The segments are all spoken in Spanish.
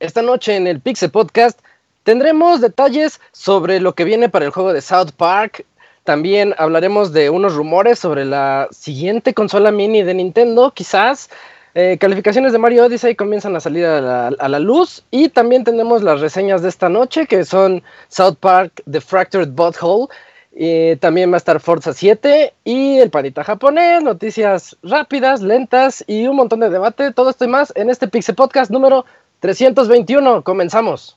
Esta noche en el Pixel Podcast tendremos detalles sobre lo que viene para el juego de South Park. También hablaremos de unos rumores sobre la siguiente consola mini de Nintendo, quizás. Eh, calificaciones de Mario Odyssey comienzan a salir a la, luz y también tenemos las reseñas de esta noche que son South Park The Fractured Butthole. Y también va a estar Forza 7 y el panita japonés, noticias rápidas, lentas y un montón de debate. Todo esto y más en este Pixel Podcast número 321. Comenzamos.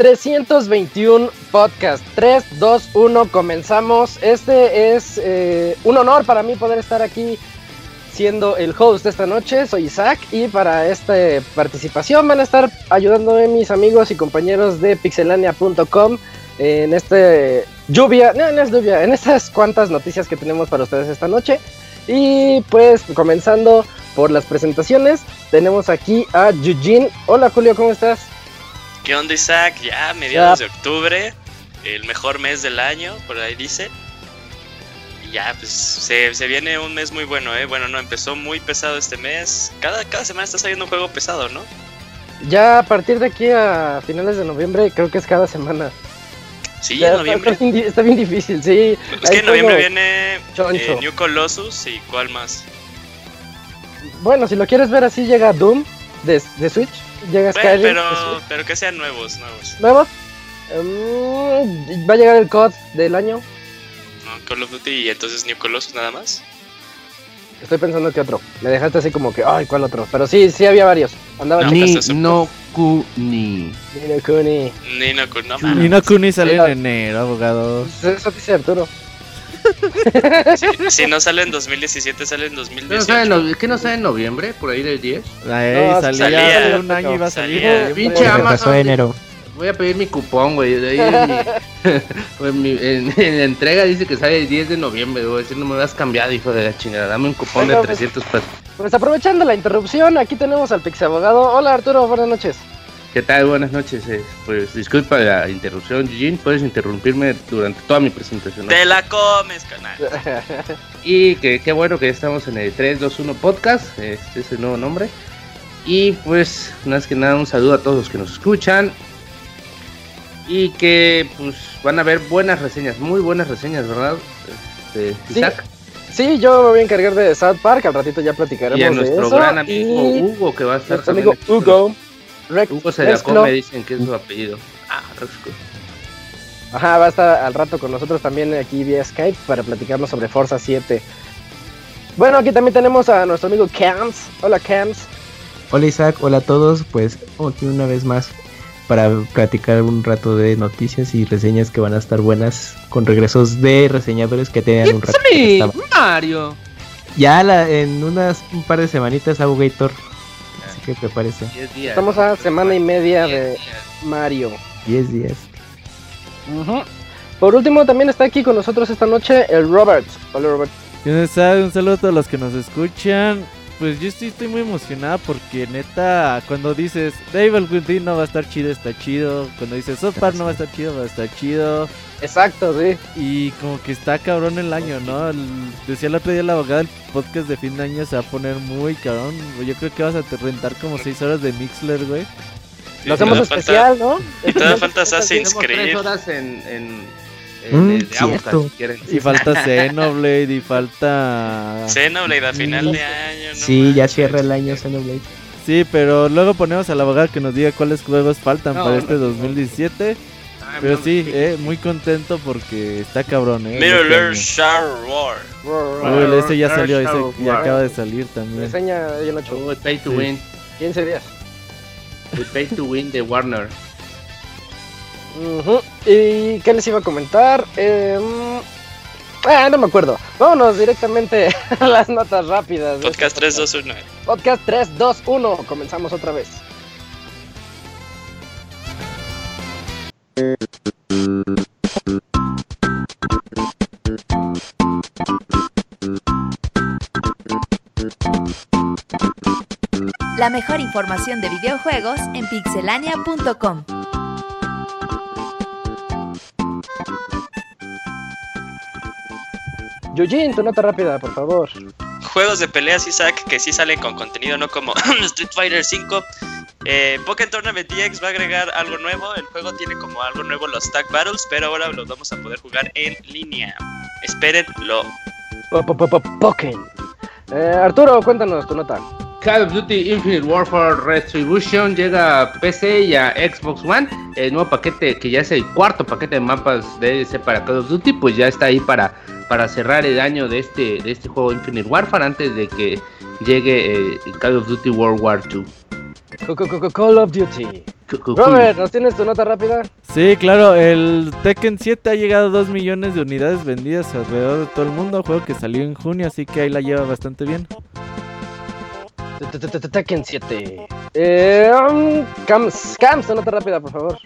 ...321 podcast... ...3, 2, 1, comenzamos... ...este es eh, un honor para mí poder estar aquí... ...siendo el host esta noche... ...soy Isaac y para esta participación... ...van a estar ayudándome mis amigos y compañeros de pixelania.com... ...en este lluvia... ...no, no es lluvia... ...en estas cuantas noticias que tenemos para ustedes esta noche... ...y pues comenzando por las presentaciones... ...tenemos aquí a Eugene... ...hola Julio, ¿cómo estás? ¿Qué onda Isaac? Ya mediados de octubre, el mejor mes del año, por ahí dice. Y ya, pues se, se, viene un mes muy bueno, ¿eh? Bueno, no, empezó muy pesado este mes. Cada, cada semana está saliendo un juego pesado, ¿no? Ya a partir de aquí a finales de noviembre creo que es cada semana. Sí, ya en noviembre. Está, bien, está bien difícil, sí. Es que en noviembre viene eh, New Colossus y cuál más. Bueno, si lo quieres ver así llega Doom de, de Switch. Llega bueno, Skyrim. Pero, pero que sean nuevos, nuevos. ¿Nuevos? Um, va a llegar el COD del año. No, Call of Duty y entonces New Colossus nada más. Estoy pensando que otro. Me dejaste así como que, ay, ¿cuál otro? Pero sí, sí había varios. Andaba no, Ni no Kuni. Ni no Kuni. Ni no Kuni. No, Ni no Kuni sale en enero, abogados. Eso dice Arturo. si, si, no sale en 2017, sale en 2018. ¿No sale en, ¿Qué no sale en noviembre? ¿Por ahí del 10? Ay, no, salía, salía, salía un año iba a salir. Salía. Pinche Amazon. de enero. Voy a pedir mi cupón, güey. De ahí en, mi, en, en, la entrega dice que sale el 10 de noviembre. Voy a decir, no me lo has cambiado, hijo de la chingada. Dame un cupón de 300 pesos. Pues, pues aprovechando la interrupción, aquí tenemos al Pixie Abogado. Hola Arturo, buenas noches. ¿Qué tal? Buenas noches. Eh, pues disculpa la interrupción, Eugene. Puedes interrumpirme durante toda mi presentación. ¿no? Te la comes, canal. y que qué bueno que estamos en el 321 Podcast. Este es el nuevo nombre. Y pues, más que nada, un saludo a todos los que nos escuchan. Y que pues van a ver buenas reseñas, muy buenas reseñas, ¿verdad? Este, Isaac. Sí. sí. yo me voy a encargar de South Park. Al ratito ya platicaremos y a nuestro de eso. gran amigo y... Hugo, que va a estar nuestro amigo Hugo. Rex, Hugo se la come, dicen que es su apellido. Ah, Rexco. Ajá, va a estar al rato con nosotros también aquí vía Skype para platicarnos sobre Forza 7. Bueno, aquí también tenemos a nuestro amigo Cams. Hola Cams. Hola Isaac, hola a todos. Pues aquí una vez más para platicar un rato de noticias y reseñas que van a estar buenas con regresos de reseñadores que tenían un rato. Me, Mario. Ya la, en unas un par de semanitas hago Gator Así que prepárese. Días, Estamos a semana y media diez de días. Mario. 10 días. Uh -huh. Por último, también está aquí con nosotros esta noche el Robert. Hola, Robert. Un saludo a todos los que nos escuchan. Pues yo estoy, estoy muy emocionada porque neta, cuando dices Devil Within no va a estar chido, está chido. Cuando dices South Park no va a estar chido, va a estar chido. Exacto, sí. Y como que está cabrón el año, ¿no? El- decía el otro día la abogada, el podcast de fin de año se va a poner muy cabrón. Yo creo que vas a te- rentar como 6 horas de Mixler, güey. Lo hacemos falta- especial, ¿no? Y todavía falta Assassin's tres Creed. horas en, en, Mm, de- de cierto. si quieren. Y falta Xenoblade y falta... Xenoblade a final de año. no Sí, ya cierra el año Xenoblade. Sí, pero luego ponemos a la abogada que nos diga cuáles juegos faltan No, para no, este no. 2017. Ah, Pero sí, eh, muy contento porque está cabrón, eh. Año. Star Wars. Uy, ese ya salió, ese ya War. acaba de salir también. Reseña bien ocho. Oh, pay to Sí. win. 15 días. El pay to win de Warner. ¿Y qué les iba a comentar? Eh, mm, ah, no me acuerdo. Vámonos directamente a las notas rápidas. de Podcast este 3, 2, 1. Podcast 3, 2, 1. Comenzamos otra vez. La mejor información de videojuegos en pixelania.com. Yujin, tu nota rápida, por favor. Juegos de peleas, Isaac, que sí salen con contenido, no como Street Fighter 5. Eh, Pokémon Tournament DX va a agregar algo nuevo. El juego tiene como algo nuevo los Tag Battles, pero ahora los vamos a poder jugar en línea. Espérenlo. Po- po- po- po- Pokémon. Eh, Arturo, cuéntanos tu nota. Call of Duty Infinite Warfare Retribution llega a PC y a Xbox One. El nuevo paquete, que ya es el cuarto paquete de mapas de DLC para Call of Duty, pues ya está ahí para, para cerrar el año de este, de este juego Infinite Warfare antes de que llegue eh, Call of Duty World War II. Call of Duty. Robert, ¿nos tienes tu nota rápida? Sí, claro, el Tekken 7 ha llegado a 2 millones de unidades vendidas alrededor de todo el mundo. Juego que salió en junio, así que ahí la lleva bastante bien. Te- te- te- te- Tekken 7. Eh, um, Cams, Cams, nota rápida, por favor.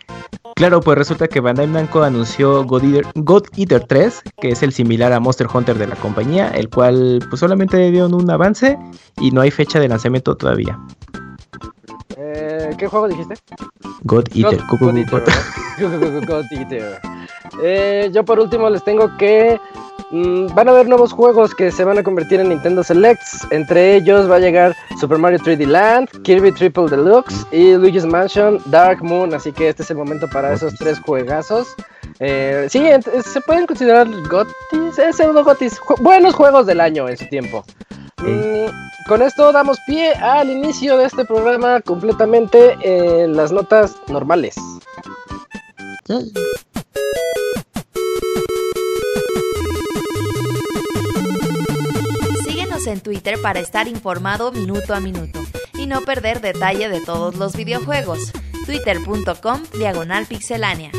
Claro, pues resulta que Bandai Namco anunció God Eater, God Eater 3, que es el similar a Monster Hunter de la compañía, el cual pues solamente dieron un avance y no hay fecha de lanzamiento todavía. Eh, ¿Qué juego dijiste? God Eater. God- God Eater, ¿verdad? God- God- God Eater. Eh, yo por último les tengo que van a haber nuevos juegos que se van a convertir en Nintendo Selects. Entre ellos va a llegar Super Mario 3D Land, Kirby Triple Deluxe y Luigi's Mansion Dark Moon. Así que este es el momento para esos tres juegazos. Eh, sí, ent- se pueden considerar gotis, eh, pseudo gotis, ju- buenos juegos del año en su tiempo. Mm, con esto damos pie al inicio de este programa completamente en las notas normales. Síguenos en Twitter para estar informado minuto a minuto y no perder detalle de todos los videojuegos. Twitter.com Diagonal Pixelánea.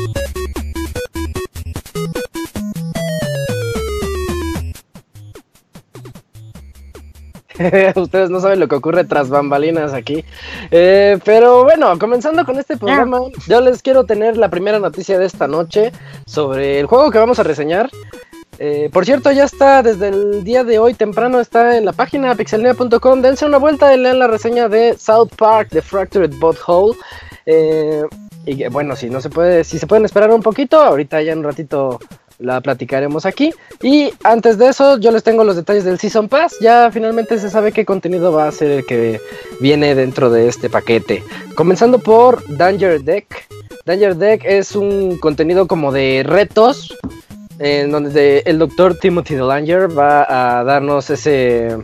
Ustedes no saben lo que ocurre tras bambalinas aquí. Eh, pero bueno, comenzando con este programa, yo les quiero tener la primera noticia de esta noche sobre el juego que vamos a reseñar. Eh, por cierto, ya está desde el día de hoy temprano, está en la página pixelnea.com. Dense una vuelta y lean la reseña de South Park, The Fractured Butthole. Eh, y bueno, si no se pueden esperar un poquito, ahorita ya en un ratito la platicaremos aquí. Y antes de eso, yo les tengo los detalles del Season Pass. Ya finalmente se sabe qué contenido va a ser el que viene dentro de este paquete. Comenzando por Danger Deck. Danger Deck es un contenido como de retos. En donde el doctor Timothy Delanger va a darnos ese.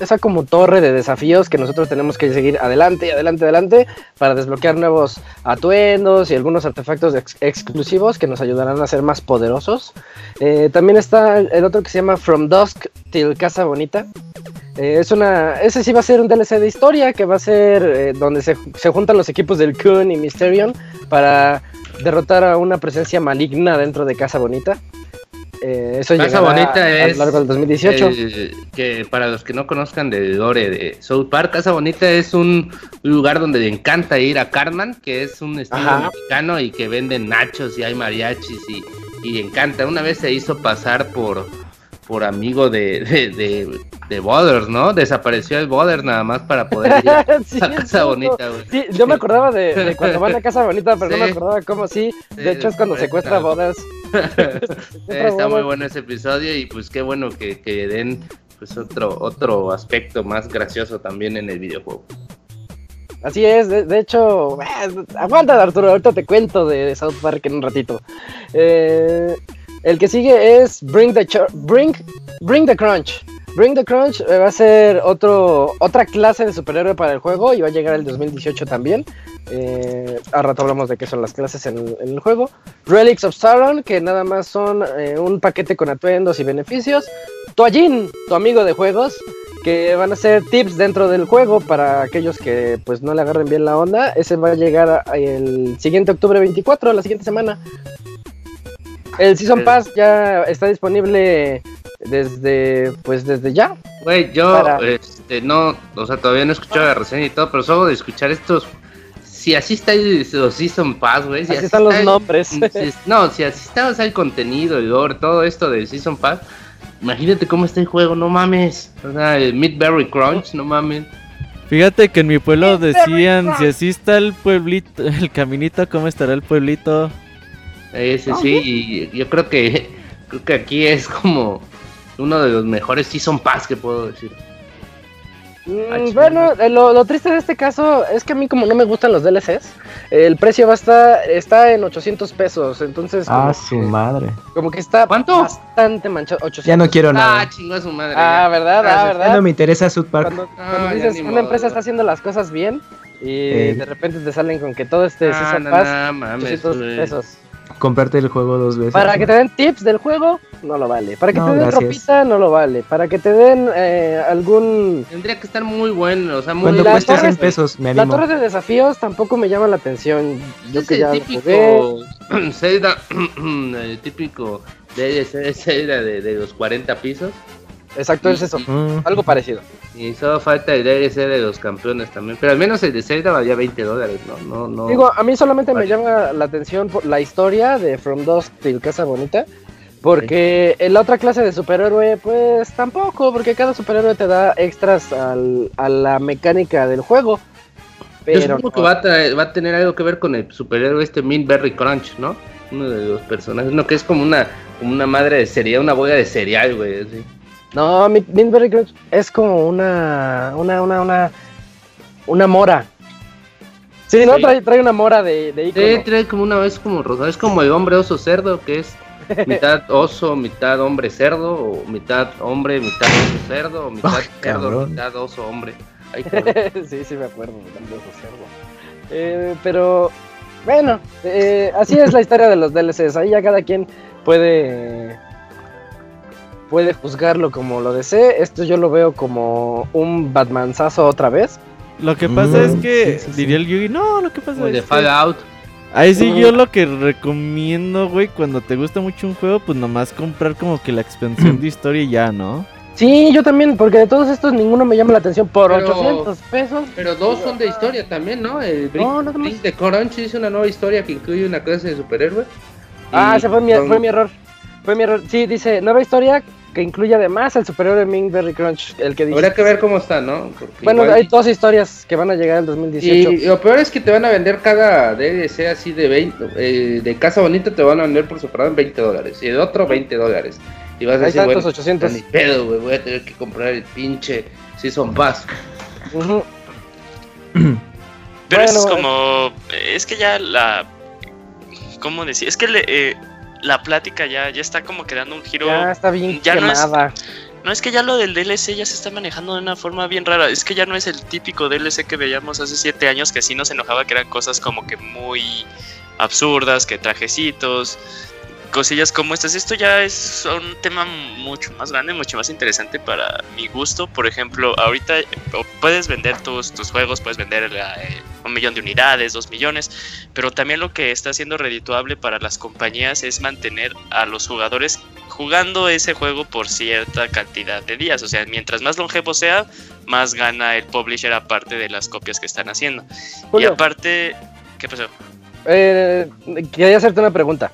Esa como torre de desafíos que nosotros tenemos que seguir adelante y adelante, adelante para desbloquear nuevos atuendos y algunos artefactos ex- exclusivos que nos ayudarán a ser más poderosos. Eh, también está el otro que se llama From Dusk Till Casa Bonita. Eh, es una, ese sí va a ser un DLC de historia que va a ser eh, donde se, se juntan los equipos del Kun y Mysterion para derrotar a una presencia maligna dentro de Casa Bonita. Eh, eso Casa Bonita a es lo largo del 2018. el- que para los que no conozcan de Lore de South Park, Casa Bonita es un lugar donde le encanta ir a Cartman, que es un estilo Ajá. mexicano y que venden nachos y hay mariachis y, y encanta. Una vez se hizo pasar por por amigo de, de, de de Borders, ¿no? Desapareció el Border nada más para poder ir a Sí, Casa cierto. Bonita, güey. Sí, yo me acordaba de, de cuando van a Casa Bonita, pero no me acordaba cómo sí. De hecho, es cuando secuestra bodas. Eh, Está muy bueno ese episodio y pues qué bueno que, que den pues otro otro aspecto más gracioso también en el videojuego. Así es, de, de hecho, eh, aguanta Arturo, ahorita te cuento de South Park en un ratito. Eh, el que sigue es Bring the, Bring, Bring the Crunch. Bring the Crunch eh, va a ser otro, otra clase de superhéroe para el juego y va a llegar el 2018 también. Eh, rato hablamos de qué son las clases en, el juego. Relics of Sauron, que nada más son eh, un paquete con atuendos y beneficios. Toallín, tu amigo de juegos, que van a ser tips dentro del juego para aquellos que pues no le agarren bien la onda. Ese va a llegar a- el siguiente octubre 24, la siguiente semana. El Season. Pass ya está disponible desde pues desde ya. Güey, yo Para- este no, o sea, todavía no he escuchado la reseña y todo, pero solo de escuchar estos si así está el- Season Pass, güey. si Así están los el- nombres. si- no, si así está o sea, el contenido, el lore, todo esto del Season Pass, imagínate cómo está el juego, no mames. O sea, el Midberry Crunch, no mames. Fíjate que en mi pueblo decían, si así está el pueblito, el caminito, ¿cómo estará el pueblito? Ese sí, y yo creo que creo que aquí es como uno de los mejores Season Pass que puedo decir. Mm, Ah, bueno, eh, lo, lo triste de este caso es que a mí como no me gustan los DLCs, el precio va a estar está en 800 pesos, entonces como, Ah, su madre. como que está ¿Cuánto? bastante manchado. 800. Ya no quiero Ah, nada. chingó a su madre. Ah, ya. verdad, ah, verdad. Ya no me interesa South Park. Cuando, Ah, cuando ya dices una modo, empresa está haciendo las cosas bien y Ey. de repente te salen con que todo este Ah, Season no, Pass, no, mames, 800 güey. pesos. Comprarte el juego dos veces. Para que te den tips del juego, no lo vale. Para que No, te den gracias. ropita, no lo vale. Para que te den eh, algún... Tendría que estar muy bueno, o sea, muy ¿Cuánto la cuesta torre- 100 pesos? Me La animo. torre de desafíos tampoco me llama la atención. Yo es que ya el típico Zelda, el típico DLC de Zelda de, de los 40 pisos. Exacto, es eso. Mm. Algo parecido. Y solo falta el DLC de los campeones también. Pero al menos el de Zelda valía 20 dólares, ¿no? No, no. Digo, a mí solamente me llama la atención por la historia de From Dusk Till Casa Bonita. Porque en la otra clase de superhéroe, pues tampoco, porque cada superhéroe te da extras al- a la mecánica del juego. Yo Pero que no. va a, traer- va a tener algo que ver con el superhéroe este Berry Crunch, ¿no? Uno de los personajes, uno que es como una, como una madre de cereal, una bola de cereal, güey. así. No, Mintberry Crunch es como una, una, una, una, una mora. Sí, ¿no? Trae, trae una mora de, de Sí, trae como una vez como rosado, es como el hombre oso cerdo, que es mitad oso, mitad hombre cerdo, o mitad hombre, mitad oso cerdo, o mitad Ay, cerdo, cabrón. mitad oso hombre. Ay, sí, sí me acuerdo de oso cerdo. Eh, pero, bueno, eh, así es la historia de los DLCs. Ahí ya cada quien puede puede juzgarlo como lo desee. Esto yo lo veo como un Batmanzazo otra vez. Lo que pasa es Mm, que, sí, sí, sí. diría el Yugi, no, lo que pasa como es de que... Fallout. Ahí sí yo lo que recomiendo, güey, cuando te gusta mucho un juego, pues nomás comprar como que la expansión de historia y ya, ¿no? Sí, yo también, porque de todos estos ninguno me llama la atención por Pero- 800 pesos. Pero dos son de historia también, ¿no? El Brick, No, más. Brick de Crunch hizo una nueva historia que incluye una clase de superhéroe. Ah, ese fue mi, con- fue mi error. Fue mi error. Sí, dice, nueva historia que incluye además el superhéroe Mingberry Crunch, el que dice. Habrá que ver cómo está, ¿no? Porque Bueno, igual- hay dos historias que van a llegar en 2018. Y lo peor es que te van a vender cada DLC así de 20, eh, de Casa Bonita te van a vender por separado en 20 dólares y el otro 20 dólares. Y vas a decir, bueno, tus 800. ni pedo, güey, voy a tener que comprar el pinche Season Pass. Ujú. Pero es Bueno, como. Es que ya la. ¿Cómo decir? Es que le- eh, la plática ya, ya está como quedando un giro. Ya está bien ya no es- quemada. No es que ya lo del DLC ya se está manejando de una forma bien rara. Es que ya no es el típico DLC que veíamos hace siete años que sí nos enojaba que eran cosas como que muy absurdas, que trajecitos, cosillas como estas. Esto ya es un tema mucho más grande, mucho más interesante para mi gusto. Por ejemplo, ahorita eh, puedes vender tus, tus juegos, puedes vender la, eh, un millón de unidades, dos millones, pero también lo que está siendo redituable para las compañías es mantener a los jugadores jugando ese juego por cierta cantidad de días. O sea, mientras más longevo sea, más gana el publisher aparte de las copias que están haciendo. Y aparte, ¿qué pasó? eh, quería hacerte una pregunta.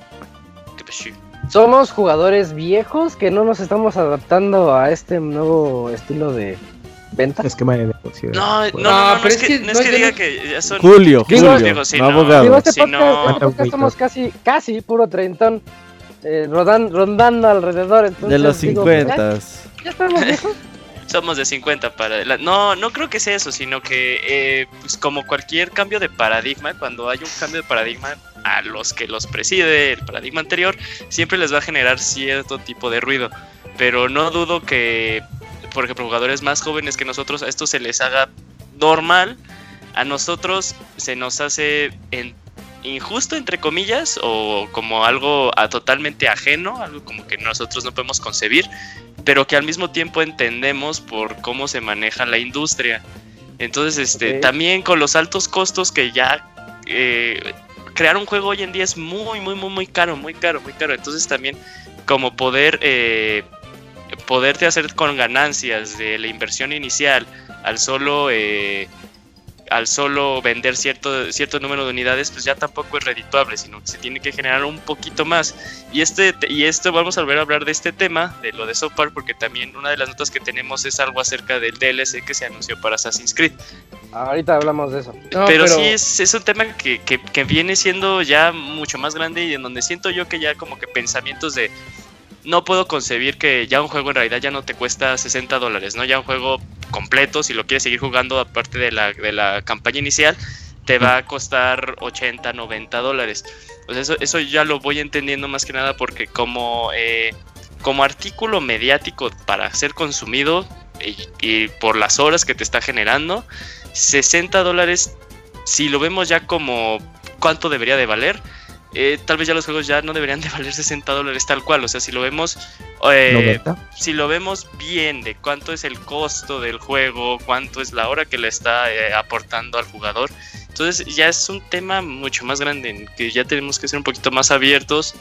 Somos jugadores viejos que no nos estamos adaptando a este nuevo estilo de venta. Esquema de negocio. No, no, no, no, No, no pero es que, no es no que diga los- que ya son... Julio, Julio, no abogado. Digo, este si podcast, no- este podcast somos casi, casi puro treintón. eh, rodan- rondando alrededor. Entonces, de los digo, pues, 50. ¿ya, ya estamos viejos. Somos de 50 para. No, no creo que sea eso, sino que eh, pues como cualquier cambio de paradigma, cuando hay un cambio de paradigma a los que los preside el paradigma anterior, siempre les va a generar cierto tipo de ruido. Pero no dudo que, por ejemplo, jugadores más jóvenes que nosotros, a esto se les haga normal. A nosotros se nos hace injusto, entre comillas, o como algo totalmente ajeno, algo como que nosotros no podemos concebir pero que al mismo tiempo entendemos por cómo se maneja la industria. Entonces, este, también con los altos costos que ya eh, crear un juego hoy en día es muy, muy, muy, muy caro, muy caro, muy caro. Entonces también como poder eh, poderte hacer con ganancias de la inversión inicial al solo eh, al solo vender cierto, cierto número de unidades, pues ya tampoco es redituable, sino que se tiene que generar un poquito más. Y este y esto vamos a volver a hablar de este tema, de lo de South Park, porque también una de las notas que tenemos es algo acerca del DLC que se anunció para Assassin's Creed. Ahorita hablamos de eso. No, pero, sí es, es un tema que, que- que viene siendo ya mucho más grande y en donde siento yo que ya como que pensamientos de no puedo concebir que ya un juego en realidad ya no te cuesta 60 dólares, ¿no? Ya un juego completo, si lo quieres seguir jugando aparte de la, de la campaña inicial, te va a costar 80, 90 dólares. Pues eso, eso ya lo voy entendiendo más que nada porque como, eh, como artículo mediático para ser consumido y, y por las horas que te está generando, 60 dólares, si lo vemos ya como cuánto debería de valer, eh, tal vez ya los juegos ya no deberían de valer 60 dólares tal cual. O sea, si lo vemos, eh, 90. si lo vemos bien de cuánto es el costo del juego, cuánto es la hora que le está eh, aportando al jugador, entonces ya es un tema mucho más grande en que ya tenemos que ser un poquito más abiertos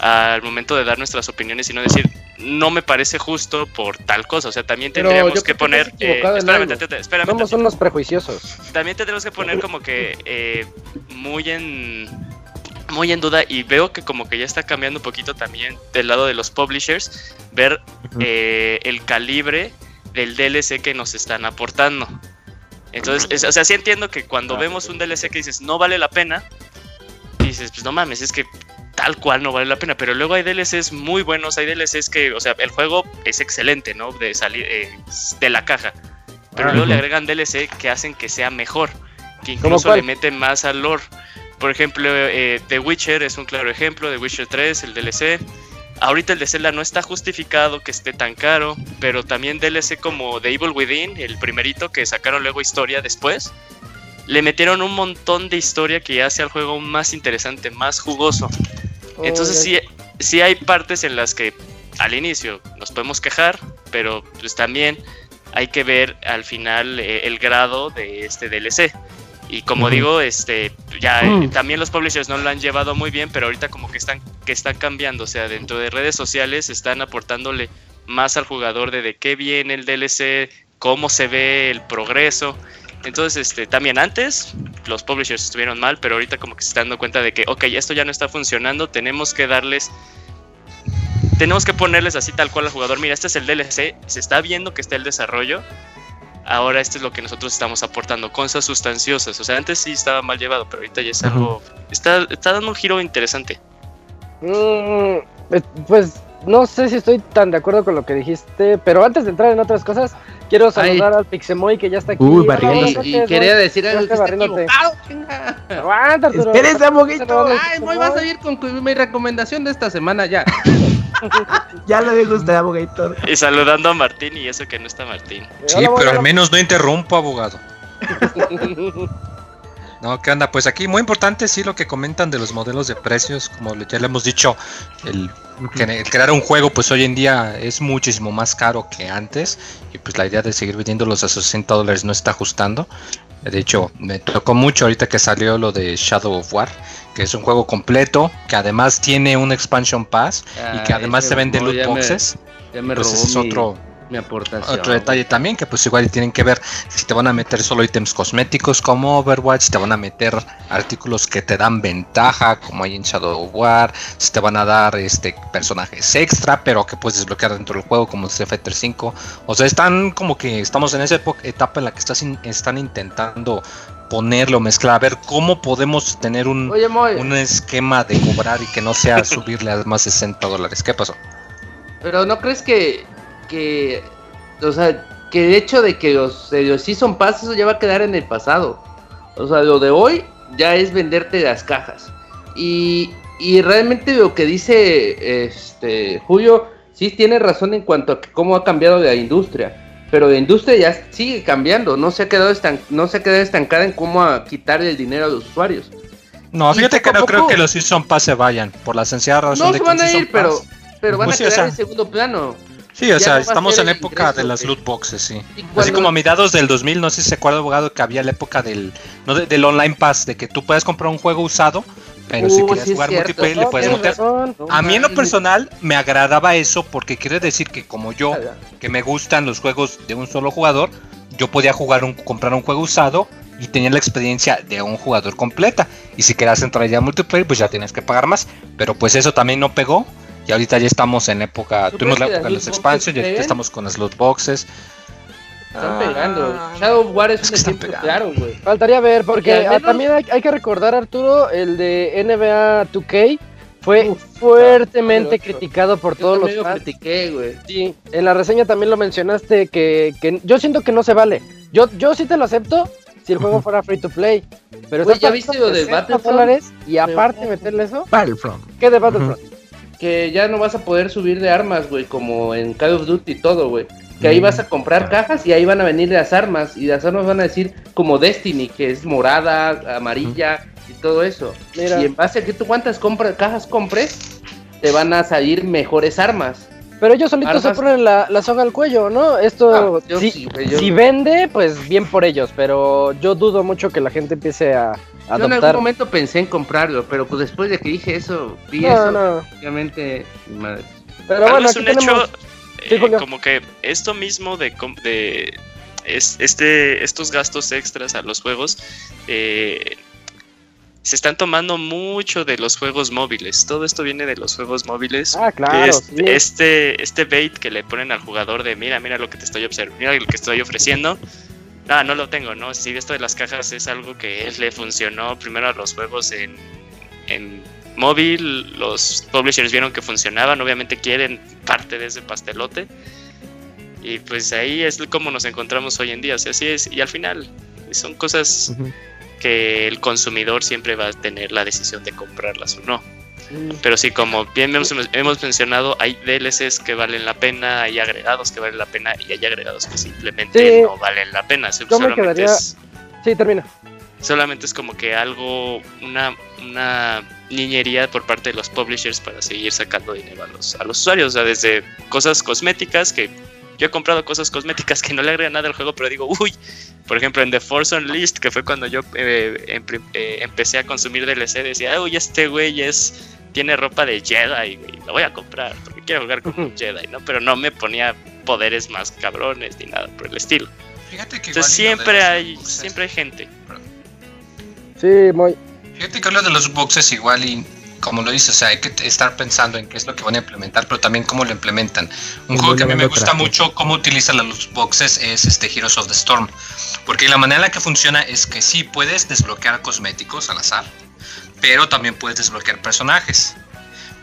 al momento de dar nuestras opiniones y no decir no me parece justo por tal cosa. O sea, también Pero tendríamos yo que poner. eh, espérame, espérame Somos tantito. unos prejuiciosos. También tendremos que poner como que eh, muy en muy en duda y veo que como que ya está cambiando un poquito también del lado de los publishers ver eh, el calibre del DLC que nos están aportando. Entonces, es- o sea, sí entiendo que cuando vemos un DLC que dices no vale la pena, dices, pues no mames, es que tal cual no vale la pena, pero luego hay DLCs muy buenos, hay DLCs que, o sea, el juego es excelente, ¿no? De salir eh, de la caja, pero Ah, luego le agregan DLC que hacen que sea mejor, que ¿Cómo incluso le meten más al lore. Por ejemplo, eh, The Witcher es un claro ejemplo, The Witcher 3, el DLC. Ahorita el de Zelda no está justificado que esté tan caro, pero también DLC como The Evil Within, el primerito que sacaron luego historia después, le metieron un montón de historia que hace al juego más interesante, más jugoso. Entonces sí, sí hay partes en las que al inicio nos podemos quejar, pero pues también hay que ver al final eh, el grado de este DLC. Y como digo, este ya eh, Mm. también los publishers no lo han llevado muy bien, pero ahorita como que están que están cambiando, o sea, dentro de redes sociales están aportándole más al jugador de de qué viene el DLC, cómo se ve el progreso. Entonces, este, también antes los publishers estuvieron mal, pero ahorita como que se están dando cuenta de que, ok, esto ya no está funcionando, tenemos que darles, tenemos que ponerles así tal cual al jugador, mira, este es el DLC, se está viendo que está el desarrollo, ahora esto es lo que nosotros estamos aportando, cosas sustanciosas, o sea, antes sí estaba mal llevado, pero ahorita ya es algo, está, está dando un giro interesante. Mm, eh, pues no sé si estoy tan de acuerdo con lo que dijiste, pero antes de entrar en otras cosas, quiero saludar al Pixemoy que ya está aquí. Uy, barriendo. Y, y quería decir algo que está. Aguanta, Arturo. Espérese, aboguito. Ay, Moy, vas a ir con mi recomendación de esta semana ya. Ya lo dejo usted, aboguito. Y saludando a Martín y eso que no está Martín. Sí, Hola, pero hola, al menos no interrumpo, abogado. No, ¿qué onda? Pues aquí muy importante sí lo que comentan de los modelos de precios, como le- ya le hemos dicho, el, el crear un juego pues hoy en día es muchísimo más caro que antes y pues la idea de seguir vendiéndolos a 60 dólares no está ajustando. De hecho, me tocó mucho ahorita que salió lo de Shadow of War, que es un juego completo, que además tiene un expansion pass y que además se vende loot me- boxes. Ya me robó ese es mi- otro, Mi aportación. Otro detalle también que pues igual tienen que ver si te van a meter solo ítems cosméticos como Overwatch, si te van a meter artículos que te dan ventaja como hay en Shadow War, si te van a dar este personajes extra pero que puedes desbloquear dentro del juego como Street Fighter 5. O sea, están como que estamos en esa etapa en la que estás in- están intentando ponerlo, mezclar, a ver cómo podemos tener un, Oye, un esquema de cobrar y que no sea subirle a más 60 dólares. ¿Qué pasó? pero ¿no crees que, que, o sea, que el hecho de que los, de los Season Pass eso ya va a quedar en el pasado? O sea, lo de hoy ya es venderte las cajas. Y, y realmente lo que dice este Julio, sí tiene razón en cuanto a que cómo ha cambiado la industria. Pero la industria ya sigue cambiando, no se ha quedado, estan- no se ha quedado estancada en cómo a quitarle el dinero a los usuarios. No, fíjate que no creo que los Season Pass se vayan, por la sencilla razón No de se que van un a ir, pero, pero van Pues a sí, o quedar sea, en segundo plano. Sí, o sea, no estamos en la época de las loot boxes, sí. Así como a mediados del 2000, no sé si se acuerda, abogado, que había la época del, no, de- del online pass, de que tú puedes comprar un juego usado, pero si Uh, querías sí es jugar multiplayer le puedes meter. razón. A mí en lo personal me agradaba eso porque quiere decir que como yo, que me gustan los juegos de un solo jugador, yo podía jugar un, comprar un juego usado y tenía la experiencia de un jugador completa. Y si querías entrar ya a multiplayer, pues ya tienes que pagar más. Pero pues eso también no pegó. Y ahorita ya estamos en época, ¿Tú tuvimos la época de los expansions, y ahorita peguen? estamos con las loot boxes. Están Ah, pegando. Shadow War es, es un que están ejemplo claro, güey. Faltaría ver, porque menos- también hay, hay que recordar, Arturo, el de NBA 2K fue Uf, fuertemente criticado por Yo todos los fans. critiqué, güey. Sí, en la reseña también lo mencionaste que, que yo siento que no se vale. Yo, yo sí te lo acepto si el juego fuera free to play. Pero estás ¿ya viste lo de 60 Battlefront? dólares y aparte meterle eso. Battlefront. ¿Qué de Battlefront? Que ya no vas a poder subir de armas, güey, como en Call of Duty y todo, güey. Que ahí vas a comprar cajas y ahí van a venir las armas. Y las armas van a decir como Destiny, que es morada, amarilla y todo eso. Mira. Y en base a que tú cuántas compras, cajas compres, te van a salir mejores armas. Pero ellos solitos se ponen la, la soga al cuello, ¿no? Esto, Ah, si, sí, güey, yo- si vende, pues bien por ellos, pero yo dudo mucho que la gente empiece a Yo en algún momento pensé en comprarlo, pero pues después de que dije eso, vi No, eso, no. obviamente, madre. Pero Algo bueno, es un hecho eh, como que esto mismo de, com- de es- este, estos gastos extras a los juegos eh, se están tomando mucho de los juegos móviles. Todo esto viene de los juegos móviles. Ah, claro, sí. este, este bait que le ponen al jugador de mira, mira lo que te estoy observando, mira lo que estoy ofreciendo. Ah, no lo tengo, ¿no? Sí, esto de las cajas es algo que le funcionó primero a los juegos en, en móvil. Los publishers vieron que funcionaban, obviamente quieren parte de ese pastelote. Y pues ahí es como nos encontramos hoy en día. O sea, así es. Y al final son cosas. Que el consumidor siempre va a tener la decisión de comprarlas o no. Mm. Pero sí, como bien hemos, hemos mencionado, hay DLCs que valen la pena, hay agregados que valen la pena y hay agregados que simplemente Sí. no valen la pena. Yo me quedaría- es, Sí, termina. solamente es como que algo, una, una niñería por parte de los publishers para seguir sacando dinero a los, a los usuarios. O sea, desde cosas cosméticas que yo he comprado cosas cosméticas que no le agregan nada al juego, pero digo, uy, por ejemplo en The Force Unleashed, que fue cuando yo eh, eh, empecé a consumir DLC, decía, uy, este güey es tiene ropa de Jedi, güey, lo voy a comprar porque quiero jugar con un Jedi, ¿no? Pero no me ponía poderes más cabrones ni nada por el estilo. Fíjate que Entonces siempre hay, siempre hay gente. Sí, muy. Fíjate que lo de los boxes igual y como lo dices, o sea, hay que estar pensando en qué es lo que van a implementar, pero también cómo lo implementan. Un juego que a mí me gusta mucho cómo utiliza las loot boxes es este Heroes of the Storm, porque la manera en la que funciona es que sí puedes desbloquear cosméticos al azar, pero también puedes desbloquear personajes.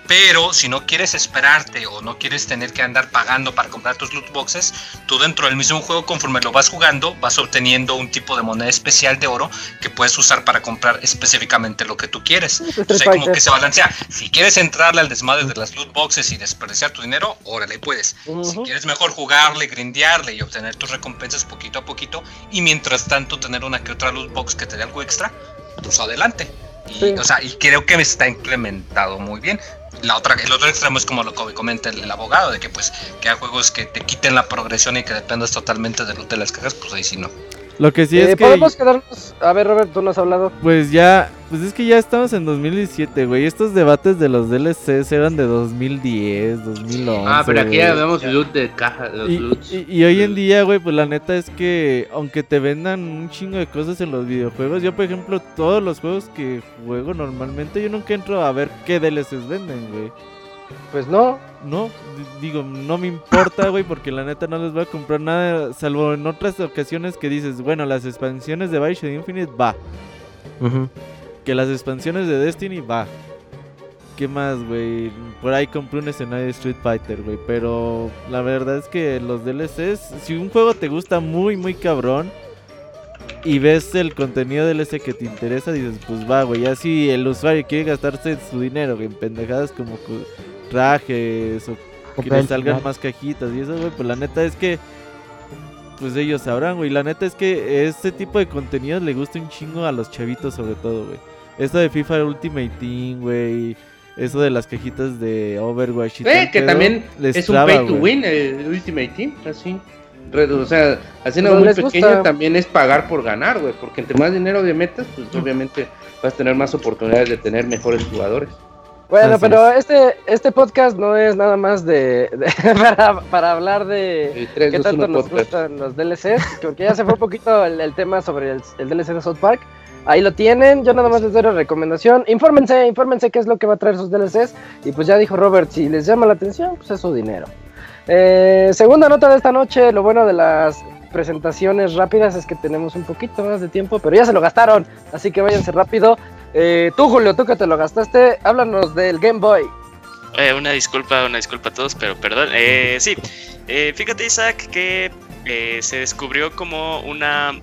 Pero si no quieres esperarte o no quieres tener que andar pagando para comprar tus loot boxes, tú dentro del mismo juego, conforme lo vas jugando, vas obteniendo un tipo de moneda especial de oro que puedes usar para comprar específicamente lo que tú quieres. Entonces, como Fighter. que se balancea. Si quieres entrarle al desmadre de las loot boxes y desperdiciar tu dinero, órale, puedes. Si quieres mejor jugarle, grindearle y obtener tus recompensas poquito a poquito, y mientras tanto tener una que otra loot box que te dé algo extra, pues adelante. Y, Sí. o sea, y creo que está implementado muy bien. La otra, el otro extremo es como lo que comenta el, abogado, de que pues que hay juegos que te quiten la progresión y que dependas totalmente loot de las cajas, pues ahí sí no. Lo que sí Eh, es que. Podemos quedarnos. A ver, Robert, tú no has hablado. Pues ya, pues es que ya estamos en 2017, güey. Estos debates de los DLCs eran de 2010, 2011. Ah, pero aquí ya vemos loot de caja, los Y, loots. y- y hoy en día, güey, pues la neta es que aunque te vendan un chingo de cosas en los videojuegos, yo por ejemplo, todos los juegos que juego normalmente, yo nunca entro a ver qué DLCs venden, güey. Pues no. No, di- digo, no me importa, güey, porque la neta no les voy a comprar nada, salvo en otras ocasiones que dices, bueno, las expansiones de Bioshock Infinite va, que las expansiones de Destiny va. ¿Qué más, güey? Por ahí compré un escenario de Street Fighter, güey, pero la verdad es que los DLCs, si un juego te gusta muy, muy cabrón y ves el contenido DLC que te interesa, dices, pues va, güey, ya si el usuario quiere gastarse su dinero güey, en pendejadas como trajes o que le salgan más cajitas y eso, güey, pues la neta es que pues ellos sabrán, güey. La neta es que este tipo de contenido le gusta un chingo a los chavitos sobre todo, güey. Esto de FIFA Ultimate Team, güey. Eso de las cajitas de Overwatch y Eh, que pedo, también les es un pay to win el Ultimate Team, así. O sea, haciendo muy pequeño gusta. también es pagar por ganar, güey. Porque entre más dinero le metas, pues obviamente vas a tener más oportunidades de tener mejores jugadores. Bueno, Así pero este, este podcast no es nada más de, de- para, para hablar de El 3, qué 2, tanto 1 nos podcast. gustan los DLCs, porque ya se fue un poquito el, el tema sobre el, el DLC de South Park. Ahí lo tienen, yo nada más les doy la recomendación. Infórmense, infórmense qué es lo que va a traer sus DLCs. Y pues ya dijo Robert, si les llama la atención, pues es su dinero. Eh, segunda nota de esta noche, lo bueno de las presentaciones rápidas es que tenemos un poquito más de tiempo, pero ya se lo gastaron, así que váyanse rápido. Eh, tú, Julio, tú que te lo gastaste, háblanos del Game Boy. Eh, una disculpa, una disculpa a todos, pero perdón. Eh, sí, Eh, fíjate Isaac que eh, se descubrió como una...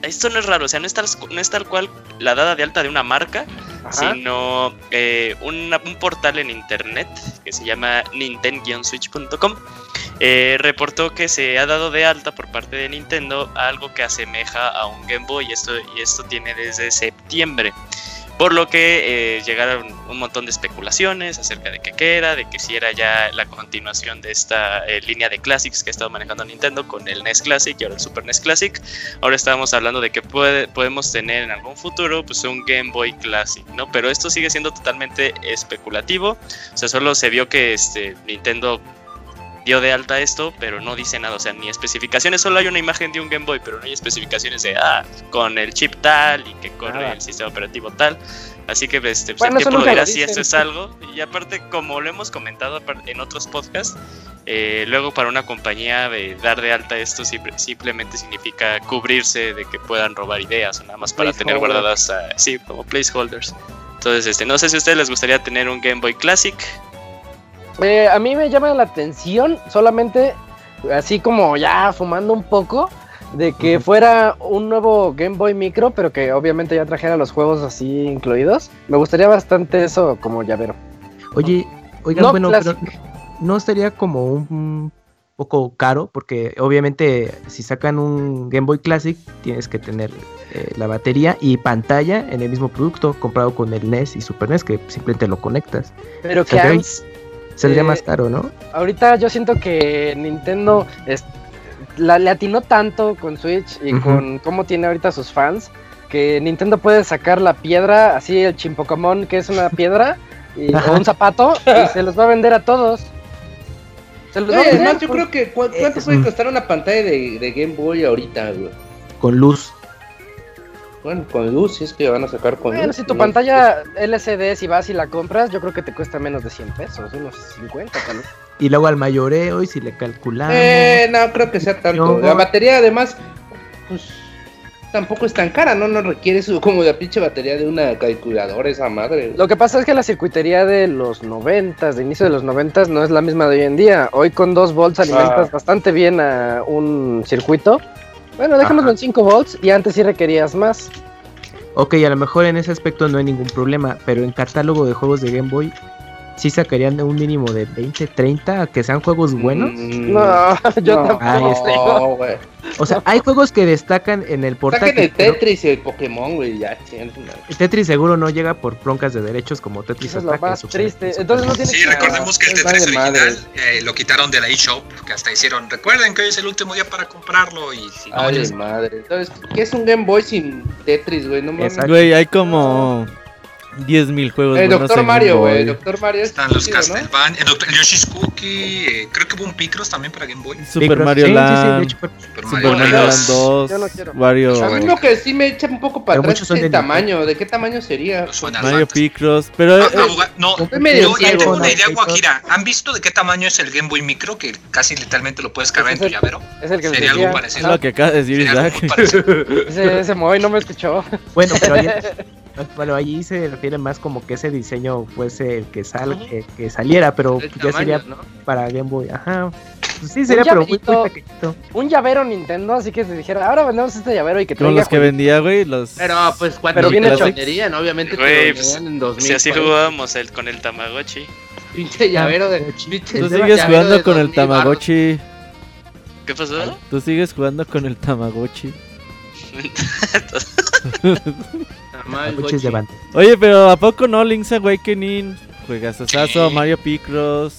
Esto no es raro, o sea, no es tal, no es tal cual la dada de alta de una marca, Ajá. sino eh, una- un portal en internet que se llama nintendo-switch.com. eh, reportó que se ha dado de alta por parte de Nintendo algo que asemeja a un Game Boy y esto, y esto tiene desde septiembre. Por lo que eh, llegaron un montón de especulaciones acerca de qué que era, de que si era ya la continuación de esta eh, línea de Classics que ha estado manejando Nintendo con el NES Classic y ahora el Super NES Classic. Ahora estábamos hablando de que podemos tener en algún futuro pues un Game Boy Classic, ¿no? Pero esto sigue siendo totalmente especulativo. O sea, solo se vio que este, Nintendo dio de alta esto, pero no dice nada, o sea, ni especificaciones, solo hay una imagen de un Game Boy, pero no hay especificaciones de, ah, con el chip tal y que corre Nada. el sistema operativo tal. Así que este, pues, Bueno, el tiempo lo dirá si esto es algo. Y aparte, como lo hemos comentado en otros podcasts, eh, luego para una compañía dar de alta esto simple- simplemente significa cubrirse de que puedan robar ideas o nada más para tener guardadas, ah, sí, como placeholders. Entonces, este, no sé si a ustedes les gustaría tener un Game Boy Classic. Eh, a mí me llama la atención solamente, así como ya fumando un poco, de que fuera un nuevo Game Boy Micro, pero que obviamente ya trajera los juegos así incluidos. Me gustaría bastante eso como llavero. Oye, oigan, No bueno, pero no estaría como un poco caro, porque obviamente si sacan un Game Boy Classic tienes que tener eh, la batería y pantalla en el mismo producto comprado con el NES y Super NES que simplemente lo conectas. Pero que Saldría- ans- Saldría Eh, más caro, ¿no? ahorita yo siento que Nintendo es- la, le atinó tanto con Switch y con cómo tiene ahorita sus fans, que Nintendo puede sacar la piedra, así el chimpocomón que es una piedra, y- o un zapato, y se los va a vender a todos. Se los va a Oye, vender, además, yo pues. creo que ¿cu- ¿cuánto puede un- costar una pantalla de, de Game Boy ahorita, güey? Con luz. Bueno, con luz, si es que van a sacar con Bueno, luz. si tu no- pantalla LCD, si vas y la compras, yo creo que te cuesta menos de 100 pesos, unos 50 tal vez. Y luego al mayoreo y si le calculamos. Eh, no creo que sea tanto. La batería, además, pues tampoco es tan cara, ¿no? No requiere su, como la pinche batería de una calculadora, esa madre. Lo que pasa es que la circuitería de los 90, de inicio de los 90, no es la misma de hoy en día. Hoy con 2 volts alimentas Ah. bastante bien a un circuito. Bueno, dejémoslo Ajá. en 5 volts y antes sí requerías más. Ok, a lo mejor en ese aspecto no hay ningún problema, pero en catálogo de juegos de Game Boy sí sacarían un mínimo de 20, 30, que sean juegos buenos. Mm, No, yo no, tampoco. Ahí está. creo. no. O sea, hay juegos que destacan en el portátil. Saquen el Tetris y el Pokémon, güey, ya, el Tetris seguro no llega por broncas de derechos como Tetris Eso es lo Attack, más Super- triste. Super- Entonces no tiene Sí, recordemos que el Tetris original eh, lo quitaron de la eShop, que hasta hicieron, recuerden que hoy es el último día para comprarlo y si no, Ay, madre. Entonces, ¿qué es un Game Boy sin Tetris, güey? No mames. Exacto. Güey, hay como 10.000 juegos. El Doctor en Mario, güey. El Doctor Mario es están los chido, ¿no? Castlevania, el, Doctor- el Yoshi's Cookie, eh, creo que hubo un Picross también para Game Boy. Super Picross. Mario Sí, sí, sí, Land. Super Super Mario Mario Land. Land 2. Yo no quiero. Wario. A mí lo que sí me echa un poco para atrás es el tamaño. ¿De qué tamaño sería? Mario. Picross. Pero No, eh, no, no, yo ya tengo ¿no? una idea. Guajira. ¿Han visto de qué tamaño es el Game Boy Micro? Que casi literalmente lo puedes cargar en tu llavero. Es el que Sería algo decía. es parecido. lo que acaba de decir Isaac. parecido. Ese, Moy no me escuchó. Bueno, pero ahí, bueno, allí se refiere más como que ese diseño fuese el que, sal, que, que saliera, pero El ya tamaño, sería ¿no? para Game Boy. Ajá. Pues sí, sería, pero muy, muy llaverito. pequeñito. Un llavero Nintendo, así que se dijera, ahora vendemos este llavero y que Como traiga los que jueguitos". vendía, güey. Los... Pero pues cuando Pero bien te hecho. venderían, obviamente te Güey, pues, vendían en 2000. Si así jugábamos el, con el Tamagotchi. Pinche llavero de. Pinche Tú sigues jugando con el 2000 baros. Tamagotchi. ¿Qué pasó? Tú sigues jugando con el Tamagotchi. De banda. Oye, pero ¿a poco no Link's Awakening? Juegas Asazo, Sí. Mario Picross.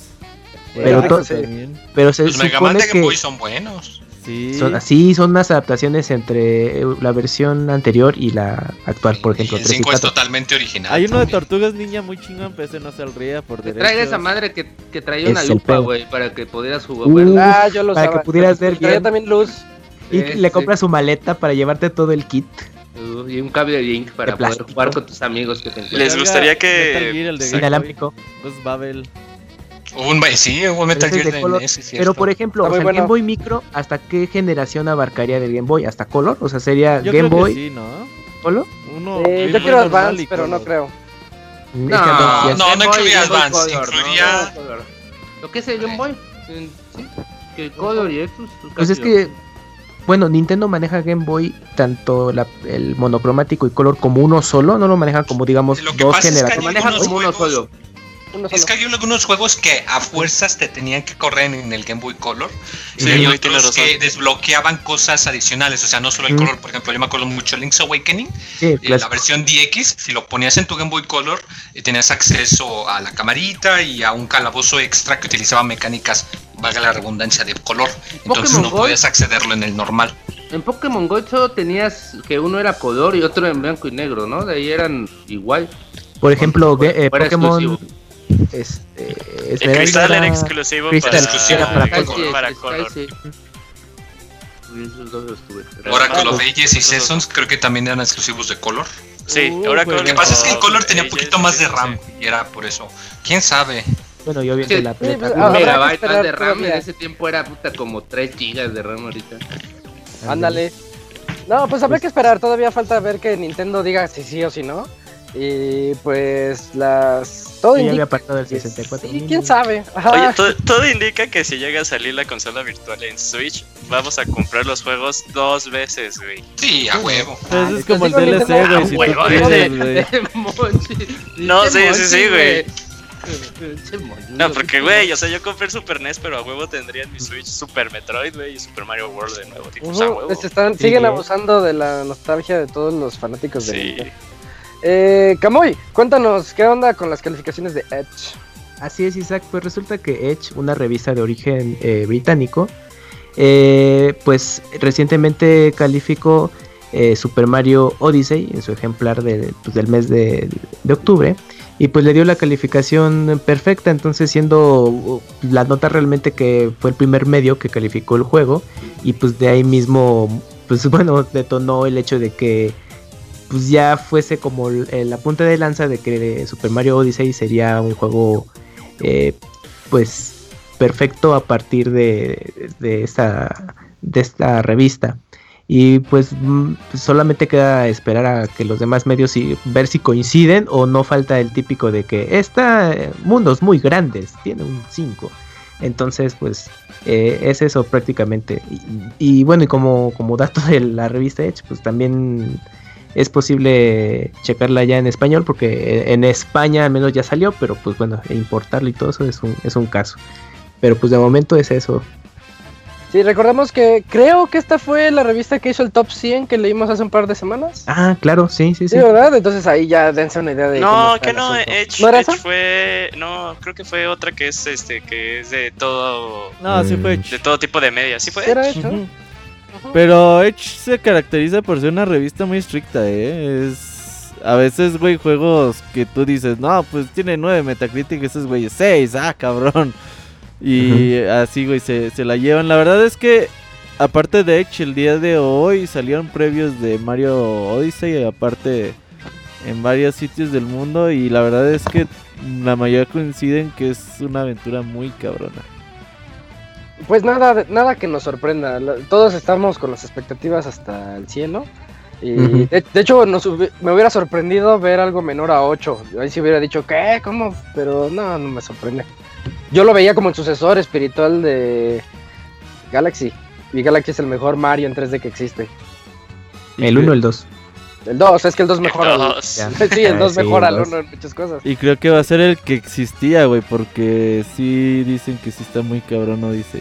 Pero Juegas to- también. Pero se Los Mega Man supone Game que Boy son buenos. Sí. son así, son unas adaptaciones entre eh, la versión anterior y la actual, por ejemplo. El 3 y 5 es 4. totalmente original. Hay uno de. Tortugas Ninja muy chingón, pero ese no saldría por Que derechos. traiga esa madre que, que traía Es una lupa, güey, para que pudieras jugar. Uh, bueno, Ah, yo lo Para que pudieras ver Traía bien. también luz. Y sí, le sí. compras su maleta para llevarte todo el kit. Y un cable de link para De poder jugar con tus amigos que te encuentras. Les gustaría que- Gear, el de. Inalámbrico. Pues Babel. Un, sí, un Metal Gear de color. NES, sí, Pero por ejemplo, o sea, el bueno. Game Boy Micro, ¿hasta qué generación abarcaría del Game Boy? ¿Hasta Color? O sea, sería Yo Game creo Boy que sí, ¿no? Color. Uno, Eh, yo quiero Advance, pero no creo. Mm, No, es que Advance ya- no, Advance, ¿no? incluía- Game Boy Color. Lo que es el Game Boy. Sí, que Color y Exus. Pues es que, bueno, Nintendo maneja Game Boy tanto la- el monocromático y color como uno solo, no lo maneja como digamos Lo que dos generaciones. maneja algunos como uno solo. Uno Es solo. que hay algunos juegos que a fuerzas te tenían que correr en el Game Boy Color. Sí, y tienes otros que desbloqueaban cosas adicionales. O sea, no solo el Mm. color. Por ejemplo, yo me acuerdo mucho Link's Awakening. Sí, eh, la versión DX, si lo ponías en tu Game Boy Color, eh, tenías acceso a la camarita y a un calabozo extra que utilizaba mecánicas, valga la redundancia, de color. Entonces Pokémon no podías accederlo en el normal. En Pokémon Go solo tenías que uno era color y otro en blanco y negro, ¿no? De ahí eran igual. Por ejemplo, Fuera- ge- eh, Pokémon exclusivo. este, El cristal era era- exclusivo Crystal para, para para, color. para color. sí. Oracle of Ages y Seasons creo que también eran exclusivos de color. Sí, Uh, ahora güey. con Lo que pasa es que el oh, color tenía un poquito más de sí. RAM y era por eso. ¿Quién sabe? Bueno, yo vi Sí, la sí, Play pues, ah, Un megabyte más de RAM en ese tiempo era puta como 3 gigas de RAM ahorita. Ándale. No, pues habrá que esperar. Todavía falta ver que Nintendo diga si sí o si no. Y pues las. Todo indica. apartado el que 64. Sí, quién sabe. Ajá. Oye, todo, todo indica que si llega a salir la consola virtual en Switch, vamos a comprar los juegos dos veces, güey. Sí, a huevo. Pues Ah, es como el DLC, güey. Si No, sí, sí, sí, güey. No, porque, güey, o sea, yo compré el Super NES, pero a huevo tendría en mi Switch Super Metroid, güey, y Super Mario World de nuevo. Tipo, a huevo. están, Sí, siguen ¿eh? abusando de la nostalgia de todos los fanáticos de Sí. Eh, Camoy, cuéntanos, ¿qué onda con las calificaciones de Edge? Así es, Isaac. Pues resulta que Edge, una revista de origen eh, británico, eh, pues recientemente calificó eh, Super Mario Odyssey en su ejemplar de- pues, del mes de, de octubre. Y pues le dio la calificación perfecta, entonces siendo la nota realmente que fue el primer medio que calificó el juego. Y pues de ahí mismo, pues bueno, detonó el hecho de que pues ya fuese como la punta de lanza de que Super Mario Odyssey sería un juego eh, pues perfecto a partir de, de esta de esta revista y pues mm, solamente queda esperar a que los demás medios y ver si coinciden o no falta el típico de que esta eh, mundos muy grandes tiene un 5 entonces pues eh, es eso prácticamente y, bueno y como, como dato de la revista Edge pues también es posible checarla ya en español porque en España al menos ya salió, pero pues bueno, importarlo y todo eso es un, es un caso. Pero pues de momento es eso. Sí, recordemos que creo que esta fue la revista que hizo el top 100 que leímos hace un par de semanas. Ah, claro, sí, sí, Sí, sí. ¿verdad? Entonces ahí ya dense una idea de. No, que no. Edge, ¿No era Edge fue. No, creo que fue otra que es este, que es de todo. No, sí fue Mm. Edge. De todo tipo de media. ¿Sí fue? ¿Sí era Edge? Ujú. Pero Edge se caracteriza por ser una revista muy estricta, ¿eh? Es... A veces, güey, juegos que tú dices, no, pues tiene 9 Metacritic, esos güeyes 6, ah, cabrón. Y así, güey, se, se la llevan. La verdad es que, aparte de Edge, el día de hoy salieron previos de Mario Odyssey, aparte en varios sitios del mundo. Y la verdad es que la mayoría coinciden que es una aventura muy cabrona. Pues nada, nada que nos sorprenda. Todos estamos con las expectativas hasta el cielo. Y de, de hecho, nos me hubiera sorprendido ver algo menor a 8. Ahí sí hubiera dicho, ¿qué? ¿Cómo? Pero no, no me sorprende. Yo lo veía como el sucesor espiritual de Galaxy. Y Galaxy es el mejor Mario en 3D que existe. El cre- 1 el 2. El 2, es que el 2 mejora. El al- dos. Sí, el 2 Sí, mejora al dos. 1 en muchas cosas. Y creo que va a ser el que existía, güey, porque sí dicen que sí está muy cabrón, no dice,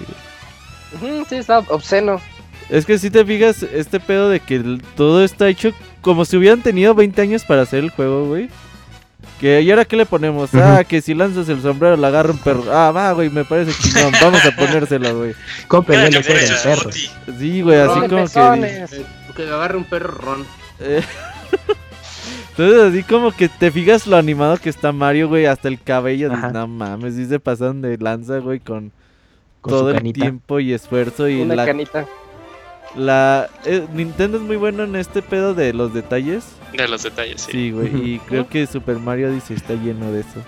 güey. Ujú, sí, está obsceno. Es que si te fijas, este pedo de que todo está hecho como si hubieran tenido 20 años para hacer el juego, güey. Que ¿y ahora qué le ponemos? Ah, que si lanzas el sombrero la agarra un perro. Ah, va, güey, me parece chingón. Vamos a ponérselo, güey. Compren Mira, el perro. Sí, güey, así como que... pezones. Que agarre un perro ron. Eh, Entonces así como que te fijas lo animado que está Mario, güey, hasta el cabello. Ajá. No mames, sí se pasan de lanza, güey, con, Con todo el canita. tiempo y esfuerzo y Una la canita. La eh, Nintendo es muy bueno en este pedo de los detalles. De los detalles, sí. Sí, güey, y creo que Super Mario Odyssey está lleno de eso.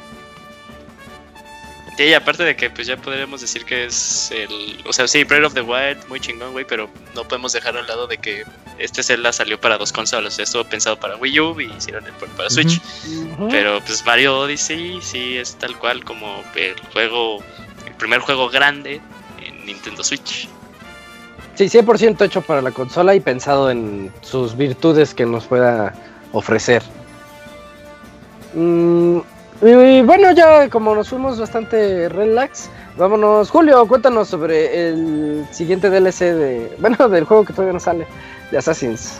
Sí, y aparte de que pues ya podríamos decir que es el... O sea, sí, Breath of the Wild, muy chingón, güey, pero no podemos dejar al lado de que este Zelda salió para dos consolas. O sea, estuvo pensado para Wii U y hicieron el port para Switch. Pero pues Mario Odyssey sí es tal cual como el juego, el primer juego grande en Nintendo Switch. Sí, 100% hecho para la consola y pensado en sus virtudes que nos pueda ofrecer. Mm, y bueno, ya como nos fuimos bastante relax, vámonos. Julio, cuéntanos sobre el siguiente DLC de. Bueno, del juego que todavía no sale, de Assassins.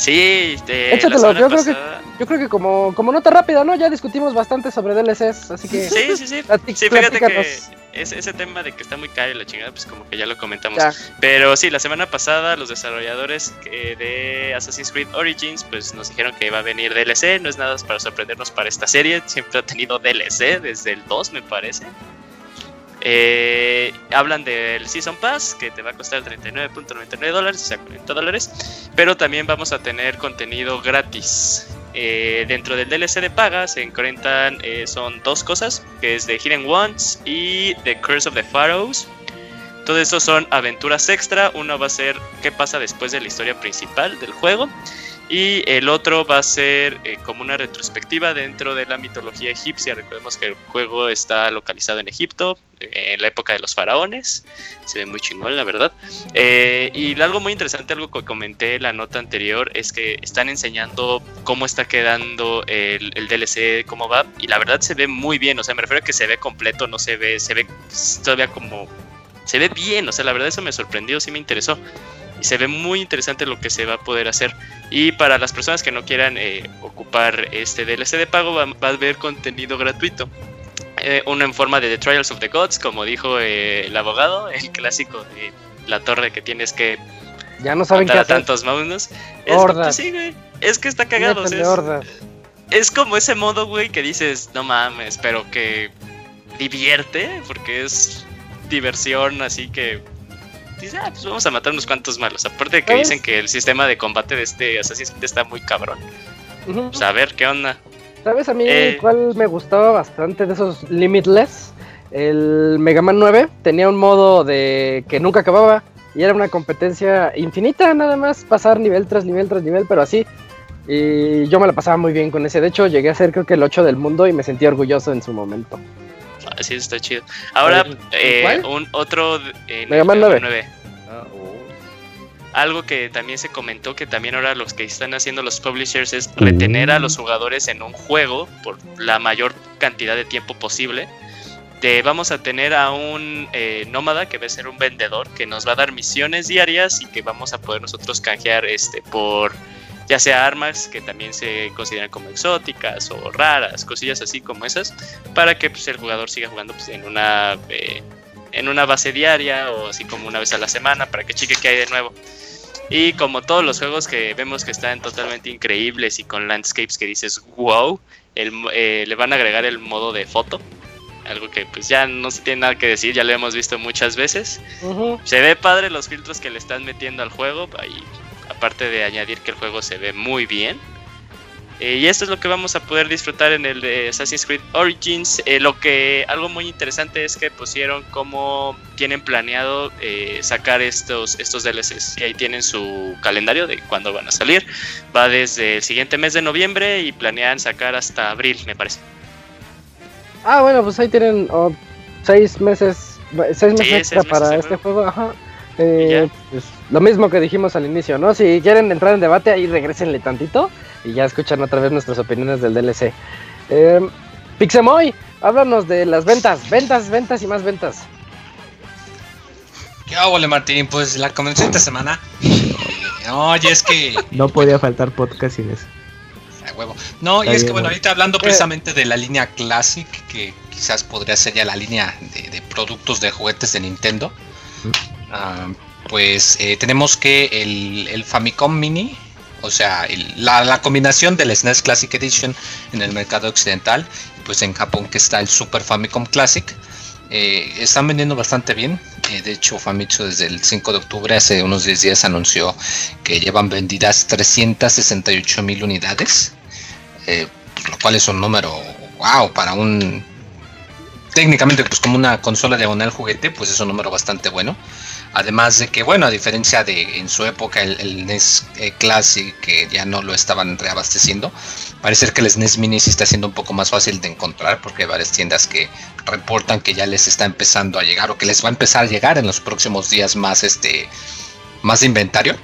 Sí, de Échatelo, yo creo que- Yo creo que como, como nota rápida, ¿no? Ya discutimos bastante sobre DLCs, así que. Sí, sí, sí. Sí, fíjate que ese, ese tema de que está muy caro y la chingada, pues como que ya lo comentamos. Ya. Pero sí, la semana pasada los desarrolladores eh, de Assassin's Creed Origins pues nos dijeron que iba a venir DLC, no es nada para sorprendernos para esta serie, siempre ha tenido DLC desde el 2 me parece. Eh, hablan del Season Pass que te va a costar 39.99 dólares, o sea 40 dólares, pero también vamos a tener contenido gratis. Eh, dentro del DLC de paga se encuentran, eh, son dos cosas, que es The Hidden Ones y The Curse of the Pharaohs. Todo eso son aventuras extra. Uno va a ser qué pasa después de la historia principal del juego. Y el otro va a ser eh, como una retrospectiva dentro de la mitología egipcia. Recordemos que el juego está localizado en Egipto, eh, en la época de los faraones. Se ve muy chingón, la verdad. Eh, y algo muy interesante, algo que comenté en la nota anterior, es que están enseñando cómo está quedando el, el DLC, cómo va. Y la verdad se ve muy bien. O sea, me refiero a que se ve completo, no se ve, se ve todavía como se ve bien, o sea, la verdad eso me sorprendió, sí me interesó. Y se ve muy interesante lo que se va a poder hacer. Y para las personas que no quieran eh, ocupar este DLC de pago, va, va a haber contenido gratuito. Eh, uno en forma de The Trials of the Gods, como dijo eh, el abogado, el clásico de la torre que tienes que Ya no saben qué hacer. tantos monos. Es, sí, güey, es que está cagado. es- es como ese modo, güey, que dices, no mames, pero que divierte, porque es diversión, así que dices, ah, pues vamos a matar unos cuantos malos. Aparte de que ¿Sabes? dicen que el sistema de combate de este Assassin's Creed está muy cabrón. Pues a ver, ¿qué onda? ¿Sabes a mí Eh. cuál me gustaba bastante de esos Limitless? El Mega Man 9 tenía un modo de que nunca acababa y era una competencia infinita, nada más pasar nivel tras nivel tras nivel, pero así. Y yo me la pasaba muy bien con ese. De hecho, llegué a ser creo que el 8 del mundo y me sentí orgulloso en su momento. Así está chido. Ahora, ¿El- el eh, un otro en Mega el Man 9. Ah, oh. Algo que también se comentó que también ahora los que están haciendo los publishers es retener a los jugadores en un juego por la mayor cantidad de tiempo posible. de- vamos a tener a un eh, nómada que va a ser un vendedor que nos va a dar misiones diarias y que vamos a poder nosotros canjear este por ya sea armas que también se consideran como exóticas o raras, cosillas así como esas, para que pues, el jugador siga jugando pues, en una eh, en una base diaria o así como una vez a la semana para que cheque qué hay de nuevo. Y como todos los juegos que vemos que están totalmente increíbles y con landscapes que dices wow, el eh, le van a agregar el modo de foto. Algo que pues ya no se tiene nada que decir, ya lo hemos visto muchas veces. Ujú. Se ve padre los filtros que le están metiendo al juego. Y aparte de añadir que el juego se ve muy bien. Eh, y esto es lo que vamos a poder disfrutar en el de Assassin's Creed Origins. Eh, lo que algo muy interesante es que pusieron cómo tienen planeado eh, sacar estos, estos DLCs. Y ahí tienen su calendario de cuándo van a salir. Va desde el siguiente mes de noviembre y planean sacar hasta abril, me parece. Ah, bueno, pues ahí tienen oh, seis meses, seis meses Sí, extra seis meses para este juego. juego. Ajá. Eh, pues, lo mismo que dijimos al inicio, ¿no? Si quieren entrar en debate, ahí regresenle tantito y ya escuchan otra vez nuestras opiniones del DLC. Eh, Pixemoy, háblanos de las ventas, ventas, ventas y más ventas. ¿Qué óvole, Martín? Pues la convención esta semana. eh, oye, es que. No podía faltar podcast sin eso. a huevo. No, y es que bueno, ahorita hablando precisamente de la línea Classic, que quizás podría ser ya la línea de, de productos de juguetes de Nintendo. Ah, pues eh, tenemos que el, Famicom Mini, o sea, la, la combinación del SNES Classic Edition en el mercado occidental, pues en Japón que está el Super Famicom Classic, eh, están vendiendo bastante bien. Eh, de hecho, Famitsu desde el 5 de octubre, hace unos 10 días, anunció que llevan vendidas 368 mil unidades, pues, lo cual es un número, wow, para un... Técnicamente, pues como una consola diagonal juguete, pues es un número bastante bueno. Además de que, bueno, a diferencia de en su época el, NES eh, Classic, que ya no lo estaban reabasteciendo, parece que el SNES Mini sí está siendo un poco más fácil de encontrar porque hay varias tiendas que reportan que ya les está empezando a llegar o que les va a empezar a llegar en los próximos días más este más de inventario.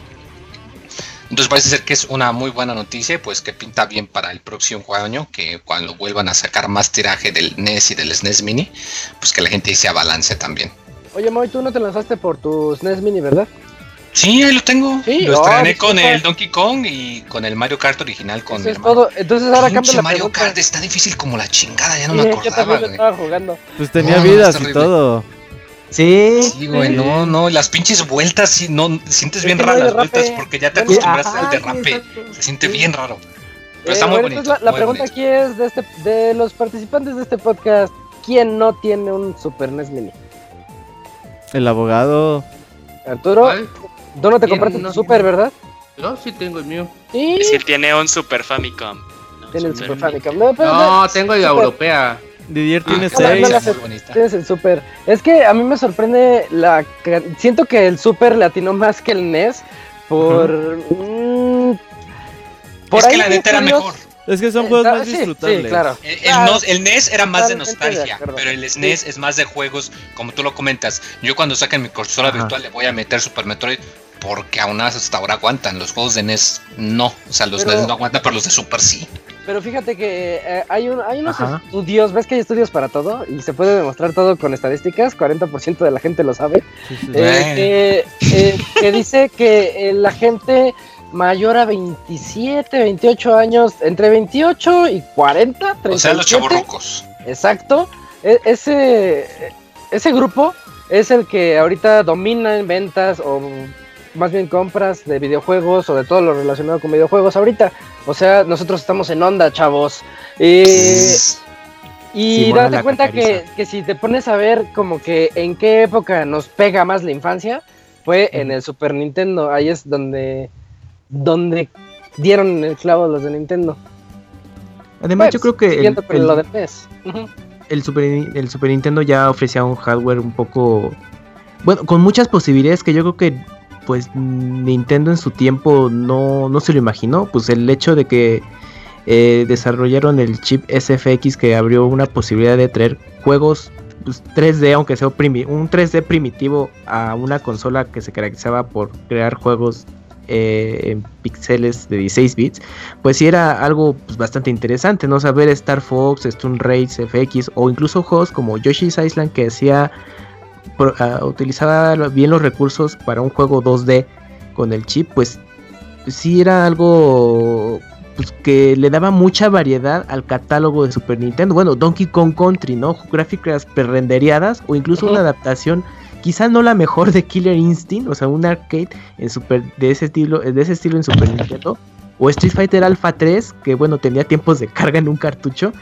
Entonces parece ser que es una muy buena noticia, pues que pinta bien para el próximo año, que cuando vuelvan a sacar más tiraje del NES y del SNES Mini, pues que la gente se balance también. Oye, Moy, tú no te lanzaste por tu SNES Mini, ¿verdad? Sí, ahí lo tengo. Sí, lo oh, estrené con disculpa. el Donkey Kong y con el Mario Kart original con Eso mi es hermano. todo. Entonces ahora cambia Pinche la Mario pregunta. Kart está difícil como la chingada, ya no Sí, me yo acordaba, también lo güey. estaba jugando. Pues tenía No, no, vidas y todo. Sí. Sí, güey, no, no, las pinches vueltas, sí, no, sientes Es bien raras las vueltas porque ya te acostumbraste ajá, al derrape. Se siente Sí. bien raro. Pero Eh, está muy bueno, bonito. entonces la, la muy pregunta bonito. aquí es de, este, de los participantes de este podcast, ¿quién no tiene un Super NES Mini? El abogado. Arturo, ¿Cuál? tú no te ¿Quién compraste no tu Super, ¿verdad? Yo sí tengo el mío. Sí, Es que él tiene un Super Famicom. No, tiene el Super. Famicom. No, pero No, no, tengo la Super. europea. Didier tiene Ah, está muy bonita. Tienes el Super. Es que a mí me sorprende la... Siento que el Super le atinó más que el NES por... mm, por es que ahí la neta era mejor. Es que son Eh, juegos ah, más sí, disfrutables. Sí, claro. El, el Claro. nos- el NES era más de nostalgia, pero el SNES es más de juegos, como tú lo comentas. Yo cuando saquen mi consola Ajá. virtual le voy a meter Super Metroid porque aún hasta ahora aguantan. Los juegos de NES no. O sea, los Pero- NES no aguantan, pero los de Super sí. Pero fíjate que eh, hay, un, hay unos Ajá. estudios, ves que hay estudios para todo y se puede demostrar todo con estadísticas, 40% de la gente lo sabe, Sí, sí. eh, que, eh, que dice que eh, la gente mayor a 27, 28 años, entre 28 y 40, 37, O sea, los chavorrucos. exacto, e- ese, ese grupo es el que ahorita domina en ventas o más bien compras de videojuegos o de todo lo relacionado con videojuegos ahorita. O sea, nosotros estamos en onda, chavos. Eh, y date cuenta que, que si te pones a ver como que en qué época nos pega más la infancia, fue en el Super Nintendo. Ahí es donde, donde dieron el clavo los de Nintendo. Además, Pues, yo creo que el, lo de NES. Ujú. el Super, el Super Nintendo ya ofrecía un hardware un poco. Bueno, con muchas posibilidades que yo creo que pues Nintendo en su tiempo no, no se lo imaginó. Pues el hecho de que eh, desarrollaron el chip SFX que abrió una posibilidad de traer juegos pues, 3D, aunque sea un 3D primitivo a una consola que se caracterizaba por crear juegos eh, en píxeles de 16 bits, pues sí era algo pues, bastante interesante, ¿no? Saber Star Fox, Stone Race, FX o incluso juegos como Yoshi's Island que hacía uh, utilizaba bien los recursos para un juego 2D con el chip, pues sí era algo pues, que le daba mucha variedad al catálogo de Super Nintendo. Bueno, Donkey Kong Country, ¿no? Gráficas prerenderiadas o incluso una adaptación, quizá no la mejor de Killer Instinct, o sea, un arcade en super, de ese estilo, de ese estilo en Super Nintendo. O Street Fighter Alpha 3, que bueno, tenía tiempos de carga en un cartucho,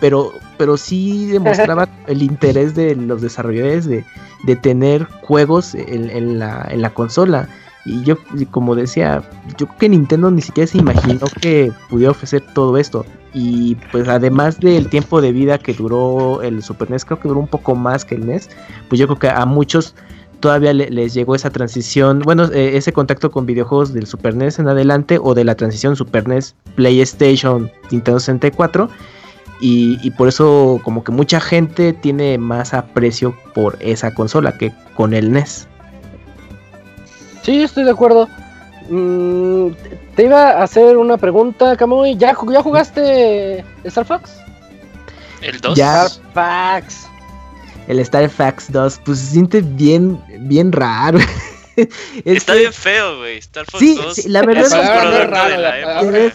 pero, pero sí demostraba el interés de los desarrolladores de, de tener juegos en, la, en la consola. Y yo, como decía, yo creo que Nintendo ni siquiera se imaginó que pudiera ofrecer todo esto. Y pues además del tiempo de vida que duró el Super NES, creo que duró un poco más que el NES, pues yo creo que a muchos todavía les llegó esa transición, bueno, eh, ese contacto con videojuegos del Super NES en adelante o de la transición Super NES, PlayStation, Nintendo 64. Y, y por eso como que mucha gente tiene más aprecio por esa consola que con el NES. Sí, estoy de acuerdo. Mm, te iba a hacer una pregunta, Kamui. ¿Ya, ¿Ya jugaste Star Fox? ¿El 2? Ya. Star Fox. El Star Fox 2, pues se siente bien, bien raro. Está bien feo, güey. Star Fox sí, 2. Sí, la verdad es palabra es.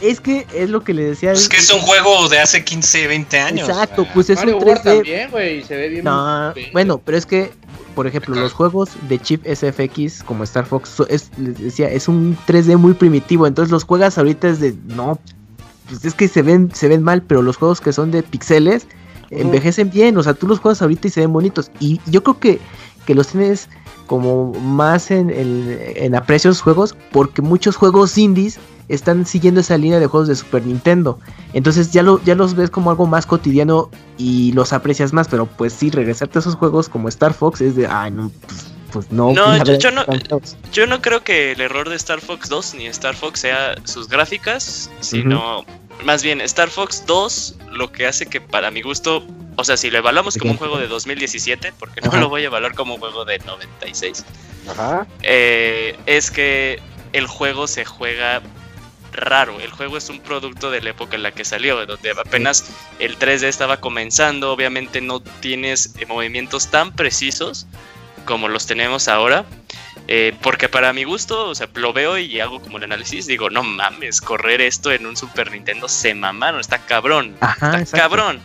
Es que es lo que le decía. Es que es un juego de hace 15, 20 años. Exacto, sea. pues es Mario un World 3D. también, güey, se ve bien. No, bien. bueno, pero es que, por ejemplo, los juegos de chip SFX como Star Fox, so- es, les decía, es un 3D muy primitivo. Entonces los juegas ahorita es de, no, pues es que se ven, se ven mal, pero los juegos que son de pixeles envejecen bien. O sea, tú los juegas ahorita y se ven bonitos. Y yo creo que, que los tienes como más en, en, en aprecio esos juegos, porque muchos juegos indies están siguiendo esa línea de juegos de Super Nintendo. Entonces ya, lo, ya los ves como algo más cotidiano y los aprecias más. Pero pues sí, regresarte a esos juegos como Star Fox es de, ay, no, pues, pues no. No, yo- no- están feos". Yo no creo que el error de Star Fox 2 ni Star Fox sea sus gráficas, sino más bien Star Fox 2 lo que hace que para mi gusto, o sea, si lo evaluamos como un juego de 2017, porque no Ajá. lo voy a evaluar como un juego de 96, Ajá. eh, es que el juego se juega raro. El juego es un producto de la época en la que salió, donde apenas el 3D estaba comenzando. Obviamente no tienes eh, movimientos tan precisos como los tenemos ahora. eh, porque para mi gusto, o sea, lo veo y hago como el análisis, digo, no mames, correr esto en un Super Nintendo se mamaron, está cabrón, Ajá, está exacto. cabrón.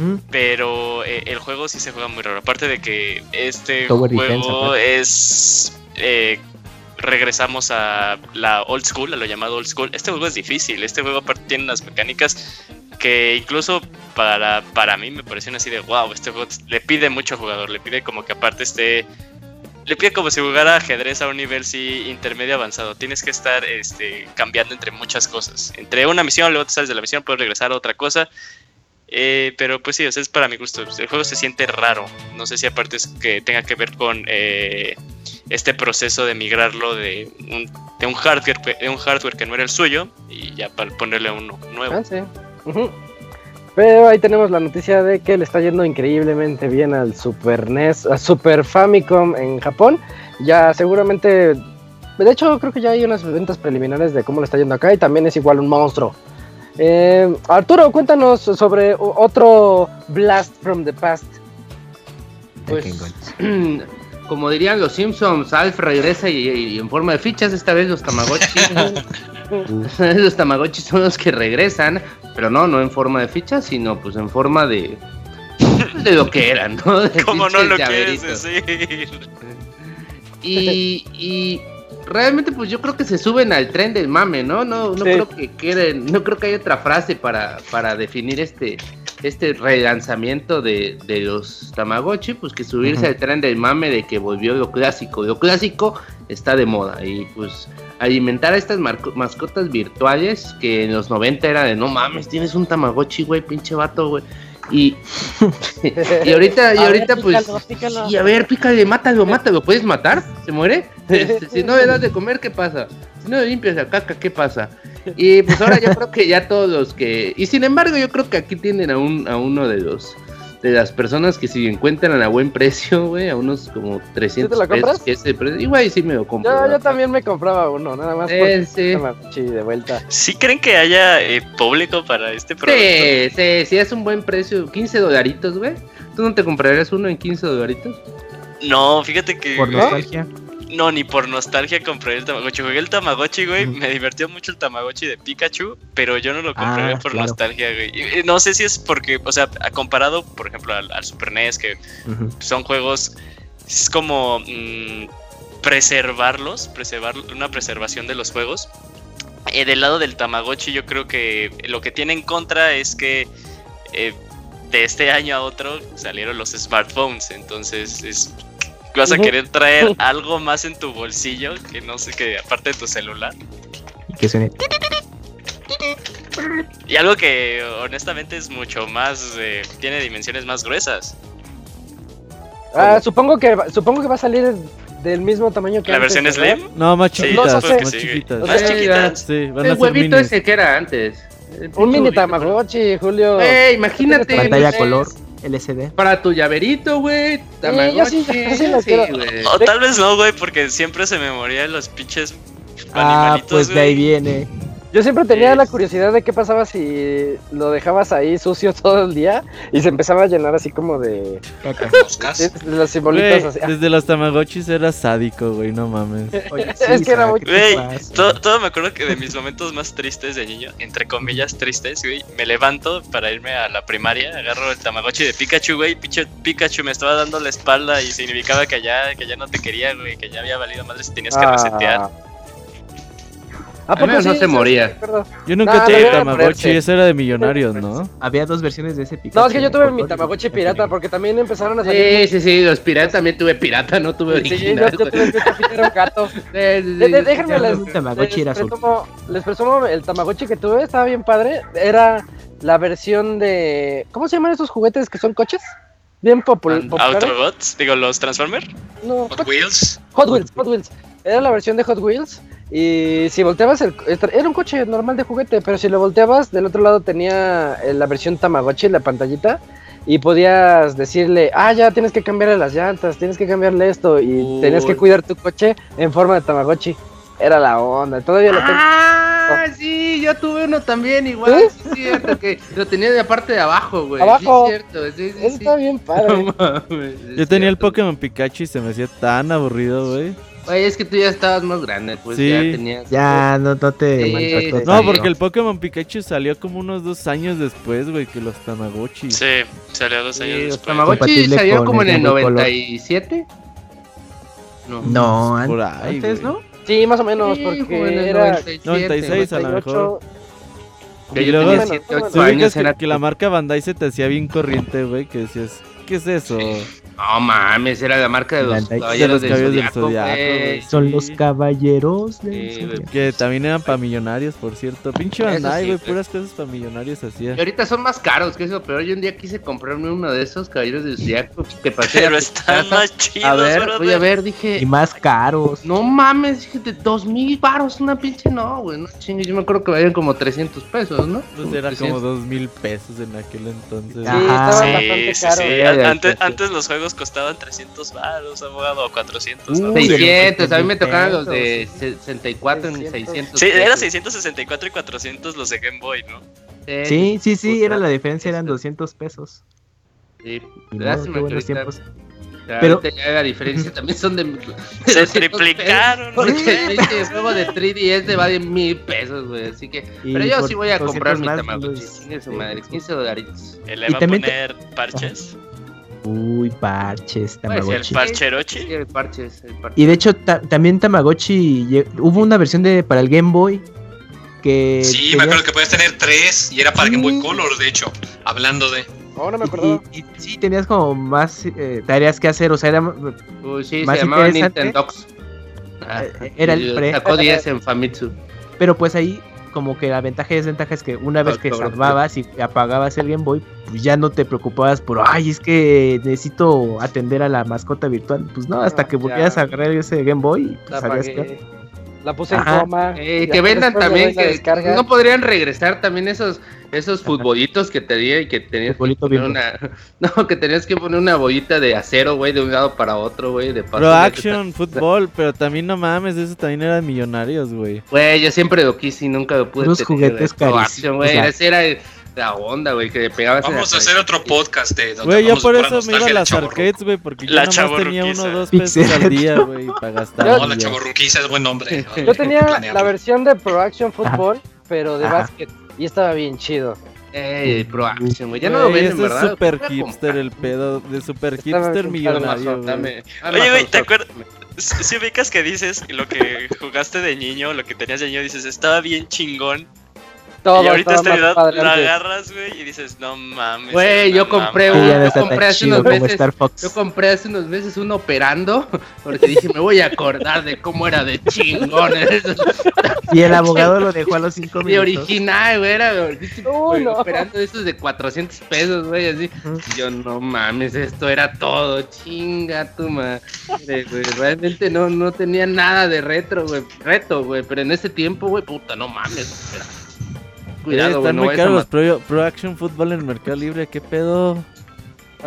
Mm, Pero eh, el juego sí se juega muy raro. Aparte de que este Tower juego defense, es. eh, regresamos a la old school, a lo llamado old school. Este juego es difícil. Este juego aparte tiene unas mecánicas que incluso para, para mí me parecen así de wow. Este juego le pide mucho al jugador. Le pide como que aparte esté. Le pide como si jugara ajedrez a un nivel sí intermedio avanzado. Tienes que estar este, cambiando entre muchas cosas. Entre una misión, luego te sales de la misión, puedes regresar a otra cosa. Eh, pero pues sí, es para mi gusto. El juego se siente raro. No sé si aparte es que tenga que ver con eh, este proceso de migrarlo de un, hardware que- de un hardware que no era el suyo y ya para ponerle uno nuevo. Ah, sí. Pero ahí tenemos la noticia de que le está yendo increíblemente bien al Super NES, a Super Famicom en Japón. Ya seguramente, de hecho creo que ya hay unas ventas preliminares de cómo le está yendo acá y también es igual un monstruo. Eh, Arturo, cuéntanos sobre otro Blast from the Past. Pues, como dirían los Simpsons, Alf regresa y, y en forma de fichas, esta vez los Tamagotchi. los Tamagotchi son los que regresan, pero no, no en forma de fichas, sino pues en forma de de lo que eran, ¿no? De ¿Cómo no lo quieres decir? Y, y realmente pues yo creo que se suben al tren del mame, ¿no? No, no Sí. creo que queden, no creo que haya otra frase para, para definir este, este relanzamiento de, de los Tamagotchi, pues que subirse al tren del mame de que volvió lo clásico. Lo clásico está de moda y pues alimentar a estas mascotas virtuales que en los 90 era de no mames, tienes un Tamagotchi, güey, pinche vato, güey. Y, y ahorita, y ver, ahorita pues pícalo, pícalo. y a ver, pícale, mátalo, mátalo, ¿puedes matar? ¿Se muere? Este, si no le das de comer, ¿qué pasa? Si no le limpias la caca, ¿qué pasa? Y pues ahora yo creo que ya todos los que... Y sin embargo, yo creo que aquí tienen a, un, a uno de los de las personas que si encuentran a buen precio, güey, a unos como 300 lo pesos. compras? Que ese precio, y güey, sí me lo compro. Yo, yo también me compraba uno, nada más Eh, por sí. De vuelta. ¿Sí creen que haya eh, público para este producto? Sí, sí, sí, es un buen precio. 15 dolaritos, güey. ¿Tú no te comprarías uno en 15 dolaritos? No, fíjate que. Por nostalgia. No, ni por nostalgia compré el Tamagotchi. Jugué el Tamagotchi, güey. Me divirtió mucho el Tamagotchi de Pikachu, pero yo no lo compraría Ah, por claro. nostalgia, güey. No sé si es porque, o sea, comparado, por ejemplo, al, al Super NES, que son juegos. Es como. mm, preservarlos, preservar una preservación de los juegos. Eh, del lado del Tamagotchi, yo creo que lo que tiene en contra es que. eh, de este año a otro salieron los smartphones, entonces es vas a querer traer algo más en tu bolsillo que no sé que aparte de tu celular Y que suene. y algo que honestamente es mucho más eh, tiene dimensiones más gruesas. Ah, supongo que va- supongo que va a salir del mismo tamaño que La antes, versión ¿verdad? Slim, No, más Sí, chiquitas, no más Sí, chiquitas. O más chiquitas. Sí, van a El huevito minis. ese que era antes. Un mini. Tamagotchi, Julio. Güey, imagínate. Pantalla color LCD. Para tu llaverito, güey. Tamagotchi. sí- sí. O tal vez no, güey, porque siempre se me morían los pinches Ah, pues de ahí viene. Yo siempre tenía Es- la curiosidad de qué pasaba si lo dejabas ahí sucio todo el día y se empezaba a llenar así como de, Moscas. de los simbolitos así. Ah, desde los Tamagotchis era sádico, güey, no mames. Oye, Es que era muy- ¿qué te Güey, todo, todo me acuerdo que de mis momentos más tristes de niño, entre comillas tristes, güey, me levanto para irme a la primaria, agarro el Tamagotchi de Pikachu, güey, Pikachu me estaba dando la espalda y significaba que ya, que ya no te quería, güey, que ya había valido madre si tenías que resetear. Ah. ¿A Al menos no se Sí, moría. Yo nunca No, tuve debe Tamagotchi, eso era de millonarios, ¿no? Había dos versiones de ese Pikachu. No, es que yo tuve mi Tamagotchi pirata porque también empezaron a salir. Sí, sí, sí, los piratas también tuve pirata, no tuve Sí, yo, original. yo tuve mi gato. Déjenme les, Tamagotchi era presumo, les presumo el Tamagotchi que tuve, estaba bien padre. Era la versión de. ¿Cómo se llaman esos juguetes que son coches? Bien popul- Ah, populares. Autobots, digo, los Transformers. No, Hot Wheels. Hot Wheels, Hot Wheels. Era la versión de Hot Wheels. Y si volteabas, el, era un coche normal de juguete, pero si lo volteabas, del otro lado tenía eh, la versión Tamagotchi, la pantallita. Y podías decirle, ah, ya tienes que cambiarle las llantas, tienes que cambiarle esto. Y Uy. tenías que cuidar tu coche en forma de Tamagotchi. Era la onda, todavía lo tengo. Ah, sí, yo tuve uno también igual, ¿Sí? sí, es cierto, que lo tenía de la parte de abajo, güey. Abajo. Sí, es cierto, sí, sí, Eso sí. está bien padre. No mames, es Yo tenía el. Pokémon Pikachu y se me hacía tan aburrido, güey. Oye, es que tú ya estabas más grande, pues Sí. ya tenías. Ya, no, no te Sí, manchaste No, tanto. porque el Pokémon Pikachu salió como unos dos años después, güey, que los Tamagotchi. Sí, salió dos años Sí, los después. Tamagotchi Compatible salió como en el el Game Boy Color. 97. No. No, an- Por ahí, antes. ¿no? Sí, más o menos, Sí, como en porque el era 97, 96 a lo 98. Y Que yo luego- tenía Bueno, 7, bueno. 8 ¿Te ubicas años. que, Era... que la marca Bandai se te hacía bien corriente, güey? Que decías, ¿qué es eso? No mames, era la marca de los Bandai. De los caballeros del caballeros del Zodiaco. Son Sí. los caballeros del Sí, güey. Zodiaco. Que también eran para millonarios, por cierto. Pinche Bandai, sí, güey, güey. puras cosas para millonarios hacía. Y ahorita son más caros que eso, pero yo un día quise comprarme uno de esos caballeros del Zodiaco que pasé Pero a están casa. más chidos, A ver, brother. voy a ver, dije, Y más caros. no mames, dije, de dos mil baros una pinche, no, güey, no chingue, yo me acuerdo que valían como 300 pesos, ¿no? Pues era 300. como dos mil pesos en aquel entonces. Sí, Ajá. estaban Sí, bastante sí, caros. sí. Antes los juegos costaban 300 baros, abogado, o 400. ¿no? Uy, 600, a mí me tocaban los de 64 en 600. 600. Sí, era pesos. 664 y 400 los de Game Boy, ¿no? Sí, sí, sí, era la diferencia, eran eso. 200 pesos. Sí, lástima que tiempos. pero la diferencia también son de, Se 200 triplicaron. Porque el juego de 3DS vale mil pesos, güey, así que... Pero yo sí voy a 200 comprar mi Tamagotchi, chingue su madre, 15 dolaritos. Él le va a te- poner parches. Uy, parches, Tamagotchi. par- Parcherochi. Sí, el parches, el parche. Y de hecho, ta- también Tamagotchi, hubo una versión de para el Game Boy que... Sí, me acuerdo que podías tener tres y era para Game Boy Sí. Color, de hecho. Hablando de. Oh, no me y- acuerdo. Y, y sí, tenías como más eh, tareas que hacer, o sea, era, Uy, sí, más se llamaba interesante. Nintendox. Ah, Eh, era el pre. Sacó 10 en Famitsu. pero pues ahí como que la ventaja y desventaja es que una vez que salvabas y apagabas el Game Boy, pues ya no te preocupabas por, ay, es que necesito atender a la mascota virtual. Pues no, hasta que volvieras a agarrar ese Game Boy, pues sabías que... La puse en coma. Eh, que vendan también, que descarga. no podrían regresar también esos esos futbolitos que te di y que tenías que poner una, no, que tenías que poner una bollita de acero, güey, de un lado para otro, güey, de paso. Pro Action, fútbol, pero también no mames, esos también eran millonarios, güey. Güey, yo siempre lo quise y nunca lo pude Unos tener, juguetes carísimos, Action, güey, o sea. era la onda, güey, que pegabas Vamos a hacer otro podcast de donde Güey, yo por eso me iba a las arcades, güey, porque yo La nomás tenía uno o dos pesos Pixel. al día, güey, para gastar. No, la chavorruquiza es buen nombre. Yo tenía la versión de Pro Action Football, pero de Ajá. básquet. Y estaba bien chido. Eh, Pro Action, güey, ya no lo ese ¿verdad? es super hipster el pedo, de super hipster millonario, Oye, güey, ¿te acuerdas? Si si ubicas que dices lo que jugaste de niño, lo que tenías de niño, dices, estaba bien chingón. Todo y ahorita esta edad la agarras, güey, y dices, no mames. Güey, yo compré Sí, mamada". ya no yo compré hace unos meses-. Yo compré hace unos meses un operando porque dije, me voy a acordar de cómo era de chingón. Y el abogado lo dejó a los 5 De minutos. original, güey, era no. operando de esos de 400 pesos, güey, así. Y Yo, no mames, esto era todo, chinga tu madre, güey. Realmente no, no tenía nada de retro, güey, reto, güey, pero en ese tiempo, güey, puta, no mames. espera. Eh, Cuidado, güey, están muy caros los pro, Pro Action Fútbol en el Mercado Libre, ¿qué pedo?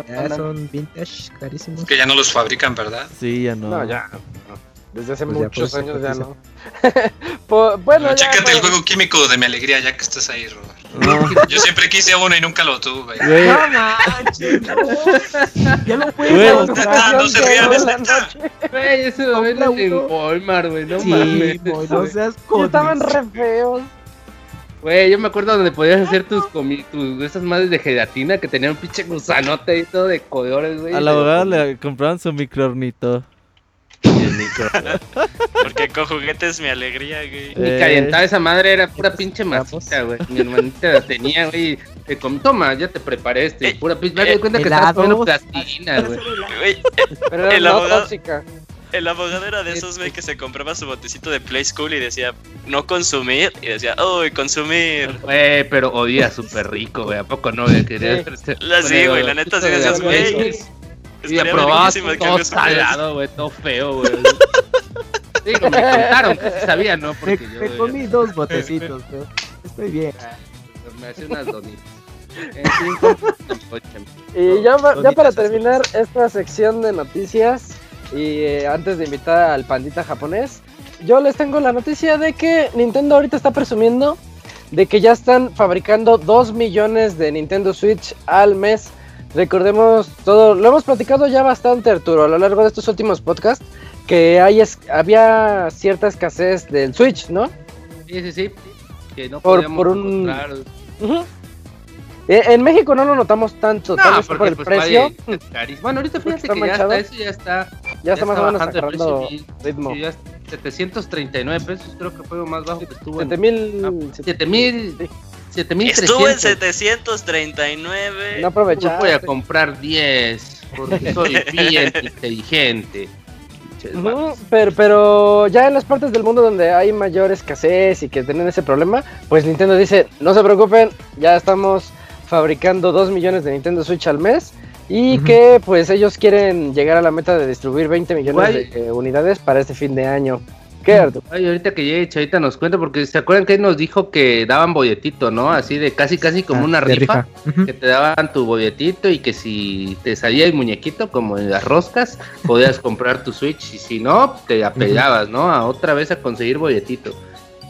Ya son vintage, carísimos. Que ya no los fabrican, ¿verdad? Sí, ya no. No, ya. Desde hace Pues ya, muchos eso años ya no. Bueno, ya. Chécate el para- juego químico de mi alegría ya que estás ahí, Robert. No, Yo siempre quise uno y nunca lo tuve. güey, No manches, no. Ya la neta, no se rían, de es la neta. Güey, eso lo venden en. Walmart, güey, no Sí, mames. no seas estaban re feos. Güey, yo me acuerdo donde podías hacer tus comi tus esas madres de gelatina que tenían un pinche gusanote y todo de colores, güey. a la abogada le compraron su microornito. Porque con juguetes mi alegría, güey. Ni Eh. calentaba esa madre, era pura Pues, pinche masita, güey. Mi hermanita la tenía, güey. Te com- Toma, ya te preparé este. Eh, Pura pinche. Me eh, doy cuenta que estabas helados. comiendo plastilina, güey. Pero era no abogado- tóxica. El abogado era de esos, güey, que se compraba su botecito de Play School y decía, no consumir. Y decía, uy, consumir. Güey, pero olía súper rico, güey. ¿A poco no, güey? Quería Sí. La- sí, güey, la neta sí decías, güey. Y aprobabas todo salado, güey. Todo feo, güey. Digo, me contaron que sí sabía, ¿no? Me, Porque yo. me comí dos botecitos, pero estoy bien. Me hacía unas donitas. Compren. Y ya, ya para terminar esta sección de noticias y eh, antes de invitar al pandita japonés, yo les tengo la noticia de que Nintendo ahorita está presumiendo de que ya están fabricando 2 millones de Nintendo Switch al mes. Recordemos todo, lo hemos platicado ya bastante Arturo a lo largo de estos últimos podcasts, que hay es- había cierta escasez del Switch, ¿no? Sí, sí, sí. Que no Por- podíamos por un- encontrar. Eh, En México no lo notamos tanto, tal No, vez por el pues, precio, vale. Bueno, ahorita fíjate que ya está, eso ya está. ya está más o menos agarrando y- ritmo. ya es 739 pesos, creo que fue lo más bajo que estuvo. en- 7000 7000 Sí. 7300. Estuvo en 739. No aprovechar. voy a comprar 10 porque soy bien inteligente. Ujú, pero, pero ya en las partes del mundo donde hay mayor escasez y que tienen ese problema, pues Nintendo dice, no se preocupen, ya estamos fabricando 2 millones de Nintendo Switch al mes y que pues ellos quieren llegar a la meta de distribuir 20 millones Guay. de eh, unidades para este fin de año. ¿Qué, Arturo? Ay, ahorita que llegue Chavita nos cuenta, porque se acuerdan que él nos dijo que daban bolletito, ¿no? Así de casi, casi como Ah, una rifa. Que te daban tu bolletito y que si te salía el muñequito como en las roscas, podías comprar tu Switch y si no, te apelabas, ¿no? A otra vez a conseguir bolletito.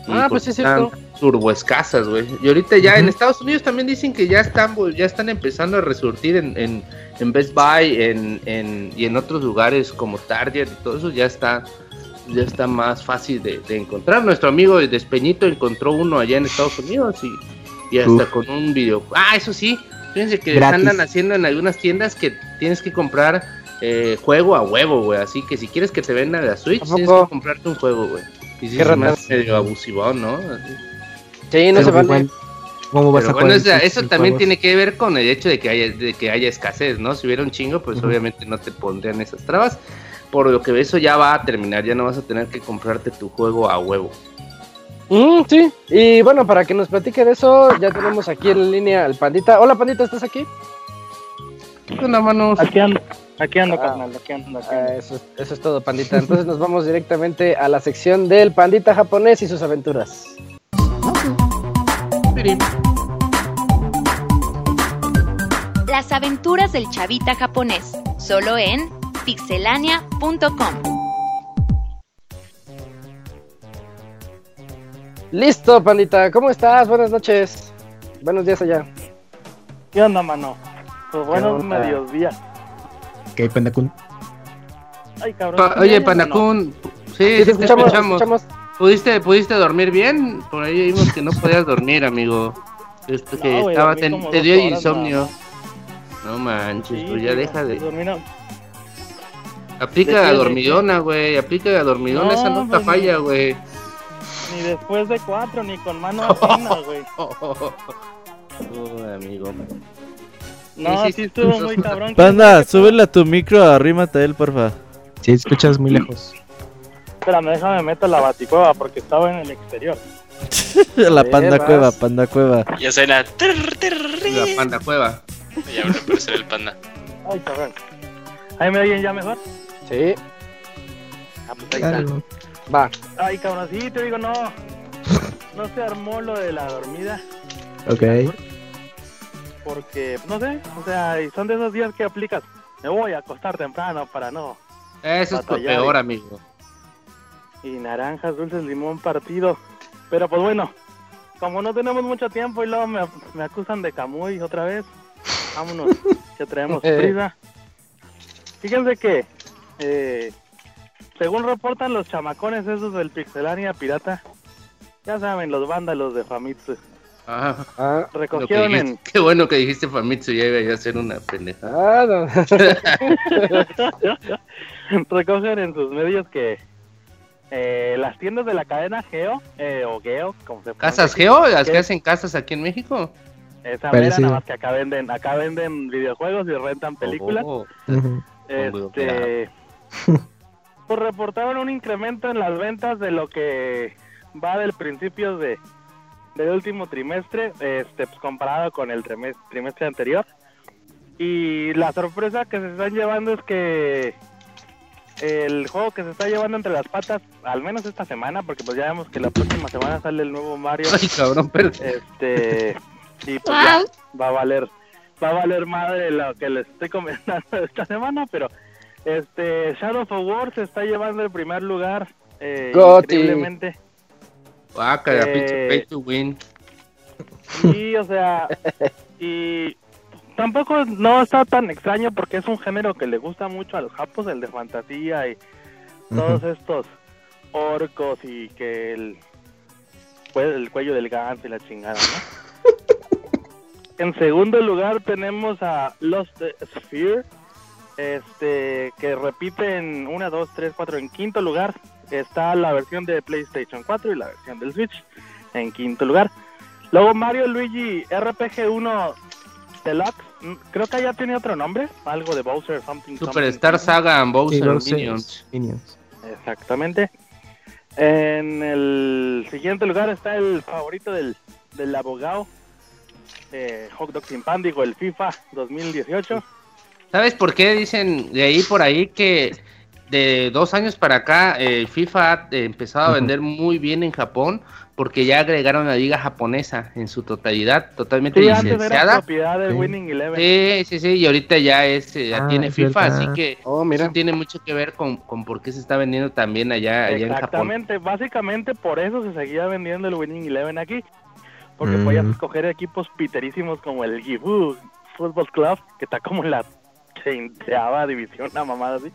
Ah, pues es cierto. Turbo escasas, güey. Y ahorita ya en. Estados Unidos también dicen que ya están, ya están empezando a resurtir en, en, en Best Buy en, en, y en otros lugares como Target y todo eso ya está ya está más fácil de, de encontrar. Nuestro amigo de Despeñito encontró uno allá en Estados Unidos y, y hasta Uf. con un video. Ah, eso sí, fíjense que Gratis. andan haciendo en algunas tiendas que tienes que comprar eh, juego a huevo, güey. Así que si quieres que te vendan la Switch, ¿A tienes que comprarte un juego, güey. Y sí, Qué se me ratas. hace medio abusivón, ¿no? Sí, no Pero se vale. igual, ¿Cómo vas Pero a bueno, o sea, eso también juegos? tiene que ver con el hecho de que haya, de que haya escasez, ¿no? Si hubiera un chingo, pues obviamente no te pondrían esas trabas. Por lo que eso ya va a terminar, ya no vas a tener que comprarte tu juego a huevo. Mm, sí, y bueno, para que nos platique de eso, ya tenemos aquí en línea al Pandita. Hola Pandita, ¿estás aquí? ¿Qué onda, manos? Aquí ando. Aquí ando, Ah. carnal, aquí ando, aquí Ah, ando. eso, es- eso es todo, pandita. Entonces nos vamos directamente a la sección del pandita japonés y sus aventuras. Las aventuras del chavita japonés, solo en pixelania.com. Listo, pandita. ¿Cómo estás? Buenas noches. Buenos días allá. ¿Qué onda, mano? Pues buenos medios días. Ok, Pandakun. Ay, cabrón. Pa- ¿sí Oye, o no? Panacún, sí, te escuchamos, te escuchamos. ¿Pudiste, ¿Pudiste dormir bien? Por ahí vimos que no podías dormir, amigo. Esto que No, estaba, te, dio horas, insomnio. No manches, Sí, pues ya sí, deja de... Aplica ¿De dormidona, güey. Aplica la dormidona, No, esa no pues, falla, güey. Ni después de cuatro, ni con mano ajena, güey. Oh, amigo. No, Sí, sí, estuvo muy cabrón. Panda, ¿Qué- qué- súbele a tu micro, arrímate a él, porfa. Sí, escuchas muy lejos. Espérame, déjame meto la baticueva porque estaba en el exterior. la panda vas. cueva, panda cueva. Ya suena. La panda cueva. Ya a aparecer el panda. Ay, cabrón. ¿Ahí me oyen ya mejor? Sí, Ah, pues ahí está. Claro. va. Ay, cabrón, sí, te digo, no. No se armó lo de la dormida. Ok. Porque, no sé, o sea, y son de esos días que aplicas. Me voy a acostar temprano para no. Eso es lo peor, y- amigo. Y naranjas, dulces, limón partido. Pero pues bueno, como no tenemos mucho tiempo y luego me, me acusan de Camuy otra vez, vámonos, que traemos prisa. Fíjense que, eh, según reportan los chamacones esos del Pixelania Pirata, ya saben, los vándalos de Famitsu, Ah, Ah, que recogieron en... dijiste- Qué bueno que dijiste Famitsu, ya iba a hacer una pendeja. ah, no. recogen en sus medios que eh, las tiendas de la cadena Geo, eh, o Geo, como se ¿Casas pronuncia, Geo? ¿Las ¿Qué? que hacen casas aquí en México? Esa mera, nada más que acá venden, acá venden videojuegos y rentan películas. Oh. Este, pues reportaron un incremento en las ventas de lo que va del principio de del último trimestre, este, pues, comparado con el trimes- trimestre anterior. Y la sorpresa que se están llevando es que el juego que se está llevando entre las patas, al menos esta semana, porque pues ya vemos que la próxima semana sale el nuevo Mario. Ay, cabrón, pero... Este, y pues ya, va a valer, va a valer madre lo que les estoy comentando esta semana, pero este, Shadow of War se está llevando el primer lugar, eh, increíblemente. Ah, cara, Eh, pay to win. Y, o sea, y tampoco no está tan extraño porque es un género que le gusta mucho a los japos, el de fantasía y todos estos orcos y que el, pues, el cuello del ganso y la chingada, ¿no? en segundo lugar tenemos a Lost Sphere, este, que repite en 1, 2, 3, 4. En quinto lugar está la versión de PlayStation 4 y la versión del Switch en quinto lugar. Luego Mario Luigi RPG 1 Deluxe, mm, creo que ya tiene otro nombre, algo de Bowser something. Superstar something. Saga Sí, Bowser Bowser's Minions. Minions. Exactamente. En el siguiente lugar está el favorito del, del abogado, eh, Hot Dog Sin Pan, digo, el FIFA 2018. ¿Sabes por qué dicen de ahí por ahí que de dos años para acá eh, FIFA ha eh, empezado a vender muy bien en Japón? Porque ya agregaron la liga japonesa en su totalidad, totalmente Sí, antes era propiedad del Sí. Winning Eleven. Sí, sí, sí, y ahorita ya es, eh, ya Ah, tiene es FIFA, verdad. así que Oh, mira. eso tiene mucho que ver con, con por qué se está vendiendo también allá, allá en Japón. Exactamente, básicamente por eso se seguía vendiendo el Winning Eleven aquí. Porque podías Mm. escoger equipos piterísimos como el Gifu Football Club, que está como en la quinceava división, una mamada así.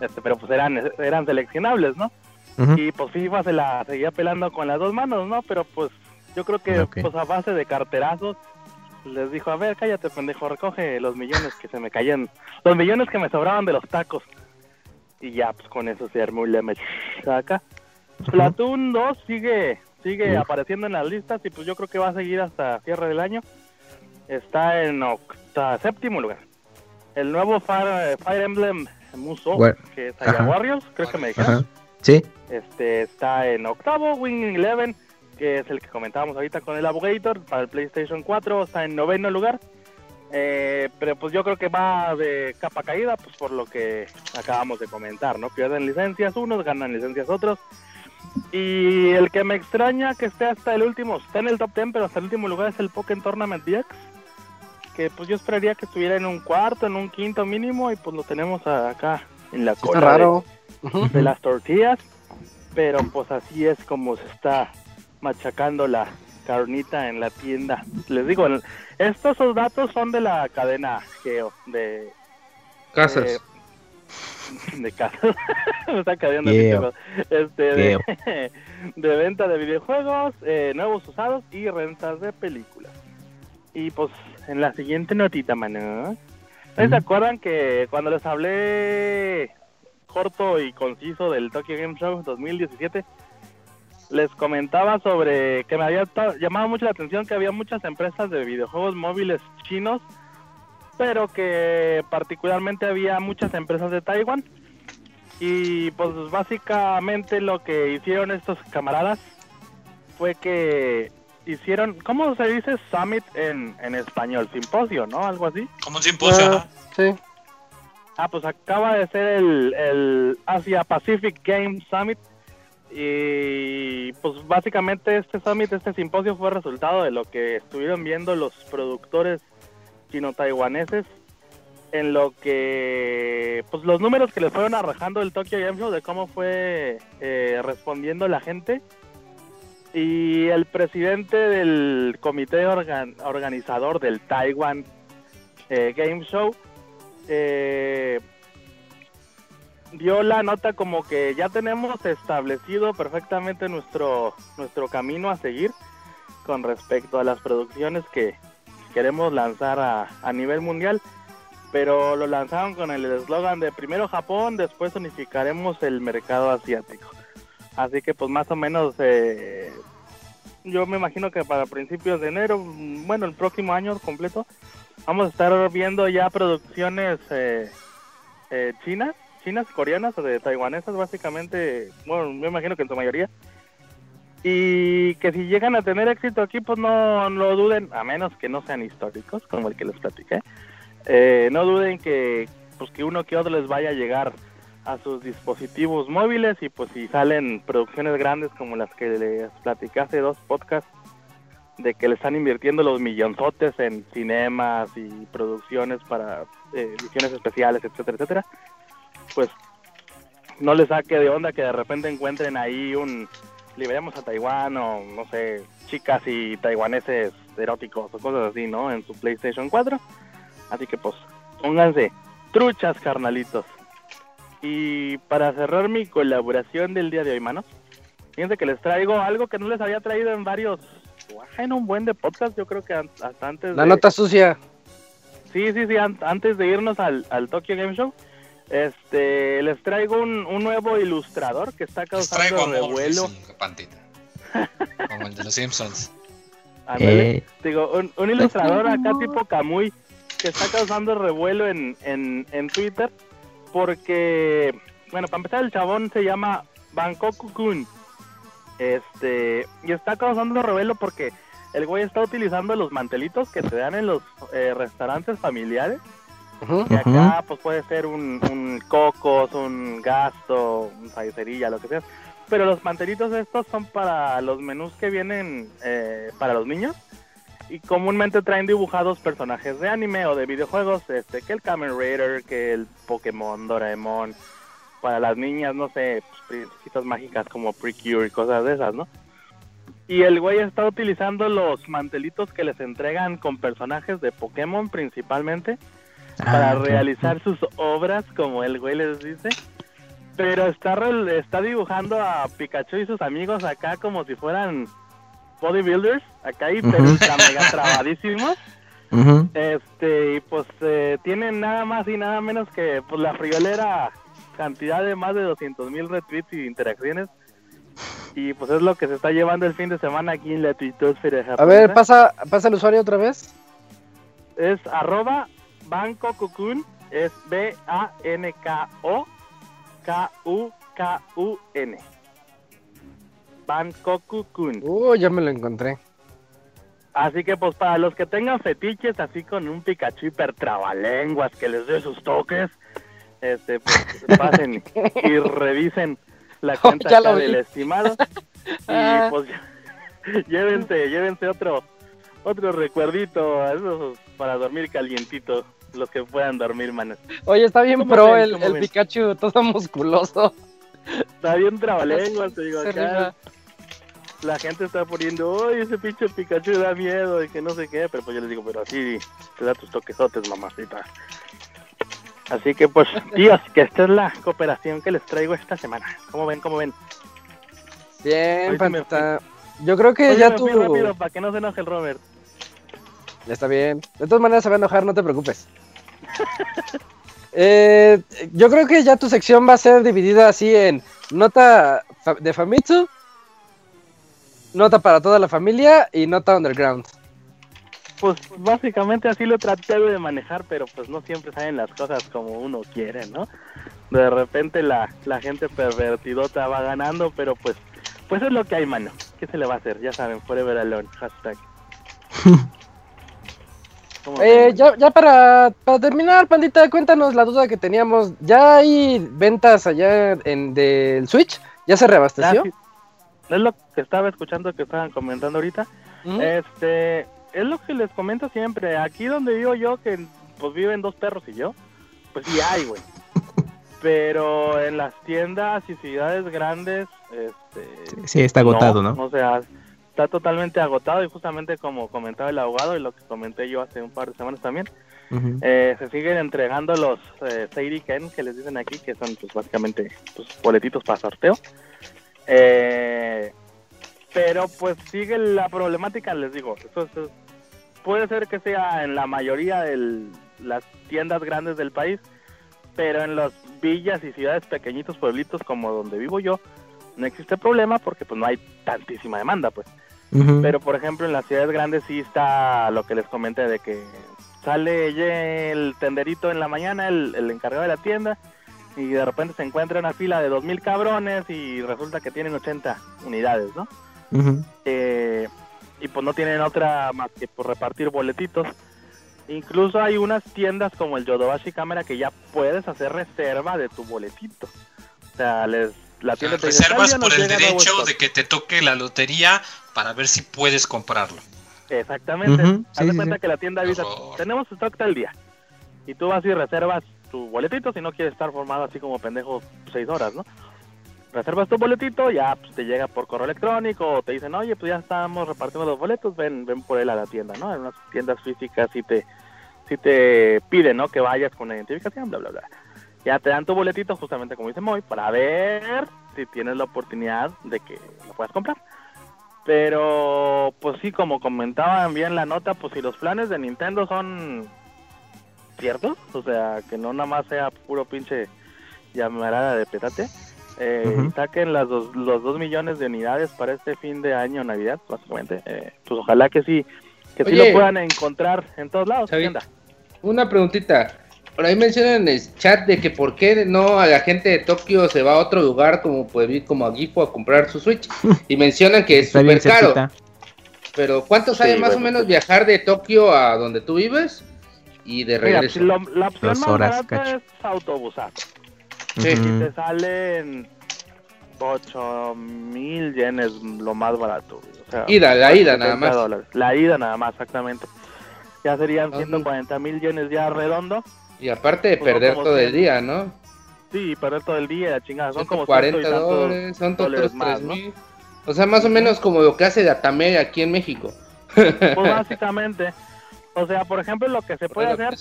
Este, pero pues eran, eran seleccionables, ¿no? Ujú. Y pues FIFA se la seguía pelando con las dos manos, ¿no? Pero pues yo creo que pues a base de carterazos les dijo, a ver, cállate pendejo, recoge los millones que se me caían, los millones que me sobraban de los tacos. Y ya, pues con eso se armó el acá. Platoon 2 sigue sigue apareciendo en las listas y pues yo creo que va a seguir hasta cierre del año. Está en octa, séptimo lugar. El nuevo Fire, Fire Emblem Muso, que es allá Ajá. Warriors, creo que me dijeron. Sí. Este está en octavo, Winning Eleven, que es el que comentábamos ahorita con el Abogator para el PlayStation 4, está en noveno lugar. Eh, pero pues yo creo que va de capa caída, pues por lo que acabamos de comentar, ¿no? Pierden licencias unos, ganan licencias otros. Y el que me extraña que esté hasta el último, está en el top 10, pero hasta el último lugar es el Pokémon Tournament DX. Que pues yo esperaría que estuviera en un cuarto, en un quinto mínimo, y pues lo tenemos acá en la Está cola raro. de, de las tortillas. Pero pues así es como se está machacando la carnita en la tienda. Les digo, estos datos son de la cadena Geo, de Casas. eh, de casas. Me está cayendo Geo. este de, Geo. de venta de videojuegos, eh, nuevos usados y rentas de películas. Y pues en la siguiente notita, mano. ¿Ustedes ¿Se acuerdan que cuando les hablé corto y conciso del Tokyo Game Show 2017, les comentaba sobre que me había llamado mucho la atención que había muchas empresas de videojuegos móviles chinos, pero que particularmente había muchas empresas de Taiwán. Y pues básicamente lo que hicieron estos camaradas fue que hicieron, ¿cómo se dice summit en, en español? Simposio, ¿no? Algo así. Como un simposio, ¿no? sí. Ah, pues acaba de ser el, el Asia Pacific Game Summit. Y pues básicamente este summit, este simposio fue resultado de lo que estuvieron viendo los productores chino-taiwaneses en lo que, pues los números que le fueron arrojando el Tokyo Game Show de cómo fue eh, respondiendo la gente. Y el presidente del comité organ- organizador del Taiwan eh, Game Show eh, dio la nota como que ya tenemos establecido perfectamente nuestro nuestro camino a seguir con respecto a las producciones que queremos lanzar a, a nivel mundial pero lo lanzaron con el eslogan de primero Japón después unificaremos el mercado asiático así que pues más o menos eh, yo me imagino que para principios de enero bueno el próximo año completo vamos a estar viendo ya producciones eh, eh, chinas, chinas, coreanas o de taiwanesas básicamente, bueno, me imagino que en su mayoría. Y que si llegan a tener éxito aquí, pues no lo duden, a menos que no sean históricos, como el que les platiqué. Eh, no duden que pues que uno que otro les vaya a llegar a sus dispositivos móviles y pues si salen producciones grandes como las que les platicé hace dos podcasts de que le están invirtiendo los millonzotes en cinemas y producciones para eh, ediciones especiales, etcétera, etcétera, pues no les saque de onda que de repente encuentren ahí un liberemos a Taiwán o no sé, chicas y taiwaneses eróticos o cosas así, ¿no? En su PlayStation 4. Así que pues pónganse truchas, carnalitos. Y para cerrar mi colaboración del día de hoy, manos, fíjense que les traigo algo que no les había traído en varios, en un buen de podcast, yo creo que hasta antes La de... nota sucia. Sí, sí, sí, an- antes de irnos al, al Tokyo Game Show, este, les traigo un, un nuevo ilustrador que está Les causando traigo revuelo. Como el de los Simpsons. Eh, Digo, un, un ilustrador acá tipo Kamui que está causando revuelo en, en, en Twitter porque, bueno, para empezar el chabón se llama Bangkok Kun. Este, y está causando revuelo porque el güey está utilizando los mantelitos que se dan en los eh, restaurantes familiares. Ujú. Y acá pues puede ser un, un cocos, un gasto, un cerilla, lo que sea. Pero los mantelitos estos son para los menús que vienen eh, para los niños. Y comúnmente traen dibujados personajes de anime o de videojuegos, este, que el Kamen Rider, que el Pokémon, Doraemon. Para las niñas, no sé, pues, princesitas mágicas como Precure y cosas de esas, ¿no? Y el güey está utilizando los mantelitos que les entregan con personajes de Pokémon principalmente para ah, ok. realizar sus obras, como el güey les dice. Pero está, está dibujando a Pikachu y sus amigos acá como si fueran bodybuilders, acá y pero ultra mega trabadísimos. Este, y pues eh, tienen nada más y nada menos que pues la friolera cantidad de más de 200 mil retweets y interacciones. Y pues es lo que se está llevando el fin de semana aquí en la tuitosfera A ver, japonesa. pasa, pasa el usuario otra vez. es arroba Banco Cocoon, es B-A-N-K-O K-U-K-U-N. Cocoon. Uh, ya me lo encontré. Así que pues para los que tengan fetiches así con un Pikachu hiper trabalenguas que les dé sus toques, este pues pasen y revisen la cuenta del estimado Ah. y pues llévense, llévense otro otro recuerdito a esos para dormir calientito, los que puedan dormir, manes. Oye, está bien ¿Cómo pro ven? el, ¿Cómo el? Pikachu, todo musculoso. Está bien trabalenguas, te digo, acá. La gente está poniendo, ¡ay, ese pinche Pikachu da miedo! Y que no sé qué, pero pues yo les digo, pero así te da tus toquesotes, mamacita. Así que pues, tíos, que esta es la cooperación que les traigo esta semana. ¿Cómo ven, cómo ven? Bien, Pantita. Yo creo que Oye, ya tú... rápido para que no se enoje el Robert. Está bien. De todas maneras se va a enojar, no te preocupes. Eh, yo creo que ya tu sección va a ser dividida así en nota de Famitsu, nota para toda la familia y nota underground. Pues básicamente así lo traté de manejar, pero pues no siempre salen las cosas como uno quiere, ¿no? De repente la, la gente pervertidota va ganando, pero pues pues es lo que hay, mano. ¿Qué se le va a hacer? Ya saben, forever alone, hashtag. ¿Cómo Eh, ya ya para, para terminar, Pandita, cuéntanos la duda que teníamos. ¿Ya hay ventas allá en del Switch? ¿Ya se Ah, reabasteció? sí. Es lo que estaba escuchando que estaban comentando ahorita. Ujú. Este, es lo que les comento siempre. Aquí donde vivo yo, que pues viven dos perros y yo, pues sí hay, güey. Pero en las tiendas y ciudades grandes, este, Sí, está agotado, ¿no? O sea, está totalmente agotado y justamente como comentaba el abogado y lo que comenté yo hace un par de semanas también, Ujú. eh, se siguen entregando los eh, Seiri Ken que les dicen aquí, que son pues básicamente pues, boletitos para sorteo. Eh, pero pues sigue la problemática, les digo, eso es- es- puede ser que sea en la mayoría de las tiendas grandes del país, pero en las villas y ciudades pequeñitos, pueblitos como donde vivo yo, no existe problema porque pues no hay tantísima demanda, pues. Pero por ejemplo en las ciudades grandes sí está lo que les comenté de que sale el tenderito en la mañana, el, el encargado de la tienda, y de repente se encuentra una fila de dos mil cabrones y resulta que tienen 80 unidades, ¿no? Eh, y pues no tienen otra más que por repartir boletitos. Incluso hay unas tiendas como el Yodobashi Cámara que ya puedes hacer reserva de tu boletito. O sea, les, la tienda te dice, Reservas "Tal día por el derecho stock". de que te toque la lotería para ver si puedes comprarlo. Exactamente. Ujú, Haz sí, de sí, cuenta sí. que la tienda avisa, Horror. tenemos stock tal día. Y tú vas y reservas tu boletito si no quieres estar formado así como pendejo seis horas, ¿no? Reservas tu boletito, ya pues, te llega por correo electrónico o te dicen, oye, pues ya estamos repartiendo los boletos, ven, ven por él a la tienda, ¿no? En unas tiendas físicas sí te, sí te piden, ¿no? Que vayas con la identificación, bla, bla, bla. Ya te dan tu boletito, justamente como dice Moy, para ver si tienes la oportunidad de que lo puedas comprar. Pero, pues sí, como comentaban bien la nota, pues si los planes de Nintendo son ciertos, o sea, que no nada más sea puro pinche llamarada de petate, eh, saquen las dos, los dos millones de unidades para este fin de año, Navidad, básicamente, eh, pues ojalá que sí, que sí lo puedan encontrar en todos lados. Una preguntita. Por ahí mencionan en el chat de que por qué no a la gente de Tokio se va a otro lugar como puede como a Gifu a comprar su Switch. Y mencionan que es súper caro. Pero ¿cuánto Sí, sale más o menos viajar de Tokio a donde tú vives? Y de Mira, regreso. si lo- la opción Dos más horas, barata cacho. es autobusar. Sí. Ujú. Te salen 8 mil yenes lo más barato. O sea, Ida, la ida 70 nada más. dólares. La ida nada más, exactamente. Ya serían Ah, 140 mil yenes ya redondo. Y aparte de Pues perder todo el 100. día, ¿no? Sí, perder todo el día, la chingada. Son como 140 ciento y tantos dólares, son otros más, 3 ¿no? mil. O sea, más o menos como lo que hace Datame aquí en México. Pues básicamente. O sea, por ejemplo, lo que se puede hacer.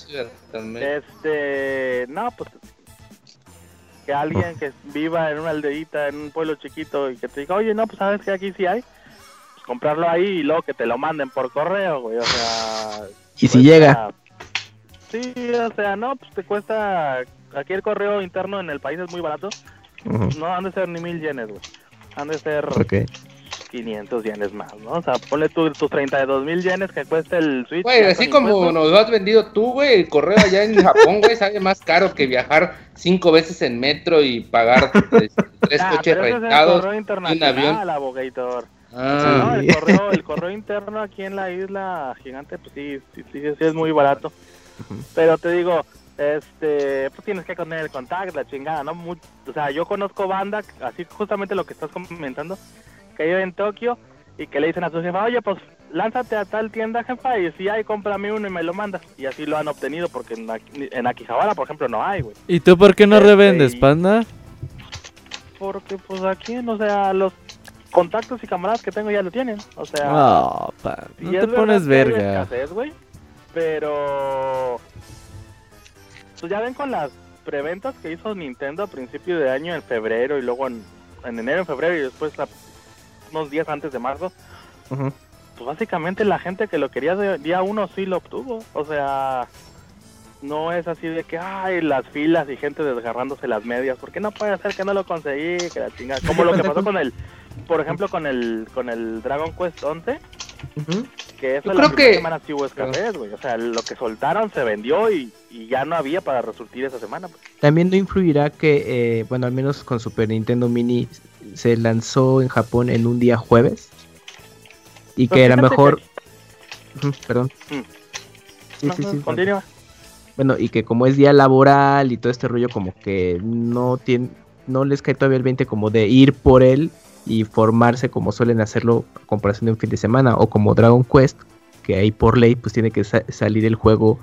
Este, no, pues que alguien que viva en una aldeita, en un pueblo chiquito y que te diga, oye, no, pues sabes que aquí sí hay, pues comprarlo ahí y luego que te lo manden por correo, güey, o sea. Y si cuesta- llega. Sí, o sea, no, pues te cuesta, aquí el correo interno en el país es muy barato, no han de ser ni mil yenes, güey, han de ser Ok. 500 yenes más, ¿no? O sea, ponle tus 32 mil yenes que cuesta el Switch. Güey, así como impuestos. nos lo has vendido tú, güey, el correo allá en Japón, güey, sale más caro que viajar cinco veces en metro y pagar este, tres Ah, coches rentados y un avión. abogator. Ah, No, el correo, el correo interno aquí en la isla gigante, pues sí, sí, sí, sí es muy barato. Pero te digo, este, pues tienes que poner el contacto, la chingada, ¿no? Mu- o sea, yo conozco banda, así justamente lo que estás comentando, que vive en Tokio y que le dicen a su jefa, oye, pues lánzate a tal tienda, jefa, y si hay, cómprame uno y me lo mandas. Y así lo han obtenido, porque en, en Akihabara, por ejemplo, no hay, güey. ¿Y tú por qué no Este, revendes, panda? Porque, pues aquí, o sea, los contactos y camaradas que tengo ya lo tienen. O sea, No, pa, no te pones verga. escasez, pero pues ya ven con las preventas que hizo Nintendo a principio de año en febrero y luego en, en enero, en febrero y después a- unos días antes de marzo, pues básicamente la gente que lo quería de día uno sí lo obtuvo. O sea, no es así de que, ay, las filas y gente desgarrándose las medias, porque no puede ser que no lo conseguí, que la chingada. Como lo que pasó con el, por ejemplo, con el, con el Dragon Quest 11, Ujú. que eso Yo la creo que- semana sí hubo escasez, güey. O sea, lo que soltaron se vendió y, y ya no había para resurtir esa semana. pues. También no influirá que, eh, bueno, al menos con Super Nintendo Mini se lanzó en Japón en un día jueves. Y que era mejor. que- Perdón. Mm. Sí, No, sí, no, sí. continúa. Bueno, y que como es día laboral y todo este rollo, como que no tiene, no les cae todavía el 20 como de ir por él y formarse como suelen hacerlo a comparación de un fin de semana, o como Dragon Quest, que ahí por ley pues tiene que sa- salir el juego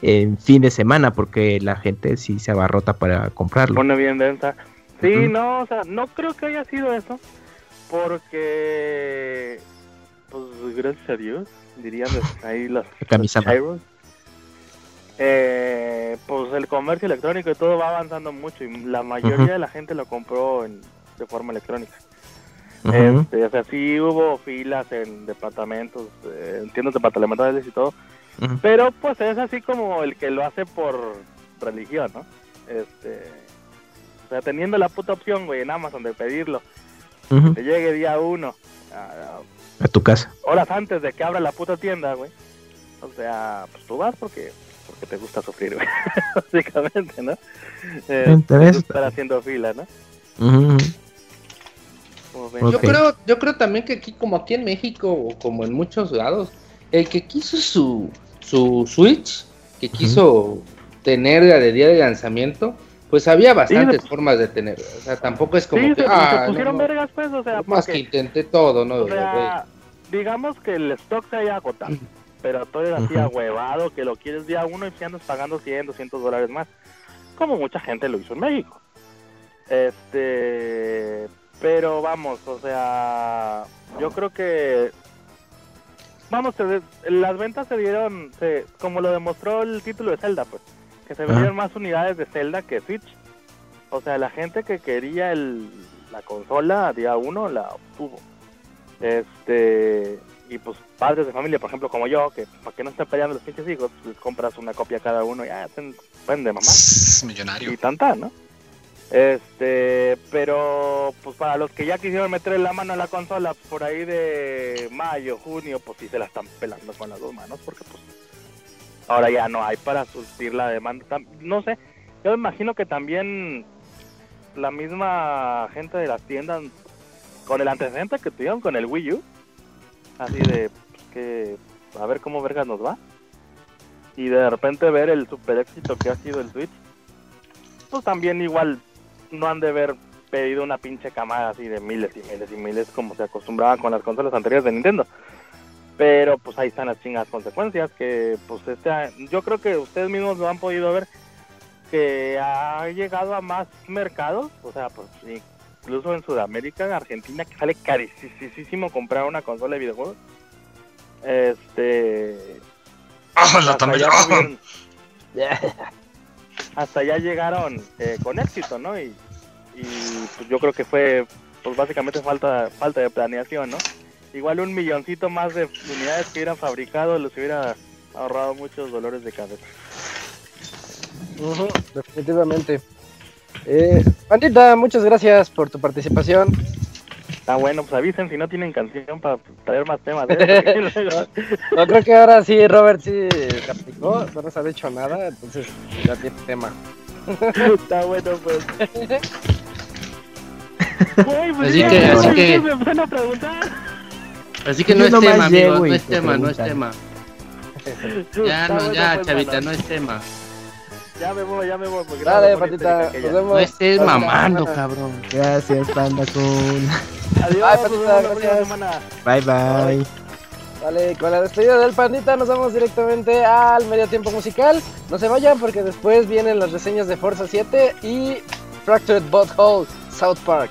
en fin de semana, porque la gente sí se abarrota para comprarlo. Pone bien densa. Sí, no, o sea, no creo que haya sido eso, porque, pues, gracias a Dios, dirían los- ahí los, los Kamisama. chairos. Eh, pues el comercio electrónico y todo va avanzando mucho y la mayoría de la gente lo compró en, de forma electrónica. Este, o sea, sí hubo filas en departamentos, eh, en tiendas departamentales y todo, pero pues es así como el que lo hace por religión, ¿no? Este, o sea, teniendo la puta opción, güey, en Amazon de pedirlo, que llegue día uno, a- A tu casa. horas antes de que abra la puta tienda, güey. O sea, pues tú vas porque porque te gusta sufrir, güey, básicamente, ¿no? Eh, te ves. estar haciendo fila, ¿no? Yo creo, yo creo también que aquí, como aquí en México, o como en muchos lados, el que quiso su, su Switch, que quiso tener de día de lanzamiento, pues había bastantes formas de tener. O sea, tampoco es como Sí, que, se, se ah, no, pusieron no, vergas, pues, o sea, más que intenté todo, ¿no? O sea, digamos que el stock se haya agotado, pero todo es así ahuevado, que lo quieres día uno y si andas pagando 100, 200 dólares más, como mucha gente lo hizo en México. Este, pero vamos, o sea, yo creo que, vamos, se- las ventas se dieron, se, como lo demostró el título de Zelda, pues, que se vendieron más unidades de Zelda que Switch. O sea, la gente que quería el, la consola día uno la obtuvo. Este, y pues padres de familia, por ejemplo, como yo, que para que no estén peleando los pinches hijos, les compras una copia cada uno y ya, ten- pueden de mamá millonario. y tanta, ¿no? Este, pero pues para los que ya quisieron meter la mano a la consola por ahí de mayo, junio, pues sí se la están pelando con las dos manos porque pues ahora ya no hay para surtir la demanda. No sé, yo me imagino que también la misma gente de las tiendas con el antecedente que tuvieron con el Wii U, así de que a ver cómo vergas nos va. Y de repente ver el super éxito que ha sido el Switch pues también igual no han de haber pedido una pinche camada así de miles y miles y miles como se acostumbraban con las consolas anteriores de Nintendo. Pero pues ahí están las chingas consecuencias que pues este yo creo que ustedes mismos lo han podido ver que ha llegado a más mercados, o sea, pues incluso en Sudamérica, en Argentina, que sale carísimo comprar una consola de videojuegos. Este, ¡Ah, la hasta tuvieron- hasta allá llegaron eh, con éxito, ¿no? Y, y, pues yo creo que fue, pues básicamente falta falta de planeación, ¿no? Igual un milloncito más de unidades que hubieran fabricado les hubiera ahorrado muchos dolores de cabeza. Definitivamente. Eh, Pandita, muchas gracias por tu participación. Ah, bueno, pues avisen si no tienen canción para traer más temas. ¿eh? No creo que ahora sí, Robert sí se aplicó, no nos ha dicho nada, entonces ya tiene tema. Está bueno, pues. Güey, pues Así ya, que- así que- me empezaron a preguntar. Así que no es tema, amigo, llego no es te tema, no es tema. Ya, no, ya, pues, chavita, no es tema. Ya me voy, ya me voy. porque Dale, no patita, nos vemos. No estés mamando, cabrón. Gracias, Panda callar. Adiós, patita, gracias. Bye, bye. Vale, con la despedida del pandita nos vamos directamente al medio tiempo musical. No se vayan porque después vienen las reseñas de Forza 7 y Fractured Butthole South Park.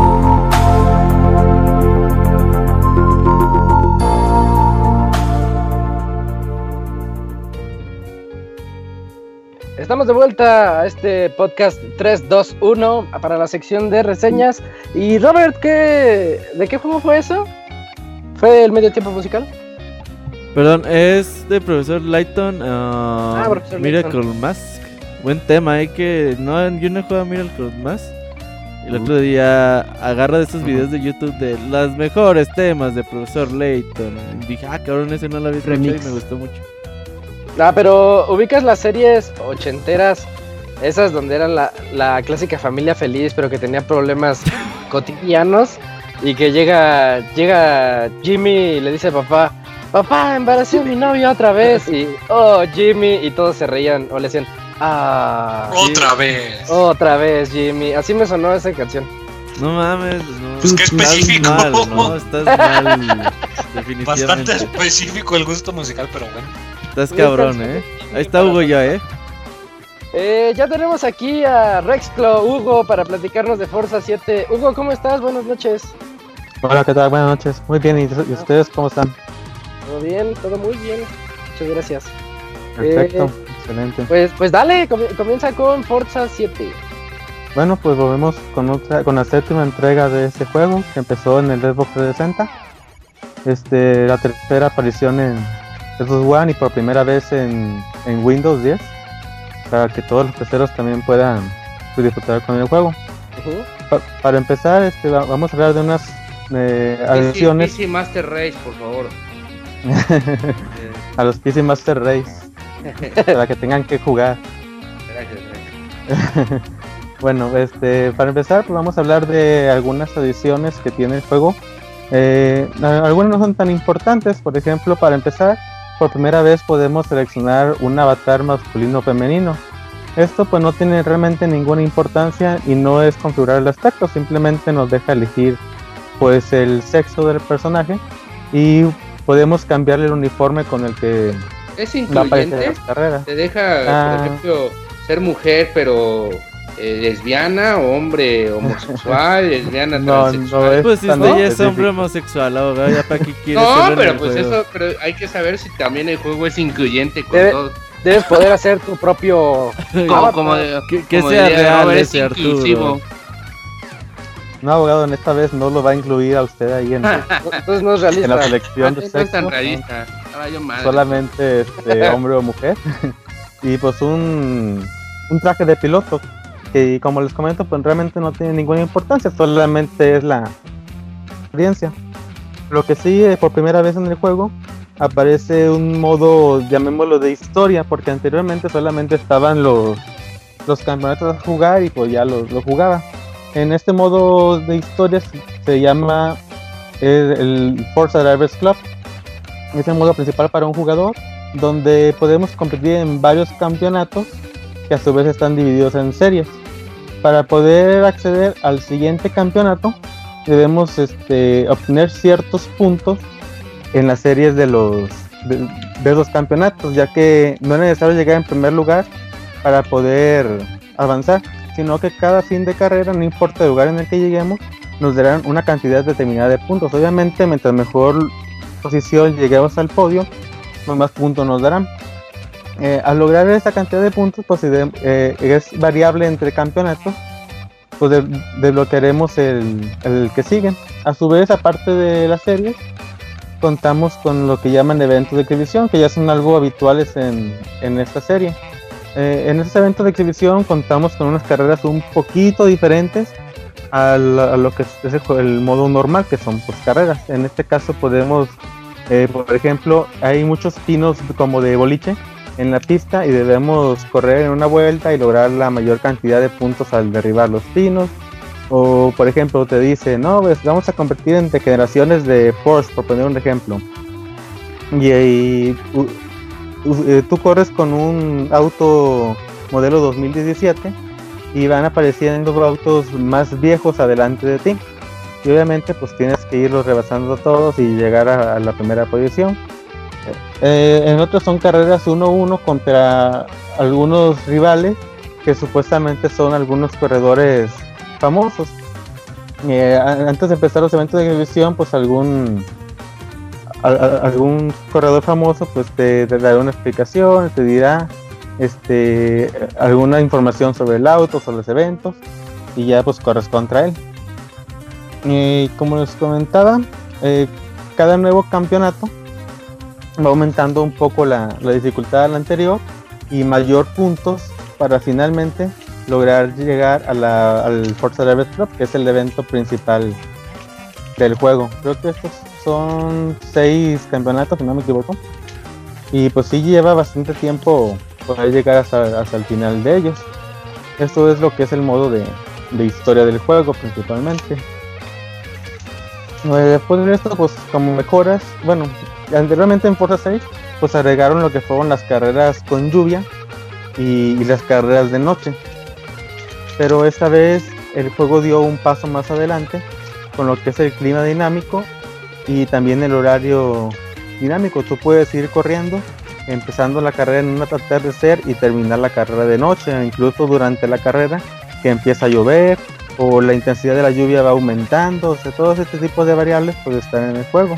Estamos de vuelta a este podcast 321 para la sección de reseñas. Y Robert, ¿qué, ¿de qué juego fue eso? ¿Fue el medio tiempo musical? Perdón, es de profesor Lighton. uh, Ah, profesor Miracle. Mask. Buen tema, hay que. No, yo no he jugado a Miracle Mask. El otro día agarro de estos videos de YouTube de los mejores temas de profesor Layton. Y dije, ah, cabrón, ese no lo había escuchado y me gustó mucho. Ah, pero ubicas las series ochenteras, esas donde eran la, la clásica familia feliz, pero que tenía problemas cotidianos y que llega llega Jimmy y le dice a papá, papá, embaracé a mi novia otra vez y oh Jimmy y todos se reían o le decían, ah, Otra vez. otra vez Jimmy, así me sonó esa canción. No mames, no. Pues qué Estás específico. mal, no, estás mal. definitivamente. Bastante específico el gusto musical, pero bueno. Estás cabrón, eh. Ahí está Hugo ya, eh. Eh, ya tenemos aquí a Rexclo, Hugo, para platicarnos de Forza 7. Hugo, ¿cómo estás? Buenas noches. Hola, ¿qué tal? Buenas noches. Muy bien, ¿y y ustedes cómo están? Todo bien, todo muy bien. Muchas gracias. Perfecto, Eh, excelente. Pues, pues dale, comi- comienza con Forza 7. Bueno, pues volvemos con otra, con la séptima entrega de este juego que empezó en el Xbox 360. Este, la tercera aparición en Xbox One y por primera vez en, en Windows 10 para que todos los terceros también puedan pues, disfrutar con el juego. Pa- para empezar, este, va- vamos a hablar de unas eh, PC, adiciones PC Master Race, por favor. a los PC Master Race para que tengan que jugar. Gracias, gracias. Bueno, este, para empezar, pues vamos a hablar de algunas adiciones que tiene el juego. Eh, algunas no son tan importantes, por ejemplo, para empezar, por primera vez podemos seleccionar un avatar masculino o femenino. Esto pues no tiene realmente ninguna importancia y no es configurar el aspecto, simplemente nos deja elegir pues el sexo del personaje y podemos cambiarle el uniforme con el que Es va a incluyente. las. Te deja, Ah. por ejemplo, ser mujer, pero eh, lesbiana, o hombre homosexual, lesbiana No, transexual. no es Pues si usted ya es hombre homosexual, ahora ya para qué quiere No, pero pues juego? eso, pero hay que saber si también el juego es incluyente con Debe- todo. Debes poder hacer tu propio. Como, como, Que- que como sea diría real Robert, es inclusivo. No, abogado, en esta vez no lo va a incluir a usted ahí en, Entonces no es en la realista. selección de No es sexo. tan ¿no? realista. Yo mal. Solamente este, hombre o mujer. y pues un, un traje de piloto. Que como les comento, pues realmente no tiene ninguna importancia, solamente es la experiencia. Lo que sí, eh, por primera vez en el juego, aparece un modo, llamémoslo de historia, porque anteriormente solamente estaban los, los campeonatos a jugar y pues ya los lo jugaba. En este modo de historia se- se llama eh, el Forza Drivers Club. Es el modo principal para un jugador, donde podemos competir en varios campeonatos que a su vez están divididos en series. Para poder acceder al siguiente campeonato, debemos este, obtener ciertos puntos en las series de los, de, de los campeonatos, ya que no es necesario llegar en primer lugar para poder avanzar, sino que cada fin de carrera, no importa el lugar en el que lleguemos, nos darán una cantidad determinada de puntos. Obviamente, mientras mejor posición lleguemos al podio, más puntos nos darán. Eh, al lograr esta cantidad de puntos, pues eh, es variable entre campeonatos, pues de- desbloquearemos el, que sigue. A su vez, aparte de las series, contamos con lo que llaman eventos de exhibición, que ya son algo habituales en, esta serie. Eh, en este evento de exhibición contamos con unas carreras un poquito diferentes a, lo que es el, el modo normal, que son pues carreras. En este caso podemos, por ejemplo, hay muchos pinos como de boliche en la pista y debemos correr en una vuelta y lograr la mayor cantidad de puntos al derribar los pinos. O por ejemplo te dice, no, pues vamos a competir entre generaciones de Porsche, por poner un ejemplo. Y ahí eh, tú corres con un auto modelo 2017 y van apareciendo autos más viejos adelante de ti. y obviamente pues tienes que irlos rebasando todos y llegar a la primera posición. Eh, en otros son carreras 1-1 contra algunos rivales que supuestamente son algunos corredores famosos. Eh, antes de empezar los eventos de exhibición, pues algún algún corredor famoso pues te, dará una explicación, te dirá este alguna información sobre el auto, sobre los eventos y ya pues corres contra él. Como les comentaba, eh, cada nuevo campeonato va aumentando un poco la, la dificultad del anterior y mayor puntos para finalmente lograr llegar a la- al Forza Level Club, que es el evento principal del juego. Creo que estos son seis campeonatos, si no me equivoco. Y pues sí lleva bastante tiempo poder llegar hasta, hasta el final de ellos. Esto es lo que es el modo de, de historia del juego principalmente. Eh, Después de esto, pues como mejoras, bueno, anteriormente en Forza 6, pues agregaron lo que fueron las carreras con lluvia y, las carreras de noche. Pero esta vez el juego dio un paso más adelante con lo que es el clima dinámico y también el horario dinámico. Tú puedes ir corriendo, empezando la carrera en un atardecer y terminar la carrera de noche, incluso durante la carrera que empieza a llover o la intensidad de la lluvia va aumentando, o sea, todos este tipo de variables pues están en el juego.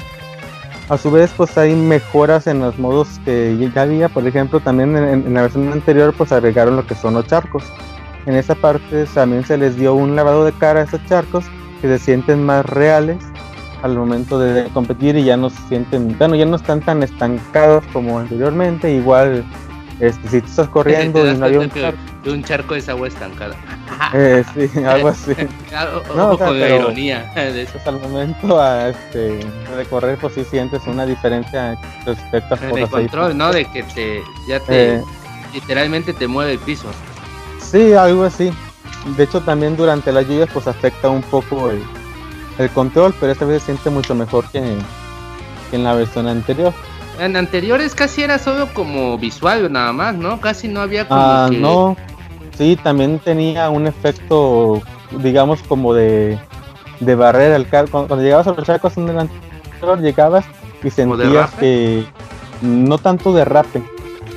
A su vez pues hay mejoras en los modos que ya había, por ejemplo también en, la versión anterior pues agregaron lo que son los charcos. En esa parte también se les dio un lavado de cara a esos charcos que se sienten más reales al momento de competir y ya no se sienten, bueno, ya no están tan estancados como anteriormente, igual este, si tú estás corriendo Te y das no hay un charco, de un charco es agua estancada. eh, sí, algo así. O- No, o sea, pero- ironía de eso. Pues al momento a este, de correr, pues sí sientes una diferencia respecto a En 6. control, ¿no? De que te, ya te, Eh. literalmente te mueve el piso. Sí, algo así. De hecho, también durante las lluvias, pues afecta un poco el, el control, pero esta vez se siente mucho mejor que, que en la versión anterior. En anteriores casi era solo como visual nada más, ¿no? Casi no había como Ah, que... no. Sí, también tenía un efecto, digamos, como de, de barrera. El cuando, cuando llegabas a los charcos en el anterior, llegabas y sentías que no tanto de rape,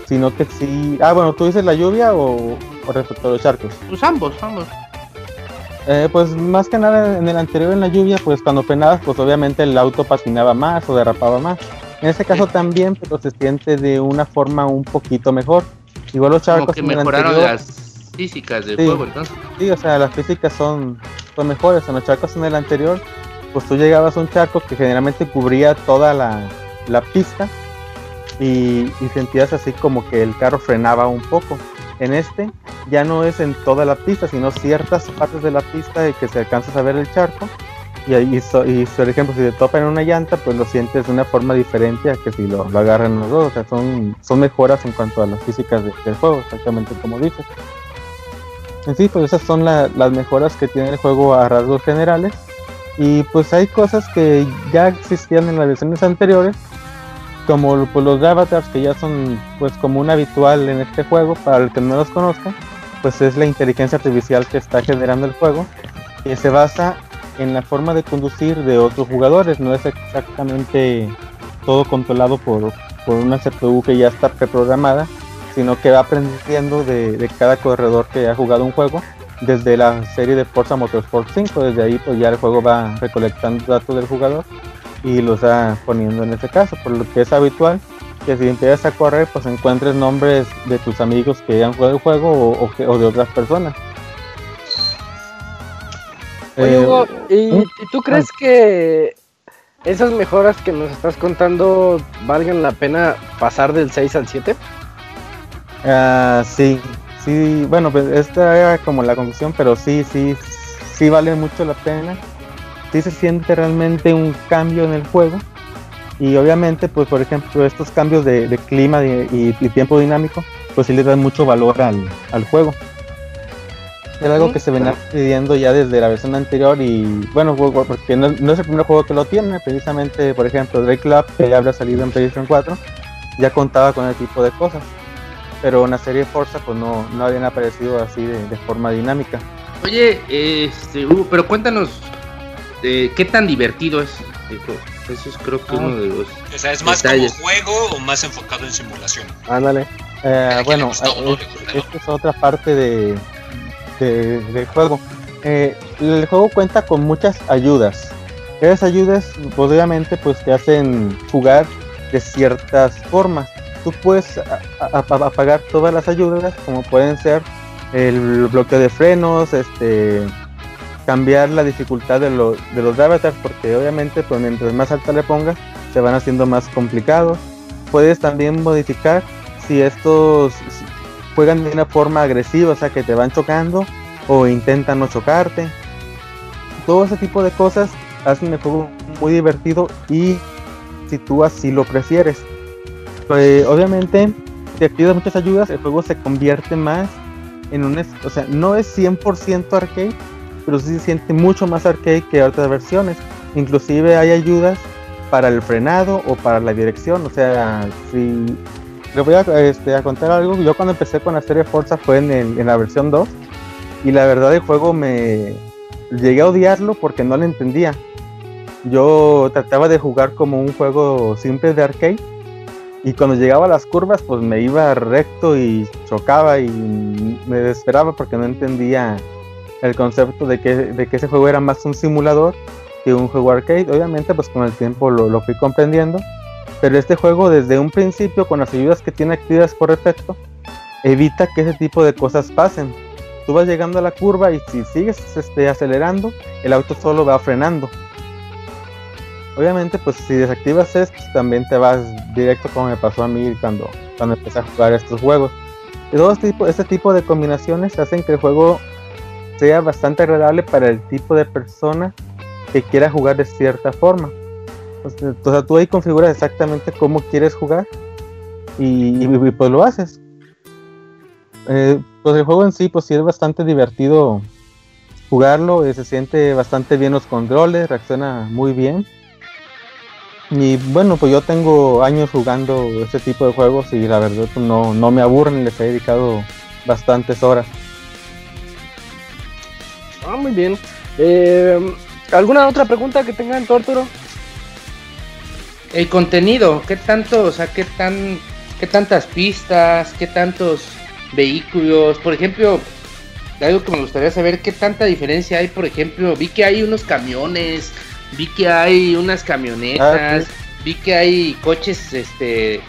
sino que sí. Ah, bueno, ¿tú dices la lluvia o, o respecto a los charcos? Pues ambos, ambos. Eh, pues más que nada en el anterior en la lluvia, pues cuando frenabas, pues obviamente el auto patinaba más o derrapaba más. En este caso también, pero se siente de una forma un poquito mejor. Igual los Como charcos que en el mejoraron anterior, las físicas del Sí. juego, entonces. sí, o sea, las físicas son, son mejores. En los charcos en el anterior, pues tú llegabas a un charco que generalmente cubría toda la, la pista y, y sentías así como que el carro frenaba un poco. En este ya no es en toda la pista, sino ciertas partes de la pista de que se alcanza a ver el charco. Y ahí, so- y por ejemplo, si te topan en una llanta, pues lo sientes de una forma diferente a que si lo, lo agarran los dos. O sea, son, son mejoras en cuanto a las físicas de- del juego, exactamente como dices. En sí, pues esas son la- las mejoras que tiene el juego a rasgos generales. Y pues hay cosas que ya existían en las versiones anteriores, como pues, los avatars que ya son pues como un habitual en este juego, para el que no los conozca, pues es la inteligencia artificial que está generando el juego, que se basa en la forma de conducir de otros jugadores, no es exactamente todo controlado por, por una CPU que ya está preprogramada, sino que va aprendiendo de, de cada corredor que ha jugado un juego desde la serie de Forza Motorsport 5, desde ahí pues ya el juego va recolectando datos del jugador y los va poniendo en ese caso, por lo que es habitual que si empiezas a correr pues encuentres nombres de tus amigos que han jugado el juego o, o de otras personas. Oye, Eh, Hugo, ¿y, y tú crees que esas mejoras que nos estás contando valgan la pena pasar del 6 al 7? Ah, sí, sí, bueno, pues esta era como la conclusión, pero sí, sí, sí vale mucho la pena. Sí se siente realmente un cambio en el juego. Y obviamente, pues por ejemplo, estos cambios de, de clima y, y- y tiempo dinámico, pues sí le dan mucho valor al, al juego. Era algo que se venía pidiendo ya desde la versión anterior y bueno, bu- bu- porque no, no es el primer juego que lo tiene, precisamente, por ejemplo, Drake Club, que ya habrá salido en PlayStation 4, ya contaba con ese tipo de cosas pero en la serie Forza pues no, no habían aparecido así de, de forma dinámica. Oye, este, Hugo, pero cuéntanos eh, ¿qué tan divertido es el juego? Eso es creo que Ah. uno de los... O sea, ¿es más Detalles. como juego o más enfocado en simulación? Ándale. Eh, bueno, gustó, eh, no? es- esta es otra parte de, de- del juego. Eh, el juego cuenta con muchas ayudas. Esas ayudas, obviamente, pues te hacen jugar de ciertas formas. Tú puedes apagar todas las ayudas, como pueden ser el bloqueo de frenos, este cambiar la dificultad de, lo- de los avatars, porque obviamente, pues mientras más alta le pongas, se van haciendo más complicados. Puedes también modificar si estos juegan de una forma agresiva, o sea que te van chocando o intentan no chocarte. Todo ese tipo de cosas hacen el juego muy divertido y si tú así lo prefieres. Pues, obviamente, si activas muchas ayudas, el juego se convierte más en un... O sea, no es 100% arcade, pero sí se siente mucho más arcade que otras versiones. Inclusive hay ayudas para el frenado o para la dirección. O sea, si voy a, este, a contar algo. Yo cuando empecé con la serie Forza fue en, en la versión 2. Y la verdad el juego me llegué a odiarlo porque no lo entendía. Yo trataba de jugar como un juego simple de arcade. Y cuando llegaba a las curvas, pues me iba recto y chocaba y me desesperaba porque no entendía el concepto de que, de que ese juego era más un simulador que un juego arcade. Obviamente, pues con el tiempo lo fui comprendiendo. Pero este juego, desde un principio, con las ayudas que tiene activas por defecto, evita que ese tipo de cosas pasen. Tú vas llegando a la curva y si sigues este, acelerando, el auto solo va frenando. Obviamente, pues si desactivas esto, también te vas directo como me pasó a mí cuando, cuando empecé a jugar estos juegos. Y todo tipo, este tipo de combinaciones hacen que el juego sea bastante agradable para el tipo de persona que quiera jugar de cierta forma. O sea, tú ahí configuras exactamente cómo quieres jugar y, pues lo haces. Eh, pues el juego en sí, pues sí es bastante divertido jugarlo, eh, se siente bastante bien los controles, reacciona muy bien. Y bueno, pues yo tengo años jugando este tipo de juegos y la verdad pues, no, no me aburren, les he dedicado bastantes horas. Ah, muy bien. Eh, ¿Alguna otra pregunta que tengan, tú, Arturo? El contenido, ¿qué tanto, o sea, qué tan, qué tantas pistas, qué tantos vehículos? Por ejemplo, algo que me gustaría saber, ¿qué tanta diferencia hay? Por ejemplo, vi que hay unos camiones, vi que hay unas camionetas, Ah, vi que hay coches, este,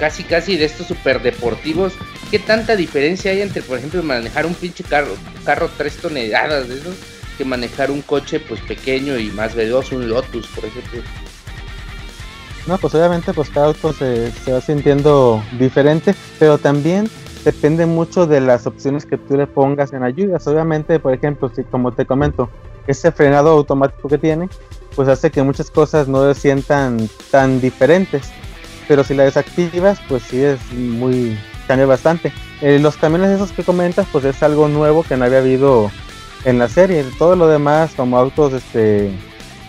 casi, casi de estos super deportivos. ¿Qué tanta diferencia hay entre, por ejemplo, manejar un pinche carro, carro 3 toneladas de esos, que manejar un coche, pues, pequeño y más veloz, un Lotus, por ejemplo? No, pues obviamente pues cada auto se, se va sintiendo diferente, pero también depende mucho de las opciones que tú le pongas en ayudas. Obviamente, por ejemplo, si como te comento, ese frenado automático que tiene, pues hace que muchas cosas no se sientan tan diferentes. Pero si la desactivas, pues sí es muy, cambia bastante. Eh, los camiones esos que comentas, pues es algo nuevo que no había habido en la serie. Todo lo demás, como autos, este,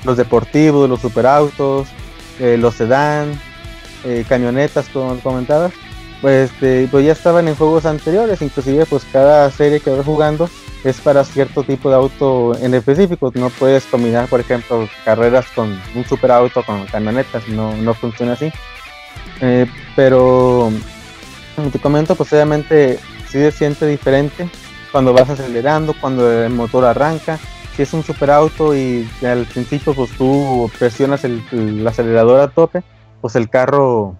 los deportivos, los superautos, eh, los sedán, eh, camionetas, como comentabas, pues, este, pues ya estaban en juegos anteriores, inclusive pues cada serie que vas jugando es para cierto tipo de auto en específico, no puedes combinar por ejemplo carreras con un superauto con camionetas, no, no funciona así. Eh, pero te comento, pues obviamente sí se siente diferente cuando vas acelerando, cuando el motor arranca, si es un superauto y al principio pues tú presionas el, el acelerador a tope, pues el carro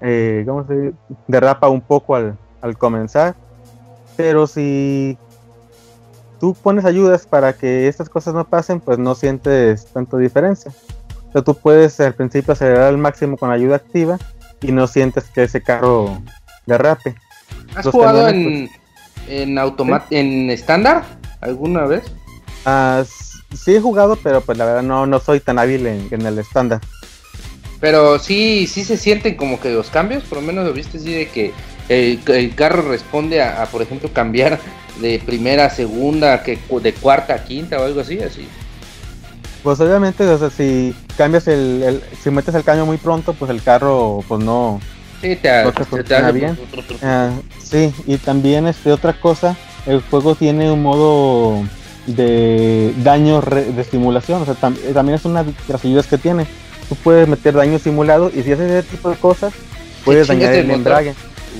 eh, ¿cómo se dice? derrapa un poco al, al comenzar. Pero si tú pones ayudas para que estas cosas no pasen, pues no sientes tanto diferencia. O sea, tú puedes al principio acelerar al máximo con ayuda activa y no sientes que ese carro derrape. ¿Has Los jugado camiones, en, en automa- en estándar alguna vez? S- sí he jugado, pero pues la verdad no, no soy tan hábil en, en el estándar. Pero sí, sí se sienten como que los cambios, por lo menos lo viste así de que el, el carro responde a, a, por ejemplo, cambiar de primera a segunda, que de cuarta a quinta o algo así, así. Pues obviamente, o sea, si cambias el, el- si metes el cambio muy pronto, pues el carro pues no, Sí, te, no te te- hace- bien. Ah, sí, y también este otra cosa, el juego tiene un modo de daños de simulación. O sea, tam- eh, también es una de las ayudas que tiene. Tú puedes meter daño simulado y si haces ese tipo de cosas, puedes dañar el embrague.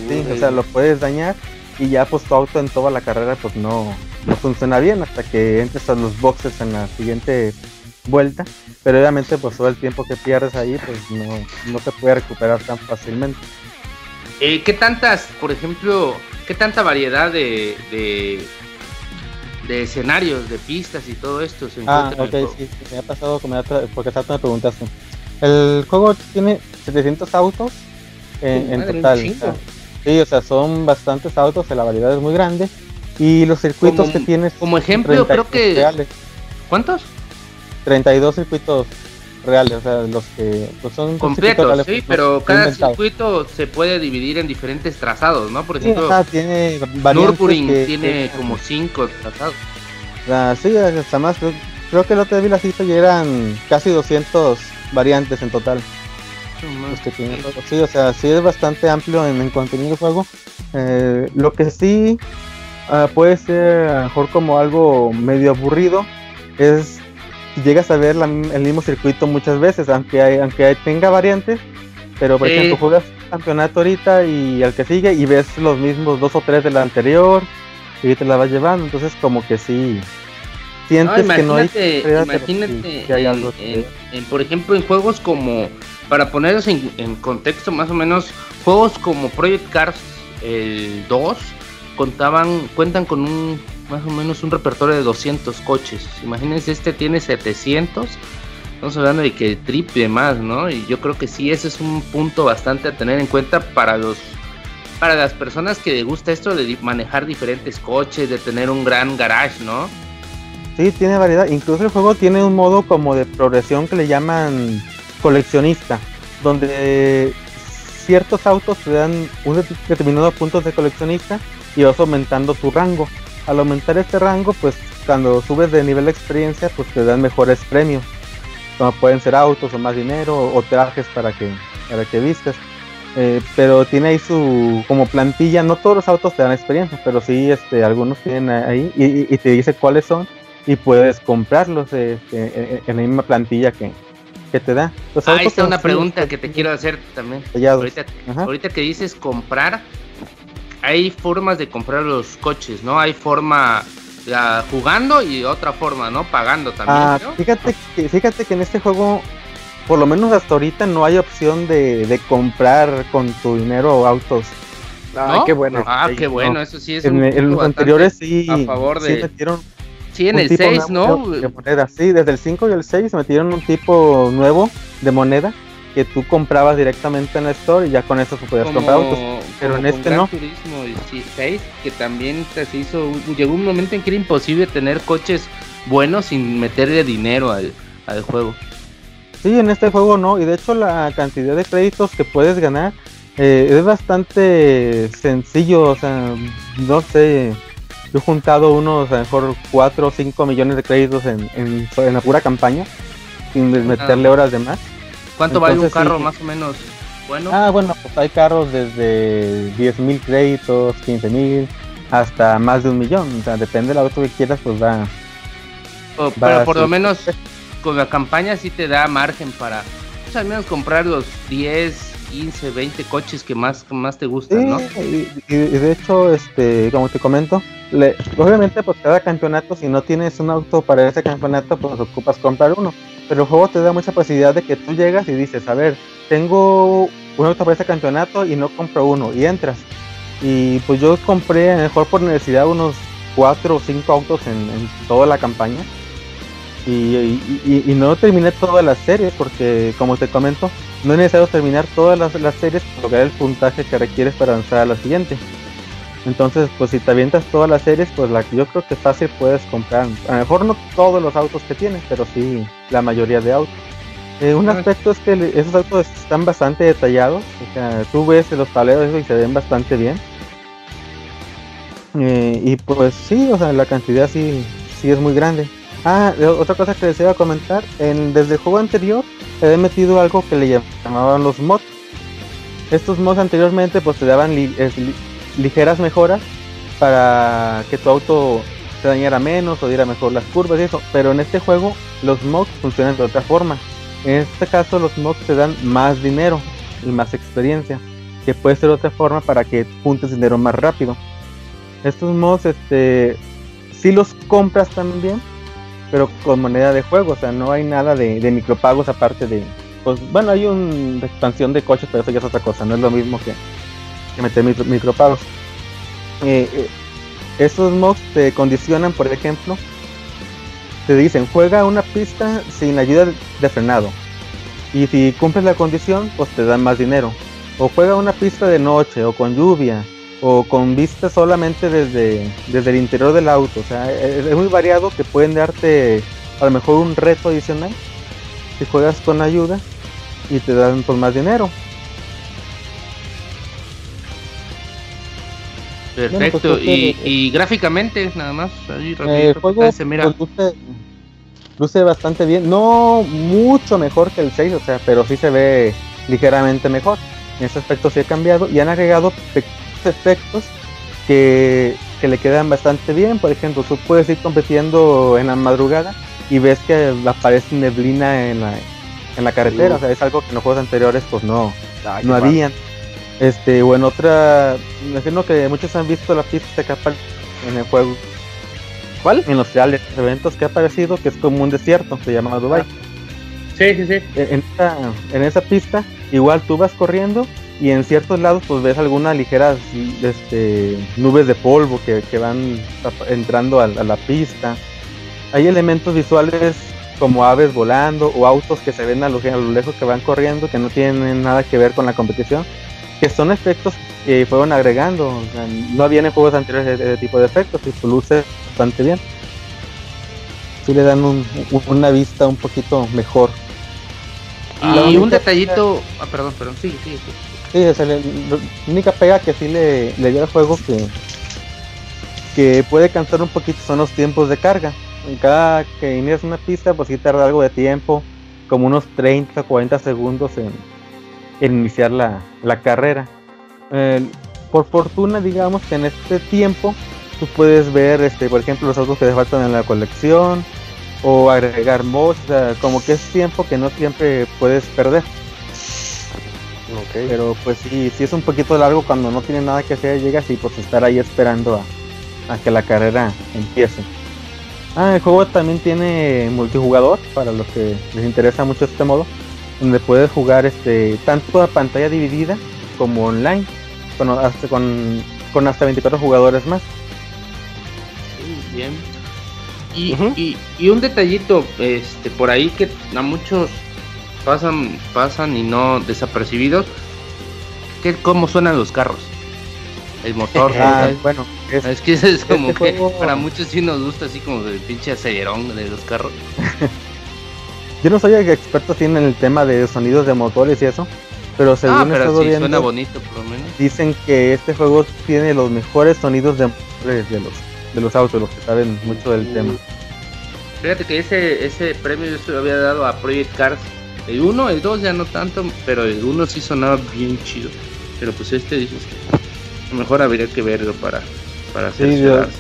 Sí, o sea, lo puedes dañar y ya pues tu auto en toda la carrera pues no, no funciona bien hasta que entres a los boxes en la siguiente vuelta. Pero obviamente pues todo el tiempo que pierdes ahí pues no, no se puede recuperar tan fácilmente. Eh, ¿Qué tantas, por ejemplo, qué tanta variedad de, de, de escenarios, de pistas y todo esto se Ah, ok, sí, me ha pasado tra- porque tanto me preguntaste. El juego tiene 700 autos en, madre, total. o sea, sí, o sea, son bastantes autos, la variedad es muy grande. Y los circuitos Como- que tienes. como ejemplo, creo 32 que- Reales, ¿Cuántos? 32 circuitos reales, o sea, los que pues son circuitos Completos, sí, pues, pero cada circuito se puede dividir en diferentes trazados, ¿no? Por Sí, ejemplo, ajá, tiene variantes Nürburgring que- tiene que- como cinco trazados. Ah, sí, hasta más. Creo, creo que el otro día vi la cifra y eran casi 200 variantes en total. los que. Sí, o sea, sí es bastante amplio en, en contenido juego. Eh, lo que sí ah, puede ser a lo mejor como algo medio aburrido es llegas a ver la- el mismo circuito muchas veces, aunque hay, aunque hay- tenga variantes, pero por Sí. ejemplo juegas campeonato ahorita y al que sigue y ves los mismos dos o tres del anterior y te la vas llevando, entonces como que sí sientes No, que no hay imagínate, sí hay en, algo en- en, por ejemplo, en juegos como, para ponerlos en, en contexto más o menos, juegos como Project Cars el 2 contaban, cuentan con un más o menos un repertorio de 200 coches. Imagínense, este tiene 700. Estamos hablando de que triple más, ¿no? Y yo creo que sí, ese es un punto bastante a tener en cuenta para los para las personas que les gusta esto de manejar diferentes coches, de tener un gran garage, ¿no? Sí, tiene variedad. Incluso el juego tiene un modo como de progresión que le llaman coleccionista, donde ciertos autos te dan un det- determinado puntos de coleccionista y vas aumentando tu rango. Al aumentar este rango, pues cuando subes de nivel de experiencia, pues te dan mejores premios. Como pueden ser autos o más dinero o, o trajes para que, para que vistas. Eh, pero tiene ahí su como plantilla, no todos los autos te dan experiencia, pero sí este, algunos tienen ahí y, y- y te dice cuáles son y puedes comprarlos este, en, en la misma plantilla que, que te da. Los Ahí está una pregunta que te quiero hacer también. Ahorita, ahorita que dices comprar, hay formas de comprar los coches, ¿no? Hay forma la, jugando y otra forma, ¿no? Pagando también. Ah, ¿no? fíjate, que, fíjate que en este juego, por lo menos hasta ahorita, no hay opción de, de comprar con tu dinero autos. Ay, ¿No? qué bueno. Ah, Sí, qué bueno, no. eso sí es En, un en punto los anteriores sí, a favor sí de... metieron Sí, en el tipo 6, ¿no? De moneda, sí, desde el 5 y el 6 metieron un tipo nuevo de moneda que tú comprabas directamente en la store y ya con eso podías comprar autos. pero en este no. Turismo 16, que también se hizo, llegó un momento en que era imposible tener coches buenos sin meterle dinero al, al juego. Sí, en este juego no, y de hecho la cantidad de créditos que puedes ganar eh, es bastante sencillo, o sea, no sé, yo he juntado unos a lo mejor 4 o 5 millones de créditos en, en, en la pura campaña, sin meterle horas de más. ¿Cuánto vale un sí. carro más o menos bueno? Ah, bueno, pues hay carros desde 10 mil créditos, 15 mil, hasta más de un millón, o sea, depende del auto que quieras, pues va. O- va pero por lo menos con la campaña sí te da margen para pues, al menos comprar los 10, 15, 20 coches que más, más te gustan, Sí, ¿no? y- y de hecho, este, como te comento, le- obviamente pues cada campeonato, si no tienes un auto para ese campeonato, pues ocupas comprar uno. Pero el juego te da mucha posibilidad de que tú llegas y dices, a ver, tengo un auto para ese campeonato y no compro uno, y entras. Y pues yo compré, mejor por necesidad, unos cuatro o cinco autos en, toda la campaña. Y no terminé todas las series porque, como te comento, no es necesario terminar todas las, las series para lograr el puntaje que requieres para avanzar a la siguiente. Entonces, pues si te avientas todas las series, pues la que yo creo que fácil puedes comprar. A lo mejor no todos los autos que tienes, pero sí la mayoría de autos. Eh, un aspecto es que esos autos están bastante detallados. O sea, tú ves los tableros y se ven bastante bien. Eh, y pues sí, o sea, la cantidad sí, sí es muy grande. Ah, eh, otra cosa que les iba a comentar, en, desde el juego anterior he metido algo que le llamaban los mods. Estos mods anteriormente pues te daban li- es- li- ligeras mejoras para que tu auto se dañara menos o diera mejor las curvas y eso. Pero en este juego los mods funcionan de otra forma. En este caso los mods te dan más dinero y más experiencia, que puede ser otra forma para que juntes dinero más rápido. Estos mods, este, si los compras también, pero con moneda de juego, o sea, no hay nada de, de micropagos aparte de, pues, bueno, hay una expansión de coches, pero eso ya es otra cosa, no es lo mismo que, que meter micro- micropagos. Eh, eh, estos mods te condicionan, por ejemplo, te dicen juega una pista sin ayuda de frenado. Y si cumples la condición, pues te dan más dinero. O juega una pista de noche, o con lluvia, o con vista solamente desde, desde el interior del auto. O sea, es, es muy variado que pueden darte a lo mejor un reto adicional si juegas con ayuda y te dan pues más dinero. Perfecto. Bueno, pues, y, que- y gráficamente, nada más. Ahí Eh, rapidito, el juego se mira. pues, luce, luce bastante bien, no mucho mejor que el 6, o sea, pero sí se ve ligeramente mejor. En ese aspecto sí ha cambiado y han agregado pequeños efectos que, que le quedan bastante bien. Por ejemplo, tú puedes ir compitiendo en la madrugada y ves que aparece neblina en la, en la carretera, o sea, es algo que en los juegos anteriores pues no, Ay, no padre. Este, o en otra, me imagino que muchos han visto la pista que aparece en el juego. ¿Cuál? En los reales eventos que ha aparecido, que es como un desierto, se llama Dubai. Sí, sí, sí. En, en esa, en esa pista, igual tú vas corriendo y en ciertos lados pues ves algunas ligeras este, nubes de polvo que, que van entrando a, a la pista. Hay elementos visuales como aves volando o autos que se ven a lo, a lo lejos que van corriendo que no tienen nada que ver con la competición, que son efectos que fueron agregando. o sea, no habían en juegos anteriores ese, tipo de efectos y pues luce bastante bien. Sí le dan un- un- una vista un poquito mejor. La Y un detallito. Ah, perdón, perdón. Sí, sí, sí. Sí, o sea, la única pega que sí le, le dio al juego que, que puede cansar un poquito son los tiempos de carga. En cada que inicias una pista, pues sí tarda algo de tiempo, como unos 30 40 segundos en, en iniciar la, la carrera. Eh, por fortuna, digamos que en este tiempo tú puedes ver, este, por ejemplo, los autos que te faltan en la colección o agregar mods, o sea, como que es tiempo que no siempre puedes perder. Pero pues sí, sí es un poquito largo cuando no tiene nada que hacer, llegas y pues estar ahí esperando a, a que la carrera empiece. Ah, el juego también tiene multijugador para los que les interesa mucho este modo, donde puedes jugar este tanto a pantalla dividida como online, con hasta, con, con hasta 24 jugadores más. Sí, Bien. Y, y, y un detallito este por ahí que a muchos pasan pasan y no desapercibidos que cómo suenan los carros el motor Ah, ¿sabes? bueno, es, es que es como este que juego- para muchos sí nos gusta así como el pinche acelerón de los carros yo no soy experto así en el tema de sonidos de motores y eso, pero según ah he pero estado sí viendo, suena bonito por lo menos dicen que este juego tiene los mejores sonidos de motores de los de los autos, los que saben mucho del tema. fíjate que ese ese premio yo se lo había dado a Project Cars el 1 el 2 ya no tanto pero el 1 sí sonaba bien chido pero pues este dices que a lo mejor habría que verlo para para Sí, cerciorarse.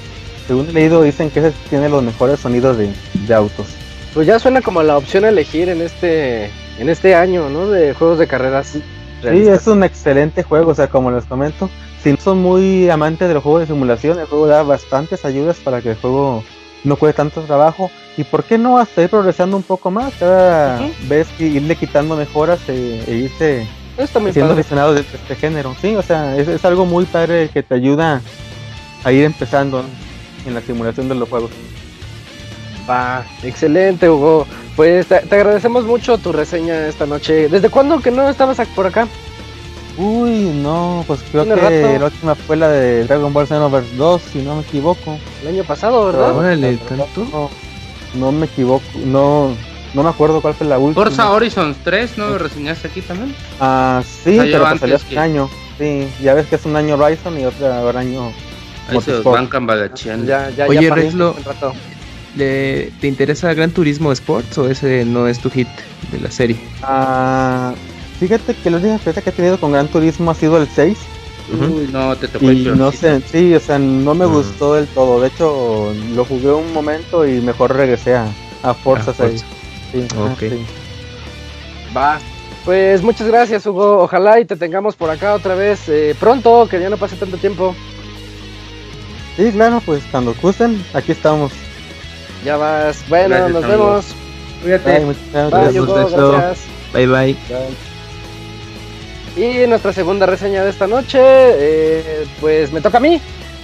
Según he leído, dicen que ese tiene los mejores sonidos de, de autos. Pues ya suena como la opción a elegir en este en este año, ¿no? De juegos de carreras. Sí, es un excelente juego, o sea, como les comento, si no son muy amantes de los juegos de simulación, el juego da bastantes ayudas para que el juego no cueste tanto trabajo. Y por qué no hasta ir progresando un poco más, cada vez que irle quitando mejoras e, e irse siendo aficionado de, de este género. Sí, o sea, es, es algo muy padre que te ayuda a ir empezando en la simulación de los juegos. Va, excelente, Hugo. Pues te, te agradecemos mucho tu reseña esta noche. ¿Desde cuándo que no estabas por acá? Uy, no, pues creo que rato. la última fue la de Dragon Ball Xenoverse 2, si no me equivoco. El año pasado, ¿verdad? Órale, ¿tanto? No, no me equivoco, no, no me acuerdo cuál fue la última. Forza Horizon 3, ¿no lo reseñaste aquí también? Ah, sí, Salió pero pues salió hace que- año. Sí, ya ves que es un año Horizon y otro año Ahí se van. Ya, ya, Oye, ya Reslo. ¿Le- ¿Te interesa Gran Turismo Sports o ese no es tu hit de la serie? Ah, fíjate que la única experiencia que he tenido con Gran Turismo ha sido el 6, Uy, no, te tocó Y el no peorcito. sé, sí, o sea, no me gustó del todo. De hecho, lo jugué un momento y mejor regresé a, a Forza A 6. Sí, ajá, Ok. sí. Va. Pues muchas gracias, Hugo. Ojalá y te tengamos por acá otra vez eh, pronto, que ya no pase tanto tiempo. Sí, claro, pues cuando gusten, aquí estamos. Ya vas. Bueno, Gracias, nos vemos. Cuídate. Bye, muchas Bye, gracias. Bye bye. Y nuestra segunda reseña de esta noche, eh, pues me toca a mí.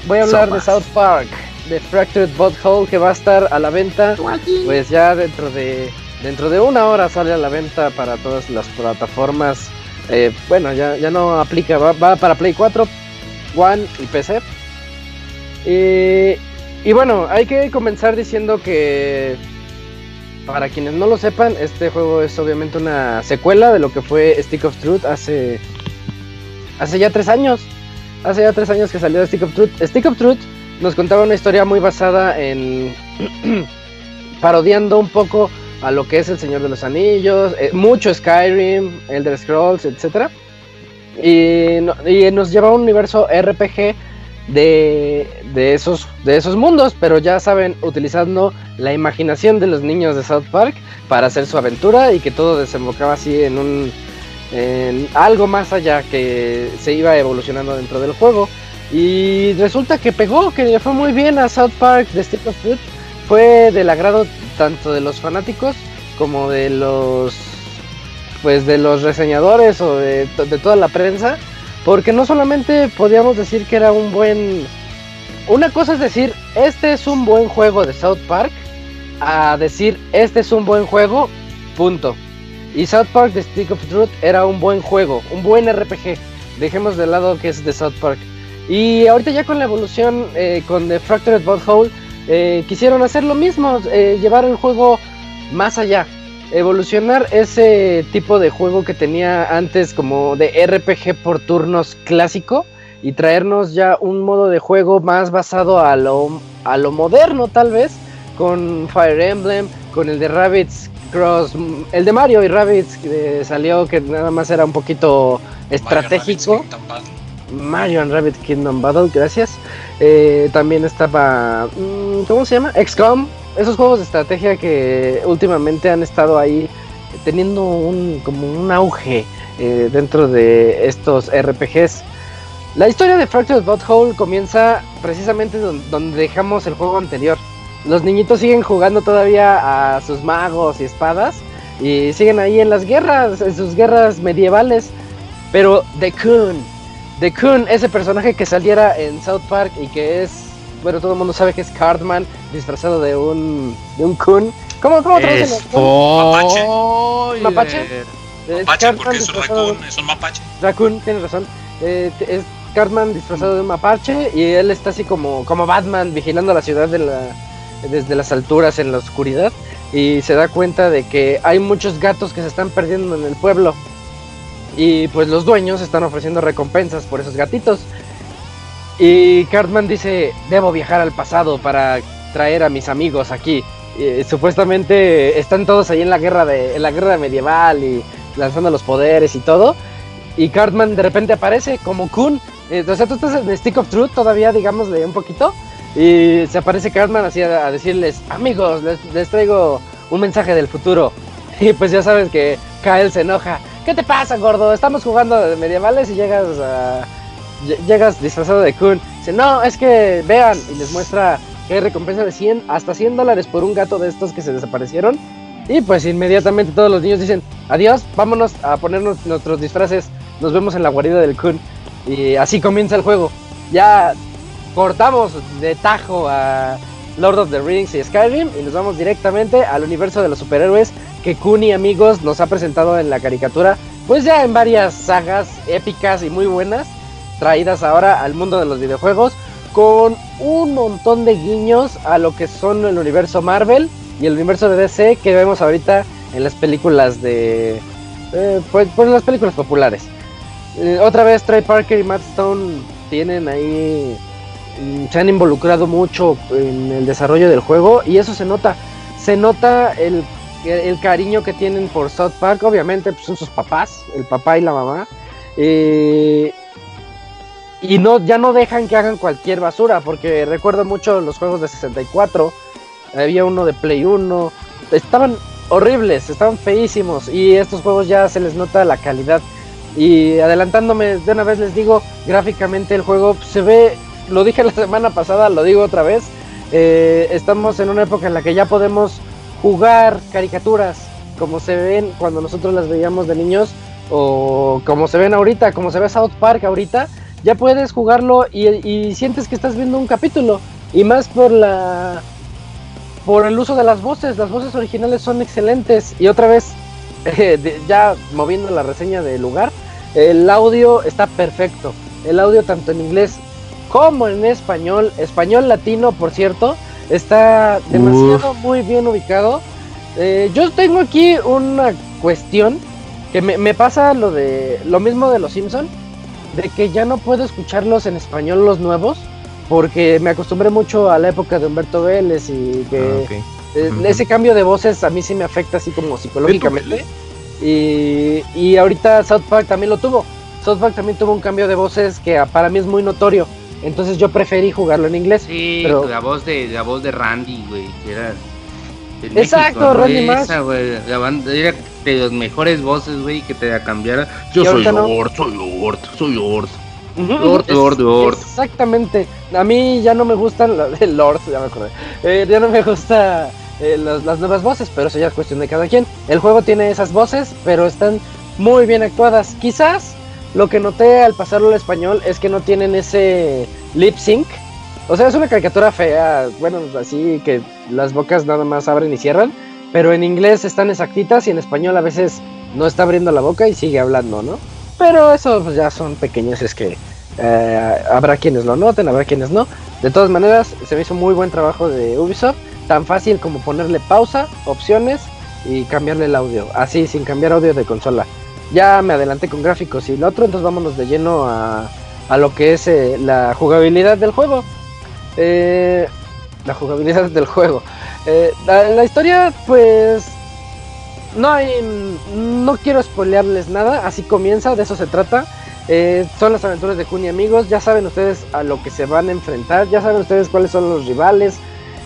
Voy a hablar de South Park, de Fractured Butthole, que va a estar a la venta, pues ya dentro de dentro de una hora sale a la venta para todas las plataformas. Eh, bueno, ya, ya no aplica, va, va para Play 4, One y PC. Y, y bueno, hay que comenzar diciendo que para quienes no lo sepan, este juego es obviamente una secuela de lo que fue Stick of Truth hace, hace ya tres años. Hace ya tres años que salió Stick of Truth. Stick of Truth nos contaba una historia muy basada en parodiando un poco a lo que es el Señor de los Anillos, eh, mucho Skyrim, Elder Scrolls, etc. Y, y nos lleva a un universo RPG de, de, esos, de esos mundos, pero ya saben, utilizando la imaginación de los niños de South Park para hacer su aventura y que todo desembocaba así en un en algo más allá que se iba evolucionando dentro del juego. Y resulta que pegó, que le fue muy bien a South Park de Stick of Truth. Fue del agrado tanto de los fanáticos como de los pues de los reseñadores o de, de toda la prensa. Porque no solamente podíamos decir que era un buen. Una cosa es decir, este es un buen juego de South Park. A decir, este es un buen juego, punto. Y South Park The Stick of Truth era un buen juego, un buen RPG. Dejemos de lado que es de South Park. Y ahorita ya con la evolución, eh, con The Fractured Butthole, eh, quisieron hacer lo mismo, eh, llevar el juego más allá. Evolucionar ese tipo de juego que tenía antes como de RPG por turnos clásico y traernos ya un modo de juego más basado a lo, a lo moderno tal vez, con Fire Emblem, con el de Rabbids Cross, el de Mario y Rabbids que salió que nada más era un poquito estratégico. Mario and Rabbit Kingdom Battle, gracias. Eh, también estaba, mm, ¿cómo se llama? XCOM. Esos juegos de estrategia que últimamente han estado ahí teniendo un como un auge eh, dentro de estos RPGs. La historia de Fractured Butthole comienza precisamente don- donde dejamos el juego anterior. Los niñitos siguen jugando todavía a sus magos y espadas y siguen ahí en las guerras, en sus guerras medievales. Pero The Coon, The Coon, ese personaje que saliera en South Park y que es, bueno, todo el mundo sabe que es Cartman disfrazado de un, de un Coon. ¿Cómo, cómo traducen? ¿Mapache? Es Mapache, Cartman porque es un disfrazado de- raccoon, es un mapache. Raccoon, tienes razón. Eh, es Cartman disfrazado de un mapache y él está así como, como Batman vigilando la ciudad de la, desde las alturas en la oscuridad y se da cuenta de que hay muchos gatos que se están perdiendo en el pueblo y pues los dueños están ofreciendo recompensas por esos gatitos. Y Cartman dice, debo viajar al pasado para traer a mis amigos aquí. Y, supuestamente están todos ahí en la guerra de en la guerra medieval y lanzando los poderes y todo. Y Cartman de repente aparece como Kun. Eh, o sea, tú estás en Stick of Truth todavía, digámosle un poquito. Y se aparece Cartman así a, decirles, amigos, les, les traigo un mensaje del futuro. Y pues ya sabes que Kyle se enoja. ¿Qué te pasa, gordo? Estamos jugando de medievales y llegas a... lle- Llegas disfrazado de Kun. Dice, no, es que vean. Y les muestra que hay recompensa de 100, hasta 100 dólares por un gato de estos que se desaparecieron. Y pues inmediatamente todos los niños dicen, adiós, vámonos a ponernos nuestros disfraces. Nos vemos en la guarida del Kun. Y así comienza el juego. Ya cortamos de tajo a Lord of the Rings y Skyrim y nos vamos directamente al universo de los superhéroes que Kun y amigos nos ha presentado en la caricatura, pues ya en varias sagas épicas y muy buenas, traídas ahora al mundo de los videojuegos, con un montón de guiños a lo que son el universo Marvel y el universo de DC que vemos ahorita en las películas de... eh, pues, pues las películas populares. Eh, otra vez Trey Parker y Matt Stone tienen ahí mm, se han involucrado mucho en el desarrollo del juego y eso se nota se nota el, el cariño que tienen por South Park obviamente pues, son sus papás el papá y la mamá Eh, y no, ya no dejan que hagan cualquier basura, porque recuerdo mucho los juegos de 64, había uno de Play 1, estaban horribles, estaban feísimos y estos juegos ya se les nota la calidad. Y adelantándome de una vez les digo, gráficamente el juego se ve, lo dije la semana pasada, lo digo otra vez, eh, estamos en una época en la que ya podemos jugar caricaturas como se ven cuando nosotros las veíamos de niños o como se ven ahorita, como se ve South Park ahorita, ya puedes jugarlo y, sientes que estás viendo un capítulo. Y más por la por el uso de las voces, las voces originales son excelentes. Y otra vez eh, ya moviendo la reseña del lugar, el audio está perfecto, el audio tanto en inglés como en español, español latino por cierto, está demasiado muy bien ubicado. Eh, yo tengo aquí una cuestión que me, pasa lo de lo mismo de los Simpson, de que ya no puedo escucharlos en español los nuevos, porque me acostumbré mucho a la época de Humberto Vélez y que ah, eh, ese cambio de voces a mí sí me afecta así como psicológicamente. Y, y ahorita South Park también lo tuvo. South Park también tuvo un cambio de voces que para mí es muy notorio. Entonces yo preferí jugarlo en inglés. Sí, la voz de la voz de Randy, güey, que era Exacto, Randy Marsh. la banda era de las mejores voces, güey, que te cambiara. Yo soy Lord, soy Lord, soy Lord. Lord, Lord, Lord. Exactamente. A mí ya no me gustan los Lord, ya me acordé. Eh, ya no me gusta eh, las, nuevas voces, pero eso ya es cuestión de cada quien. El juego tiene esas voces, pero están muy bien actuadas. Quizás lo que noté al pasarlo al español es que no tienen ese lip sync o sea, es una caricatura fea, bueno, así que las bocas nada más abren y cierran, pero en inglés están exactitas y en español a veces no está abriendo la boca y sigue hablando, ¿no? Pero eso pues, ya son pequeños, es que eh, habrá quienes lo noten, habrá quienes no. De todas maneras, se me hizo muy buen trabajo de Ubisoft, tan fácil como ponerle pausa, opciones y cambiarle el audio, así sin cambiar audio de consola. Ya me adelanté con gráficos y lo otro, entonces vámonos de lleno a, a lo que es eh, la jugabilidad del juego. Eh, la jugabilidad del juego. Eh, la, historia, pues. No hay. No quiero spoilearles nada. Así comienza, de eso se trata. Eh, son las aventuras de Kun y amigos. Ya saben ustedes a lo que se van a enfrentar. Ya saben ustedes cuáles son los rivales.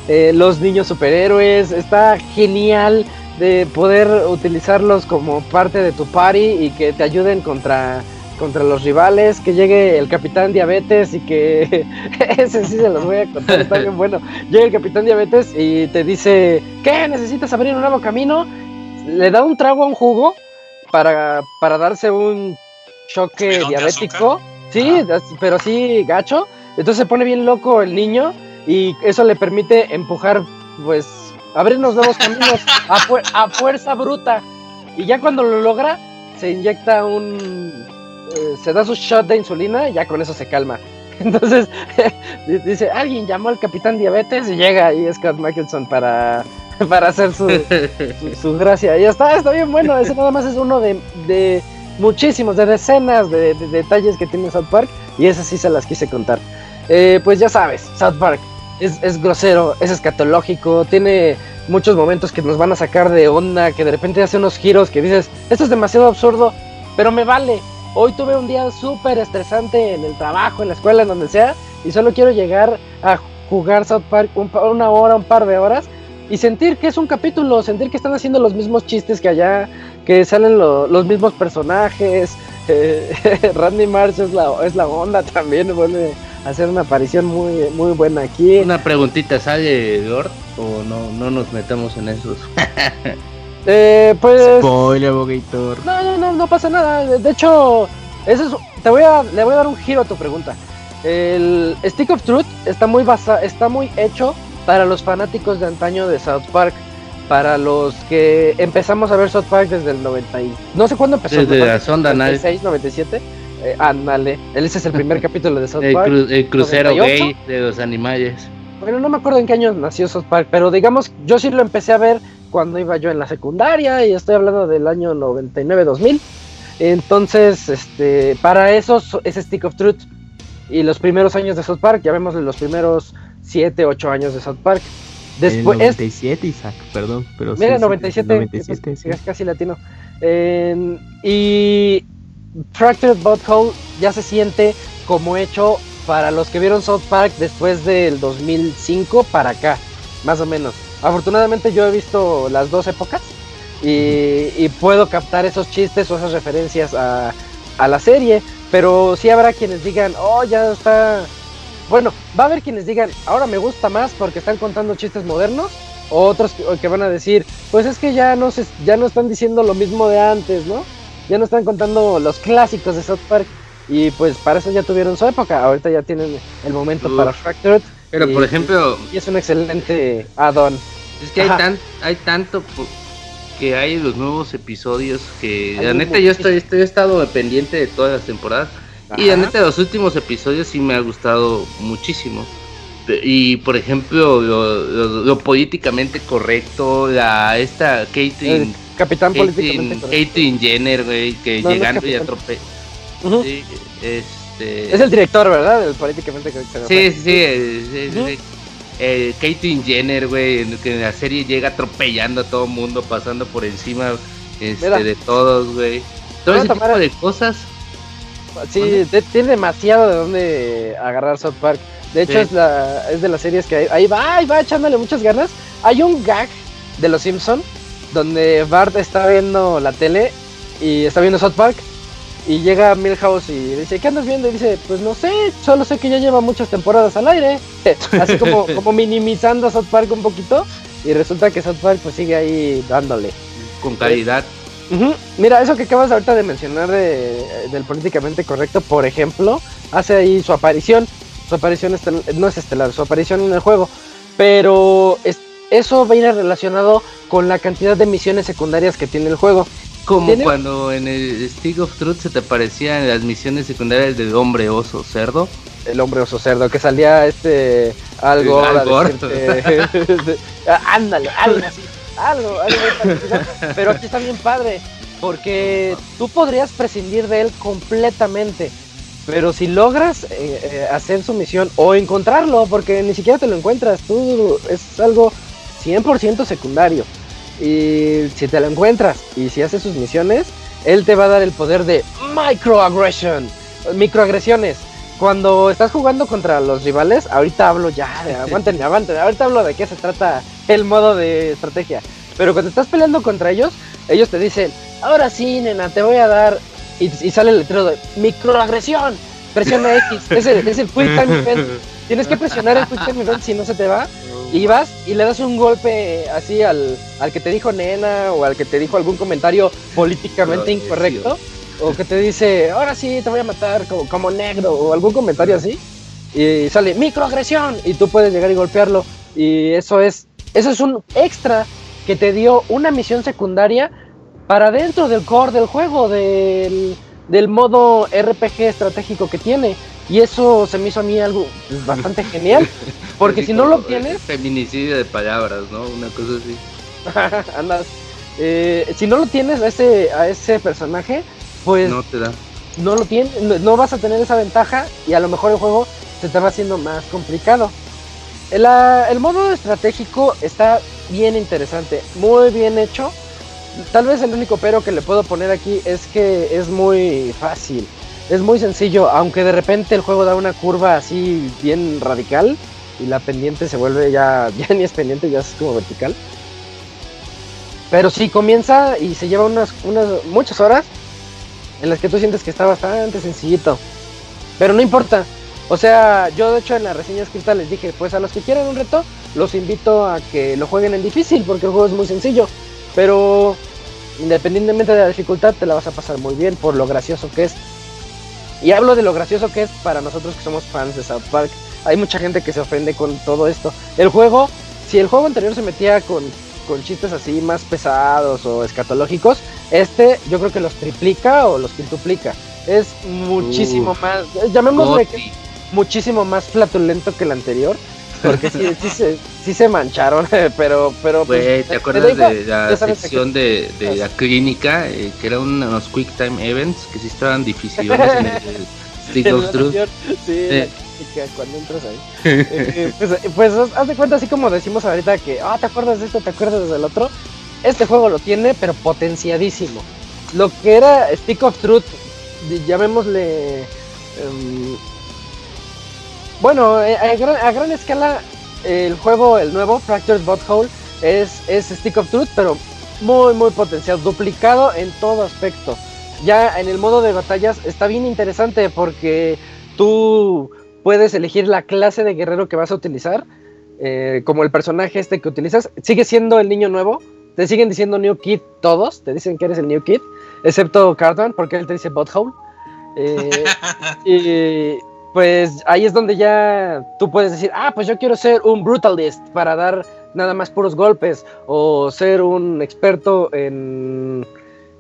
los niños superhéroes. Está genial de poder utilizarlos como parte de tu party y que te ayuden contra contra los rivales, que llegue el Capitán Diabetes y que ese sí se los voy a contar, está bien bueno. Llega el Capitán Diabetes y te dice, ¿qué? ¿Necesitas abrir un nuevo camino? Le da un trago a un jugo para, para darse un choque diabético. Sí, pero sí, gacho. Entonces se pone bien loco el niño y eso le permite empujar, pues, abrirnos nuevos caminos a, a fuerza bruta. Y ya cuando lo logra, se inyecta un eh, se da su shot de insulina y ya con eso se calma. Entonces dice, alguien llamó al capitán diabetes y llega ahí Scott Michelson para, para hacer su, gracia. Y está, está bien bueno, ese nada más es uno de, muchísimos, de decenas de, detalles que tiene South Park y esas sí se las quise contar. Eh, pues ya sabes, South Park es, es grosero, es escatológico, tiene muchos momentos que nos van a sacar de onda, que de repente hace unos giros que dices, esto es demasiado absurdo, pero me vale, Hoy tuve un día súper estresante en el trabajo, en la escuela, en donde sea, y solo quiero llegar a jugar South Park una hora, un par de horas, y sentir que es un capítulo, sentir que están haciendo los mismos chistes que allá, que salen los mismos personajes. Eh, Randy Marsh es la, es la onda también, vuelve a hacer una aparición muy, muy buena aquí. Una preguntita, ¿sale Lord? ¿O no, no nos metemos en esos? Eh, pues. Spoiler, No, no, no, no pasa nada. De hecho, eso te voy a, le voy a dar un giro a tu pregunta. El Stick of Truth está muy basa, está muy hecho para los fanáticos de antaño de South Park. Para los que empezamos a ver South Park desde el 90 no sé cuándo empezó. Desde la sonda 96, 97. Eh, ándale, ese es el primer capítulo de South Park. el crucero gay de los animales. Bueno, no me acuerdo en qué año nació South Park, pero digamos, yo sí lo empecé a ver cuando iba yo en la secundaria y estoy hablando del año 99-2000. Entonces, este, para eso es Stick of Truth. Y los primeros años de South Park, ya vemos los primeros 7, 8 años de South Park. Después, 97, Isaac, perdón. Pero mira, 97, 97 es casi latino. y Fractured Butthole ya se siente como hecho para los que vieron South Park después del 2005 para acá, más o menos. Afortunadamente yo he visto las dos épocas y, y puedo captar esos chistes o esas referencias a, a la serie, pero sí habrá quienes digan, oh, ya está... Bueno, va a haber quienes digan, ahora me gusta más porque están contando chistes modernos, o otros que, que van a decir, pues es que ya no, se, ya no están diciendo lo mismo de antes, ¿no? Ya no están contando los clásicos de South Park. Y pues para eso ya tuvieron su época. Ahorita ya tienen el momento Uf. para Fractured. Pero y- por ejemplo, Y es un excelente add-on. Es que hay, tan, hay tanto que hay los nuevos episodios que Hay la neta yo estoy, estoy he estado pendiente de todas las temporadas. Y la neta los últimos episodios sí me ha gustado muchísimo. Y por ejemplo, lo, lo- lo políticamente correcto, la esta El Caitlyn, capitán políticamente Caitlyn, correcto. Caitlyn Jenner, güey, que No, no llegando y capitán. atrope... Ujú. Sí, este... Es el director, ¿verdad? El políticamente correcto. Sí, sí, sí, sí, sí, Ujú. sí. Eh, Caitlyn Jenner, güey, que en la serie llega atropellando a todo mundo, pasando por encima este, Mira. de todos, güey. Todo ese tipo de cosas. Sí, de- tiene demasiado de dónde agarrar South Park. De hecho, Sí. es, la, es de las series que ahí, ahí va, ahí va echándole muchas ganas. Hay un gag de Los Simpson donde Bart está viendo la tele y está viendo South Park y llega Milhouse y dice, ¿qué andas viendo? Y dice, pues no sé, solo sé que ya lleva muchas temporadas al aire. Así como, como minimizando a South Park un poquito y resulta que South Park pues sigue ahí dándole. Con calidad. Mira, eso que acabas ahorita de mencionar de, del políticamente correcto, por ejemplo, hace ahí su aparición. Su aparición estel- no es estelar, su aparición en el juego. Pero es- eso ir relacionado con la cantidad de misiones secundarias que tiene el juego. Como cuando en el Stick of Truth se te aparecían las misiones secundarias del hombre oso cerdo. El hombre oso cerdo, que salía este algo Al a Gore. decirte- Ah, ándale, algo así, algo, algo. Pero aquí está bien padre, porque tú podrías prescindir de él completamente. Pero si logras eh, eh, hacer su misión o encontrarlo, porque ni siquiera te lo encuentras, tú es algo 100% secundario. Y si te lo encuentras y si haces sus misiones, él te va a dar el poder de microaggression, microagresiones. Cuando estás jugando contra los rivales, ahorita hablo ya, de, aguántenme, aguántenme, ahorita hablo de qué se trata el modo de estrategia. Pero cuando estás peleando contra ellos, ellos te dicen, ahora sí, nena, te voy a dar. Y, y sale el letrero de microagresión, presiona X, es el, es el Quick Time Event. Tienes que presionar el Quick Time Event si no se te va. Y vas y le das un golpe así al, al que te dijo nena o al que te dijo algún comentario políticamente incorrecto. O que te dice, ahora sí, te voy a matar como, como negro o algún comentario así. Y sale microagresión y tú puedes llegar y golpearlo. Y eso es, eso es un extra que te dio una misión secundaria para dentro del core del juego, del, del modo RPG estratégico que tiene. Y eso se me hizo a mí algo pues, bastante genial. Porque si no lo como, eh, tienes, Feminicidio de palabras, ¿no? Una cosa así. andas. eh, si no lo tienes a ese, a ese personaje, pues No te da. no lo tienes, no, no vas a tener esa ventaja y a lo mejor el juego se te va haciendo más complicado. El modo estratégico está bien interesante, muy bien hecho. Tal vez el único pero que le puedo poner aquí es que es muy fácil, es muy sencillo, aunque de repente el juego da una curva así bien radical y la pendiente se vuelve ya, ya ni es pendiente, ya es como vertical. Pero sí, comienza y se lleva unas, unas muchas horas en las que tú sientes que está bastante sencillito. Pero no importa. O sea, yo de hecho en la reseña escrita les dije, pues a los que quieran un reto, los invito a que lo jueguen en difícil, porque el juego es muy sencillo. Pero independientemente de la dificultad, te la vas a pasar muy bien por lo gracioso que es. Y hablo de lo gracioso que es para nosotros que somos fans de South Park. Hay mucha gente que se ofende con todo esto. El juego, si el juego anterior se metía con, con chistes así más pesados o escatológicos, este yo creo que los triplica o los quintuplica. Es muchísimo Uf. más, llamémosle que muchísimo más flatulento que el anterior. Porque sí, sí, se, sí se mancharon, pero, pero pues, ¿te da acuerdas de la sección de, de la clínica? eh, que eran unos Quick Time Events que sí estaban difíciles en el Stick of Truth. Sí, la crítica, cuando entras ahí. Eh, pues, pues haz- de cuenta, así como decimos ahorita que, ah, ¿te acuerdas de esto? ¿Te acuerdas del otro? Este juego lo tiene, pero potenciadísimo. Lo que era Stick of Truth, llamémosle Em, bueno, eh, a gran, a gran escala, el juego, el nuevo, Fractured Butthole, es, es Stick of Truth, pero muy, muy potenciado, duplicado en todo aspecto. Ya en el modo de batallas está bien interesante porque tú puedes elegir la clase de guerrero que vas a utilizar, eh, como el personaje este que utilizas. Sigue siendo el niño nuevo, te siguen diciendo New Kid todos, te dicen que eres el New Kid, excepto Cartman, porque él te dice Butthole. Eh, y pues ahí es donde ya tú puedes decir, ah, pues yo quiero ser un brutalist para dar nada más puros golpes, o ser un experto en,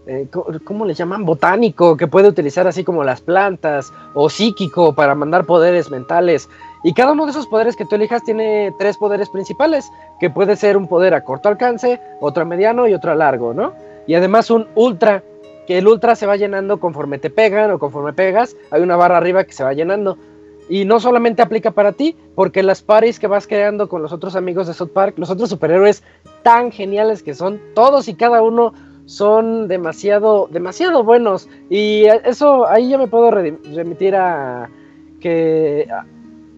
eh, ¿cómo- ¿cómo le llaman? Botánico, que puede utilizar así como las plantas, o psíquico para mandar poderes mentales. Y cada uno de esos poderes que tú elijas tiene tres poderes principales, que puede ser un poder a corto alcance, otro a mediano y otro a largo, ¿no? Y además un ultra, que el ultra se va llenando conforme te pegan o conforme pegas, hay una barra arriba que se va llenando. Y no solamente aplica para ti, porque las paris que vas creando con los otros amigos de South Park, los otros superhéroes tan geniales que son, todos y cada uno son demasiado, demasiado buenos. Y eso ahí yo me puedo re- remitir a que a,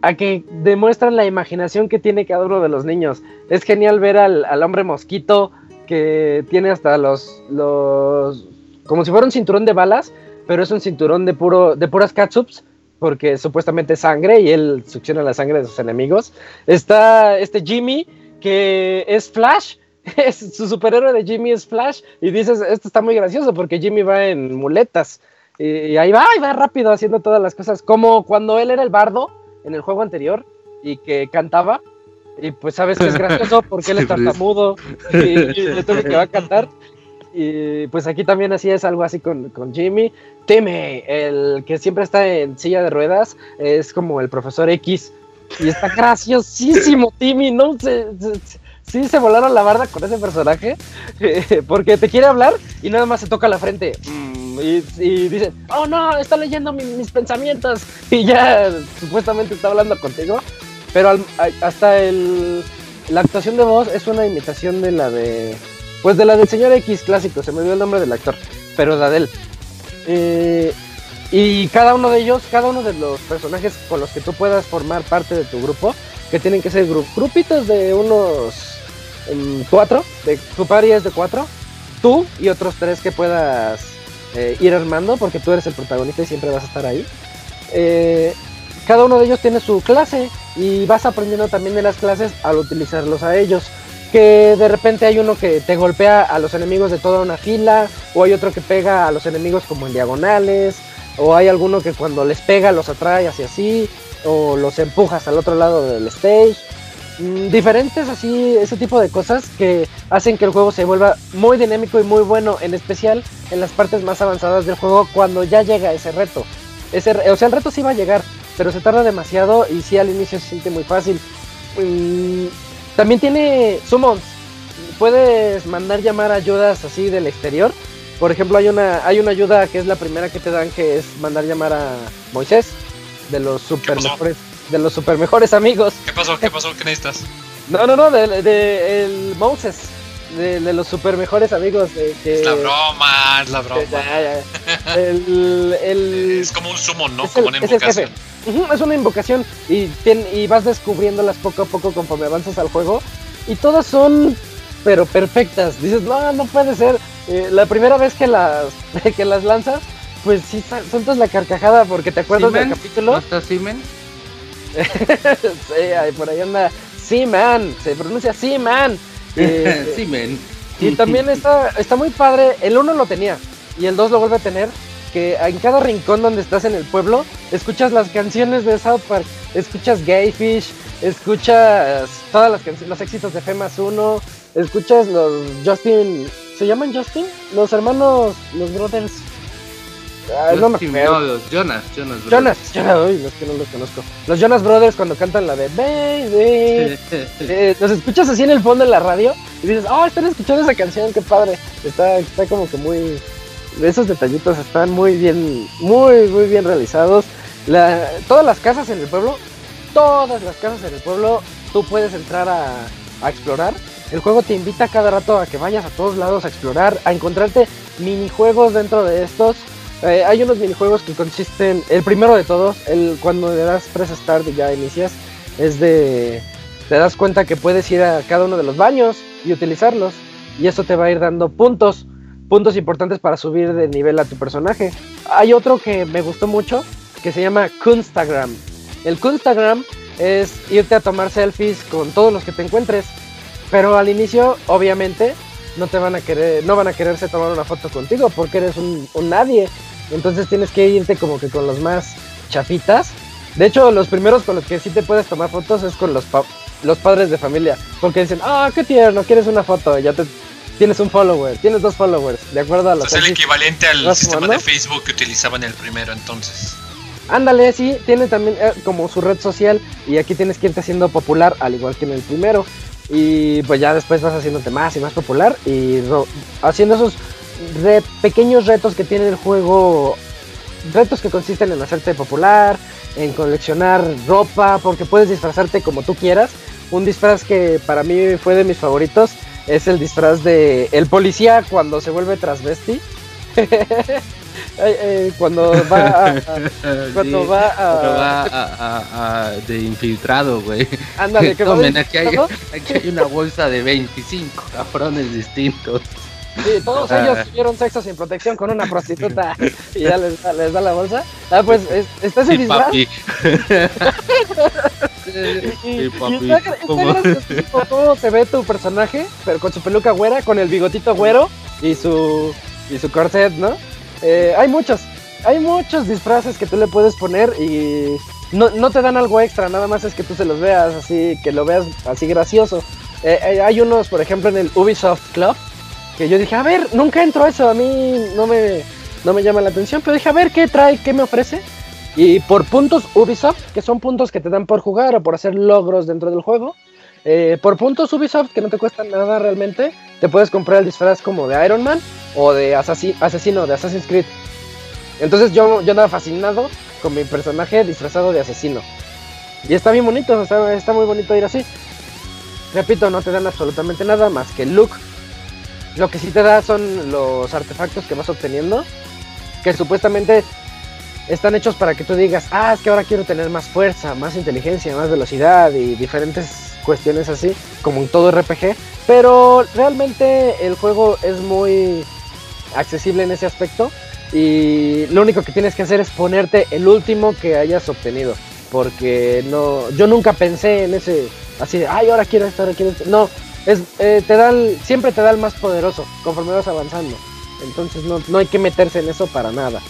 a que demuestran la imaginación que tiene cada uno de los niños. Es genial ver al, al hombre mosquito que tiene hasta los, los como si fuera un cinturón de balas, pero es un cinturón de puro de puras catsups porque supuestamente es sangre y él succiona la sangre de sus enemigos. Está este Jimmy que es Flash, es, su superhéroe de Jimmy es Flash y dices, esto está muy gracioso porque Jimmy va en muletas y, y ahí va, y va rápido haciendo todas las cosas, como cuando él era el bardo en el juego anterior y que cantaba. Y pues sabes que es gracioso porque él es pues. tartamudo y, y le tuve que va a cantar. Y pues aquí también así es algo así con, con Jimmy. Timmy, el que siempre está en silla de ruedas, es como el profesor X. Y está graciosísimo, Timmy. No se, se- se- sí se volaron la barda con ese personaje. Porque te quiere hablar y nada más se toca la frente. Mm, y, y dice, oh no, está leyendo mi- mis pensamientos. Y ya supuestamente está hablando contigo. Pero al- hasta el, la actuación de voz es una imitación de la de. Pues de la del señor X clásico, se me dio el nombre del actor, pero de él. Eh, y cada uno de ellos, cada uno de los personajes con los que tú puedas formar parte de tu grupo, que tienen que ser gru- grupitos de unos em, cuatro, de, tu party es de cuatro, tú y otros tres que puedas eh, ir armando, porque tú eres el protagonista y siempre vas a estar ahí. Eh, cada uno de ellos tiene su clase y vas aprendiendo también de las clases al utilizarlos a ellos. Que de repente hay uno que te golpea a los enemigos de toda una fila, o hay otro que pega a los enemigos como en diagonales, o hay alguno que cuando les pega los atrae hacia así, o los empujas al otro lado del stage. Mm, diferentes así, ese tipo de cosas que hacen que el juego se vuelva muy dinámico y muy bueno, en especial en las partes más avanzadas del juego cuando ya llega ese reto. Ese, o sea, el reto sí va a llegar, pero se tarda demasiado y sí al inicio se siente muy fácil. Mm, también tiene summons. Puedes mandar llamar ayudas así del exterior. Por ejemplo, hay una, hay una ayuda que es la primera que te dan, que es mandar llamar a Moisés, de los super mejores, de los super mejores amigos. ¿Qué pasó? ¿Qué pasó? ¿Qué necesitas? No, no, no, de, de- el Moses, de, de los super mejores amigos. De, que, Es la broma, es la broma. El, el- Es como un summon, ¿no? es Como el- una es el jefe. Es una invocación y, vas descubriéndolas poco a poco conforme avanzas al juego. Y todas son, pero perfectas. Dices, no, no puede ser. Eh, la primera vez que las, que las lanzas, pues sí, sueltas la carcajada porque te acuerdas del capítulo. ¿No está Simen? sí, por ahí anda. Sí, man. Se pronuncia sí, man. Eh, Simen. y también está, está muy padre. El 1 lo tenía y el 2 lo vuelve a tener. Que en cada rincón donde estás en el pueblo, escuchas las canciones de South Park. Escuchas Gayfish, escuchas todas las canciones, los éxitos de Femas 1, escuchas los Justin. ¿Se llaman Justin? Los hermanos, los brothers. No me Justin- acuerdo. no, los Jonas, Jonas. Brothers. Jonas, Jonas, uy, los que no los conozco. Los Jonas Brothers cuando cantan la de Baby. Eh, los escuchas así en el fondo de la radio y dices, oh, están escuchando esa canción, qué padre. Está, está como que muy. Esos detallitos están muy bien, muy, muy bien realizados. Todas las casas en el pueblo, todas las casas en el pueblo, tú puedes entrar a, a explorar. El juego te invita cada rato a que vayas a todos lados a explorar, a encontrarte minijuegos dentro de estos. Eh, hay unos minijuegos que consisten, el primero de todos, el cuando le das press start y ya inicias, es de, te das cuenta que puedes ir a cada uno de los baños y utilizarlos, y eso te va a ir dando puntos, puntos importantes para subir de nivel a tu personaje. Hay otro que me gustó mucho, que se llama Kunstagram. El Kunstagram es irte a tomar selfies con todos los que te encuentres, pero al inicio, obviamente, no te van a querer, no van a quererse tomar una foto contigo porque eres un, nadie. Entonces tienes que irte como que con los más chafitas. De hecho, los primeros con los que sí te puedes tomar fotos es con los, pa- los padres de familia. Porque dicen, ah, qué tierno, quieres una foto. Ya te tienes un follower, tienes dos followers, de acuerdo a los es el equivalente al sistema de Facebook que utilizaban el primero entonces. Ándale, sí, tiene también eh, como su red social y aquí tienes que irte haciendo popular al igual que en el primero. Y pues ya después vas haciéndote más y más popular y haciendo esos re- pequeños retos que tiene el juego. Retos que consisten en hacerte popular, en coleccionar ropa, porque puedes disfrazarte como tú quieras. Un disfraz que para mí fue de mis favoritos es el disfraz de el policía cuando se vuelve transvesti. Eh, cuando va a, cuando Sí, va a- va a- de infiltrado, güey. Ándale, que Tomen, aquí hay, aquí hay una bolsa de 25 cabrones distintos. Sí, todos ellos tuvieron sexo sin protección con una prostituta y ya les, da- les da la bolsa. Ah, pues es- está ese Sí, disfraz. papi. Sí, y está, está cómo se ve tu personaje, pero con su peluca güera, con el bigotito güero y su y su corset, ¿no? Eh, hay muchos, hay muchos disfraces que tú le puedes poner y no, no te dan algo extra, nada más es que tú se los veas así, que lo veas así gracioso. Eh, eh, hay unos, por ejemplo, en el Ubisoft Club, que yo dije, a ver, nunca entro a eso, a mí no me, no me llama la atención, pero dije, a ver, ¿qué trae? ¿Qué me ofrece? Y por puntos Ubisoft, que son puntos que te dan por jugar o por hacer logros dentro del juego, eh, por puntos Ubisoft, que no te cuestan nada realmente, te puedes comprar el disfraz como de Iron Man o de asasi- asesino de Assassin's Creed. Entonces yo, yo andaba fascinado con mi personaje disfrazado de asesino. Y está bien bonito, está muy bonito ir así. Repito, no te dan absolutamente nada más que look. Lo que sí te da son los artefactos que vas obteniendo, que supuestamente están hechos para que tú digas, ah, es que ahora quiero tener más fuerza, más inteligencia, más velocidad y diferentes cuestiones así, como en todo RPG. Pero realmente el juego es muy accesible en ese aspecto y lo único que tienes que hacer es ponerte el último que hayas obtenido. Porque no, yo nunca pensé en ese, así de, ay, ahora quiero esto, ahora quiero esto. No, es, eh, te da el- siempre te da el más poderoso conforme vas avanzando. Entonces no, no hay que meterse en eso para nada.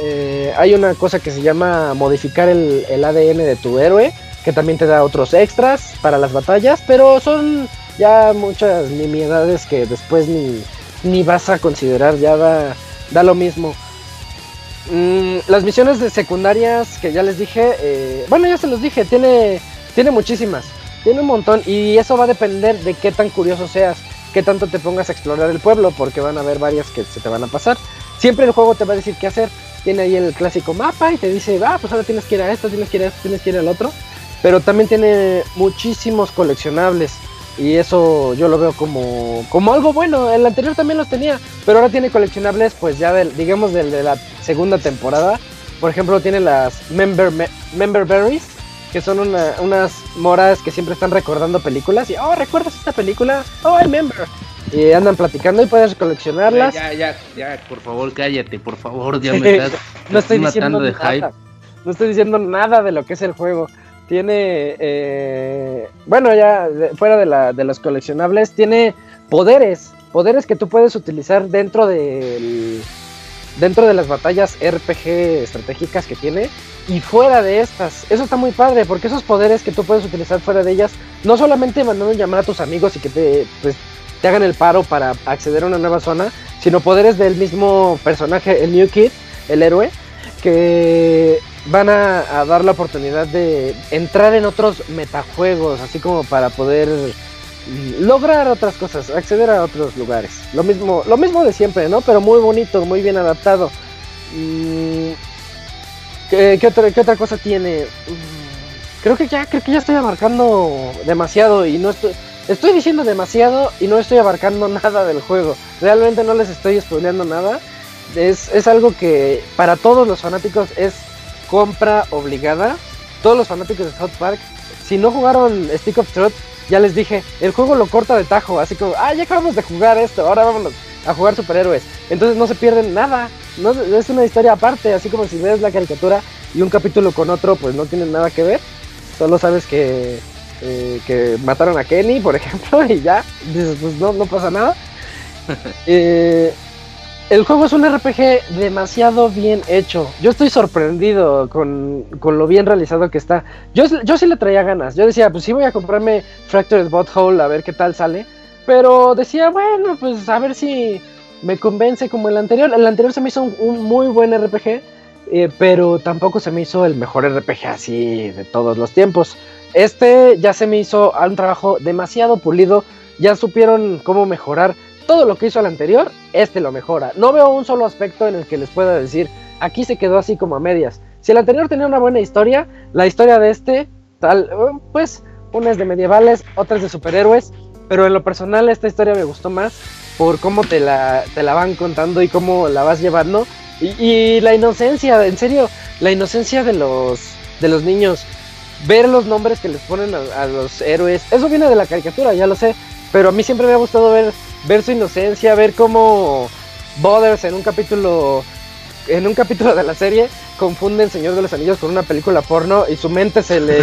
Eh, hay una cosa que se llama modificar el, el ADN de tu héroe, que también te da otros extras para las batallas, pero son ya muchas nimiedades que después ni, ni vas a considerar, ya da, da lo mismo. Mm, las misiones de secundarias que ya les dije, eh, bueno, ya se los dije, tiene, tiene muchísimas, tiene un montón y eso va a depender de qué tan curioso seas, qué tanto te pongas a explorar el pueblo, porque van a haber varias que se te van a pasar. Siempre el juego te va a decir qué hacer, tiene ahí el clásico mapa y te dice, ah, pues ahora tienes que ir a esto, tienes que ir a esto, tienes que ir al otro, pero también tiene muchísimos coleccionables. Y eso yo lo veo como, como algo bueno. El anterior también los tenía, pero ahora tiene coleccionables, pues ya del, digamos del de la segunda temporada. Por ejemplo, tiene las Member, Me- Member Berries, que son una- unas moras que siempre están recordando películas. Y, oh, ¿recuerdas esta película? Oh, I remember. Y andan platicando y puedes coleccionarlas. Ya, ya, ya, por favor, cállate, por favor, ya me estás, no estoy matando de nada. hype. No estoy diciendo nada de lo que es el juego. Tiene, eh, bueno, ya de- fuera de, la, de los coleccionables, tiene poderes, poderes que tú puedes utilizar dentro del, dentro de las batallas RPG estratégicas que tiene y fuera de estas. Eso está muy padre porque esos poderes que tú puedes utilizar fuera de ellas, no solamente mandando llamar a tus amigos y que te, pues, te hagan el paro para acceder a una nueva zona, sino poderes del mismo personaje, el New Kid, el héroe, que van a, a dar la oportunidad de entrar en otros metajuegos, así como para poder lograr otras cosas, acceder a otros lugares. Lo mismo, lo mismo de siempre, ¿no? Pero muy bonito, muy bien adaptado. Mm, ¿Qué, otra, cosa tiene? Mm, Creo que ya, creo que ya estoy abarcando demasiado y no estoy. Estoy diciendo demasiado y no estoy abarcando nada del juego. Realmente no les estoy spoileando nada. es, es algo que para todos los fanáticos es compra obligada. Todos los fanáticos de South Park, si no jugaron Stick of Truth, ya les dije, el juego lo corta de tajo, así como, ah, ya acabamos de jugar esto, ahora vámonos a jugar superhéroes. Entonces no se pierden nada, no, es una historia aparte, así como si ves la caricatura y un capítulo con otro, pues no tienen nada que ver. Solo sabes que, eh, que mataron a Kenny, por ejemplo, y ya, dices, pues no, no pasa nada. Eh, el juego es un RPG demasiado bien hecho. Yo estoy sorprendido con, con, lo bien realizado que está. Yo, yo sí le traía ganas. Yo decía, pues sí voy a comprarme Fractured Butthole a ver qué tal sale. Pero decía, bueno, pues a ver si me convence como el anterior. El anterior se me hizo un, muy buen RPG, eh, pero tampoco se me hizo el mejor RPG así de todos los tiempos. Este ya se me hizo un trabajo demasiado pulido. Ya supieron cómo mejorar todo lo que hizo el anterior, este lo mejora. No veo un solo aspecto en el que les pueda decir, aquí se quedó así como a medias. Si el anterior tenía una buena historia, la historia de este, tal, pues, una es de medievales, otra es de superhéroes, pero en lo personal esta historia me gustó más por cómo te la, te la van contando y cómo la vas llevando. Y, la inocencia, en serio, la inocencia de los, de los niños. Ver los nombres que les ponen a los héroes. Eso viene de la caricatura, ya lo sé. Pero a mí siempre me ha gustado ver ver su inocencia, ver cómo Bothers en un capítulo en un capítulo de la serie confunde el Señor de los Anillos con una película porno y su mente se le,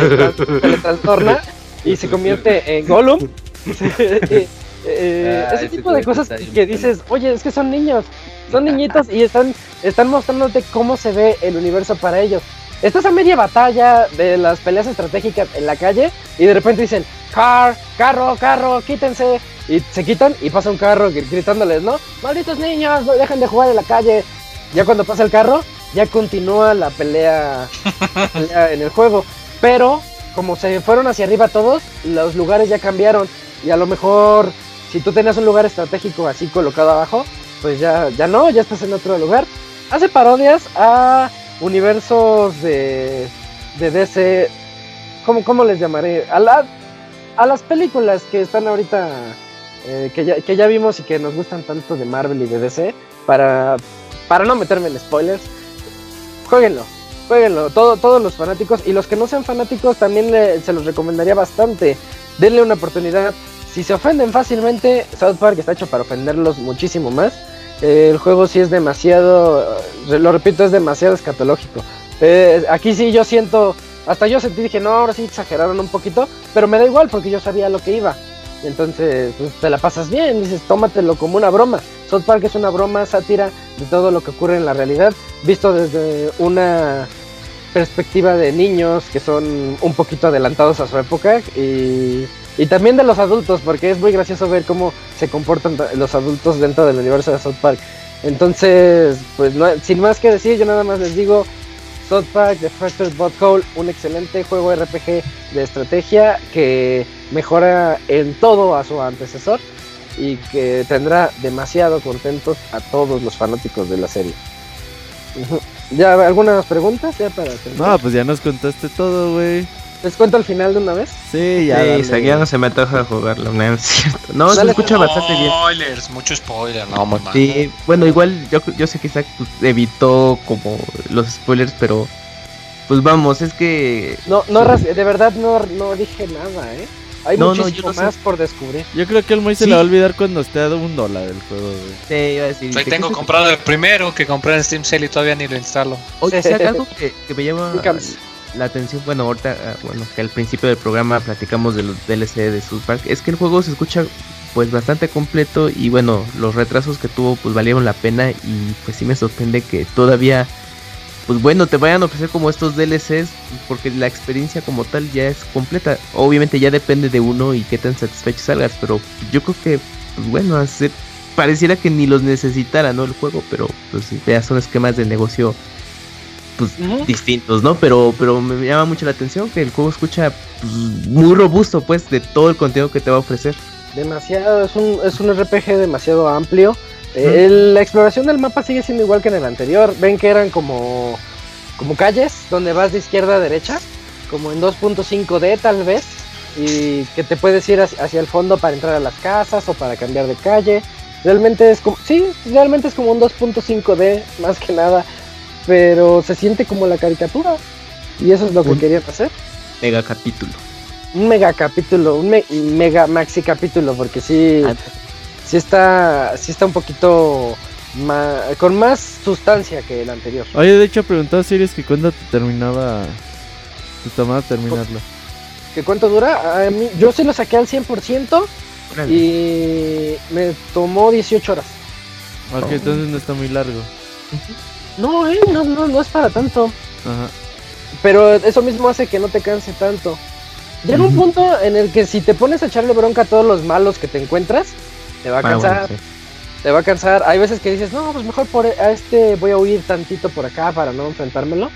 trastorna y se convierte en Gollum. Eh, ah, ese tipo de cosas que dices, oye, es que son niños, son niñitos y están, están mostrándote cómo se ve el universo para ellos. Estás a media batalla de las peleas estratégicas en la calle y de repente dicen, car, carro, carro, quítense. Y se quitan y pasa un carro gritándoles, ¿no? Malditos niños, no dejen de jugar en la calle. Ya cuando pasa el carro, ya continúa la pelea, en el juego. Pero como se fueron hacia arriba todos, los lugares ya cambiaron. Y a lo mejor, si tú tenías un lugar estratégico así colocado abajo, pues ya, ya no, ya estás en otro lugar. Hace parodias a universos de, de DC. ¿Cómo, ¿Cómo les llamaré? A, la, a las películas que están ahorita eh, que, ya, que, ya, vimos y que nos gustan tanto de Marvel y de DC, para, para no meterme en spoilers, jueguenlo, jueguenlo, todo, todos los fanáticos y los que no sean fanáticos también se los recomendaría bastante, denle una oportunidad. Si se ofenden fácilmente, South Park está hecho para ofenderlos muchísimo más. Eh, el juego sí es demasiado, lo repito, es demasiado escatológico. Eh, aquí sí yo siento, hasta yo sentí, dije, no, ahora sí exageraron un poquito, pero me da igual porque yo sabía lo que iba. Entonces, pues te la pasas bien, dices, tómatelo como una broma. South Park es una broma, sátira de todo lo que ocurre en la realidad, visto desde una perspectiva de niños que son un poquito adelantados a su época y, y también de los adultos, porque es muy gracioso ver cómo se comportan los adultos dentro del universo de South Park. Entonces, pues no, sin más que decir, yo nada más les digo, South Park The Fractured Butthole, un excelente juego RPG de estrategia que mejora en todo a su antecesor y que tendrá demasiado contentos a todos los fanáticos de la serie. ¿Ya algunas preguntas? Ya no, pues ya nos contaste todo, güey. ¿Les cuento al final de una vez? Sí, ya. Sí, ya no se me antoja jugarlo, no es cierto. No, se escucha bastante bien. Spoilers, mucho spoiler, no, muy mal. Sí, bueno, igual yo, yo sé que Isaac pues, evitó como los spoilers, pero pues vamos, es que... No, no, de verdad no, no dije nada, ¿eh? Hay no, muchísimo más por descubrir. Yo creo que el Moy se le va a olvidar cuando esté a un dólar el juego, güey. Sí, iba a decir. Hoy tengo comprado el primero que compré en Steam Sale y todavía ni lo instalo. Oye, si algo que, que, me llama la atención, bueno, ahorita, ah, bueno, que al principio del programa platicamos de los DLC de South es que el juego se escucha pues bastante completo y bueno, los retrasos que tuvo pues valieron la pena y pues sí me sorprende que todavía pues bueno, te vayan a ofrecer como estos DLCs, porque la experiencia como tal ya es completa. Obviamente ya depende de uno y qué tan satisfecho salgas, pero yo creo que, pues bueno, hacer, pareciera que ni los necesitara, ¿no? El juego, pero pues ya son esquemas de negocio pues distintos, ¿no? Pero, pero me llama mucho la atención que el juego escucha pues, muy robusto, pues, de todo el contenido que te va a ofrecer. Demasiado, es un, es un RPG demasiado amplio la exploración del mapa sigue siendo igual que en el anterior. Ven que eran como, como calles donde vas de izquierda a derecha, como en 2.5D tal vez, y que te puedes ir hacia, el fondo para entrar a las casas o para cambiar de calle. Realmente es como, sí, realmente es como un 2.5D, más que nada, pero se siente como la caricatura. Y eso es lo que querían hacer. Mega capítulo. Un mega capítulo, un me- mega maxi capítulo, porque sí, Ah, sí está, sí está un poquito ma- con más sustancia que el anterior. Oye, de hecho, preguntaba si eres que cuándo te terminaba. Te tomaba terminarlo. ¿Qué cuánto dura? A mí, yo sí lo saqué al 100% órale. y me tomó 18 horas. Ok, entonces no está muy largo. No, eh, no, no, no es para tanto. Ajá. Pero eso mismo hace que no te canse tanto. Llega un punto en el que si te pones a echarle bronca a todos los malos que te encuentras, te va a Ah, bueno, cansar. sí. Te va a cansar. Hay veces que dices, no, pues mejor por a este voy a huir tantito por acá para no enfrentármelo.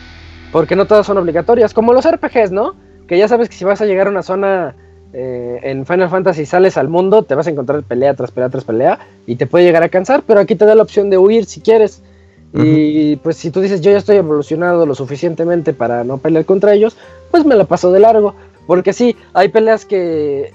Porque no todas son obligatorias. Como los RPGs, ¿no? Que ya sabes que si vas a llegar a una zona eh, en Final Fantasy y sales al mundo, te vas a encontrar pelea tras pelea tras pelea y te puede llegar a cansar, pero aquí te da la opción de huir si quieres. Y pues si tú dices, yo ya estoy evolucionado lo suficientemente para no pelear contra ellos, pues me la paso de largo. Porque sí, hay peleas que,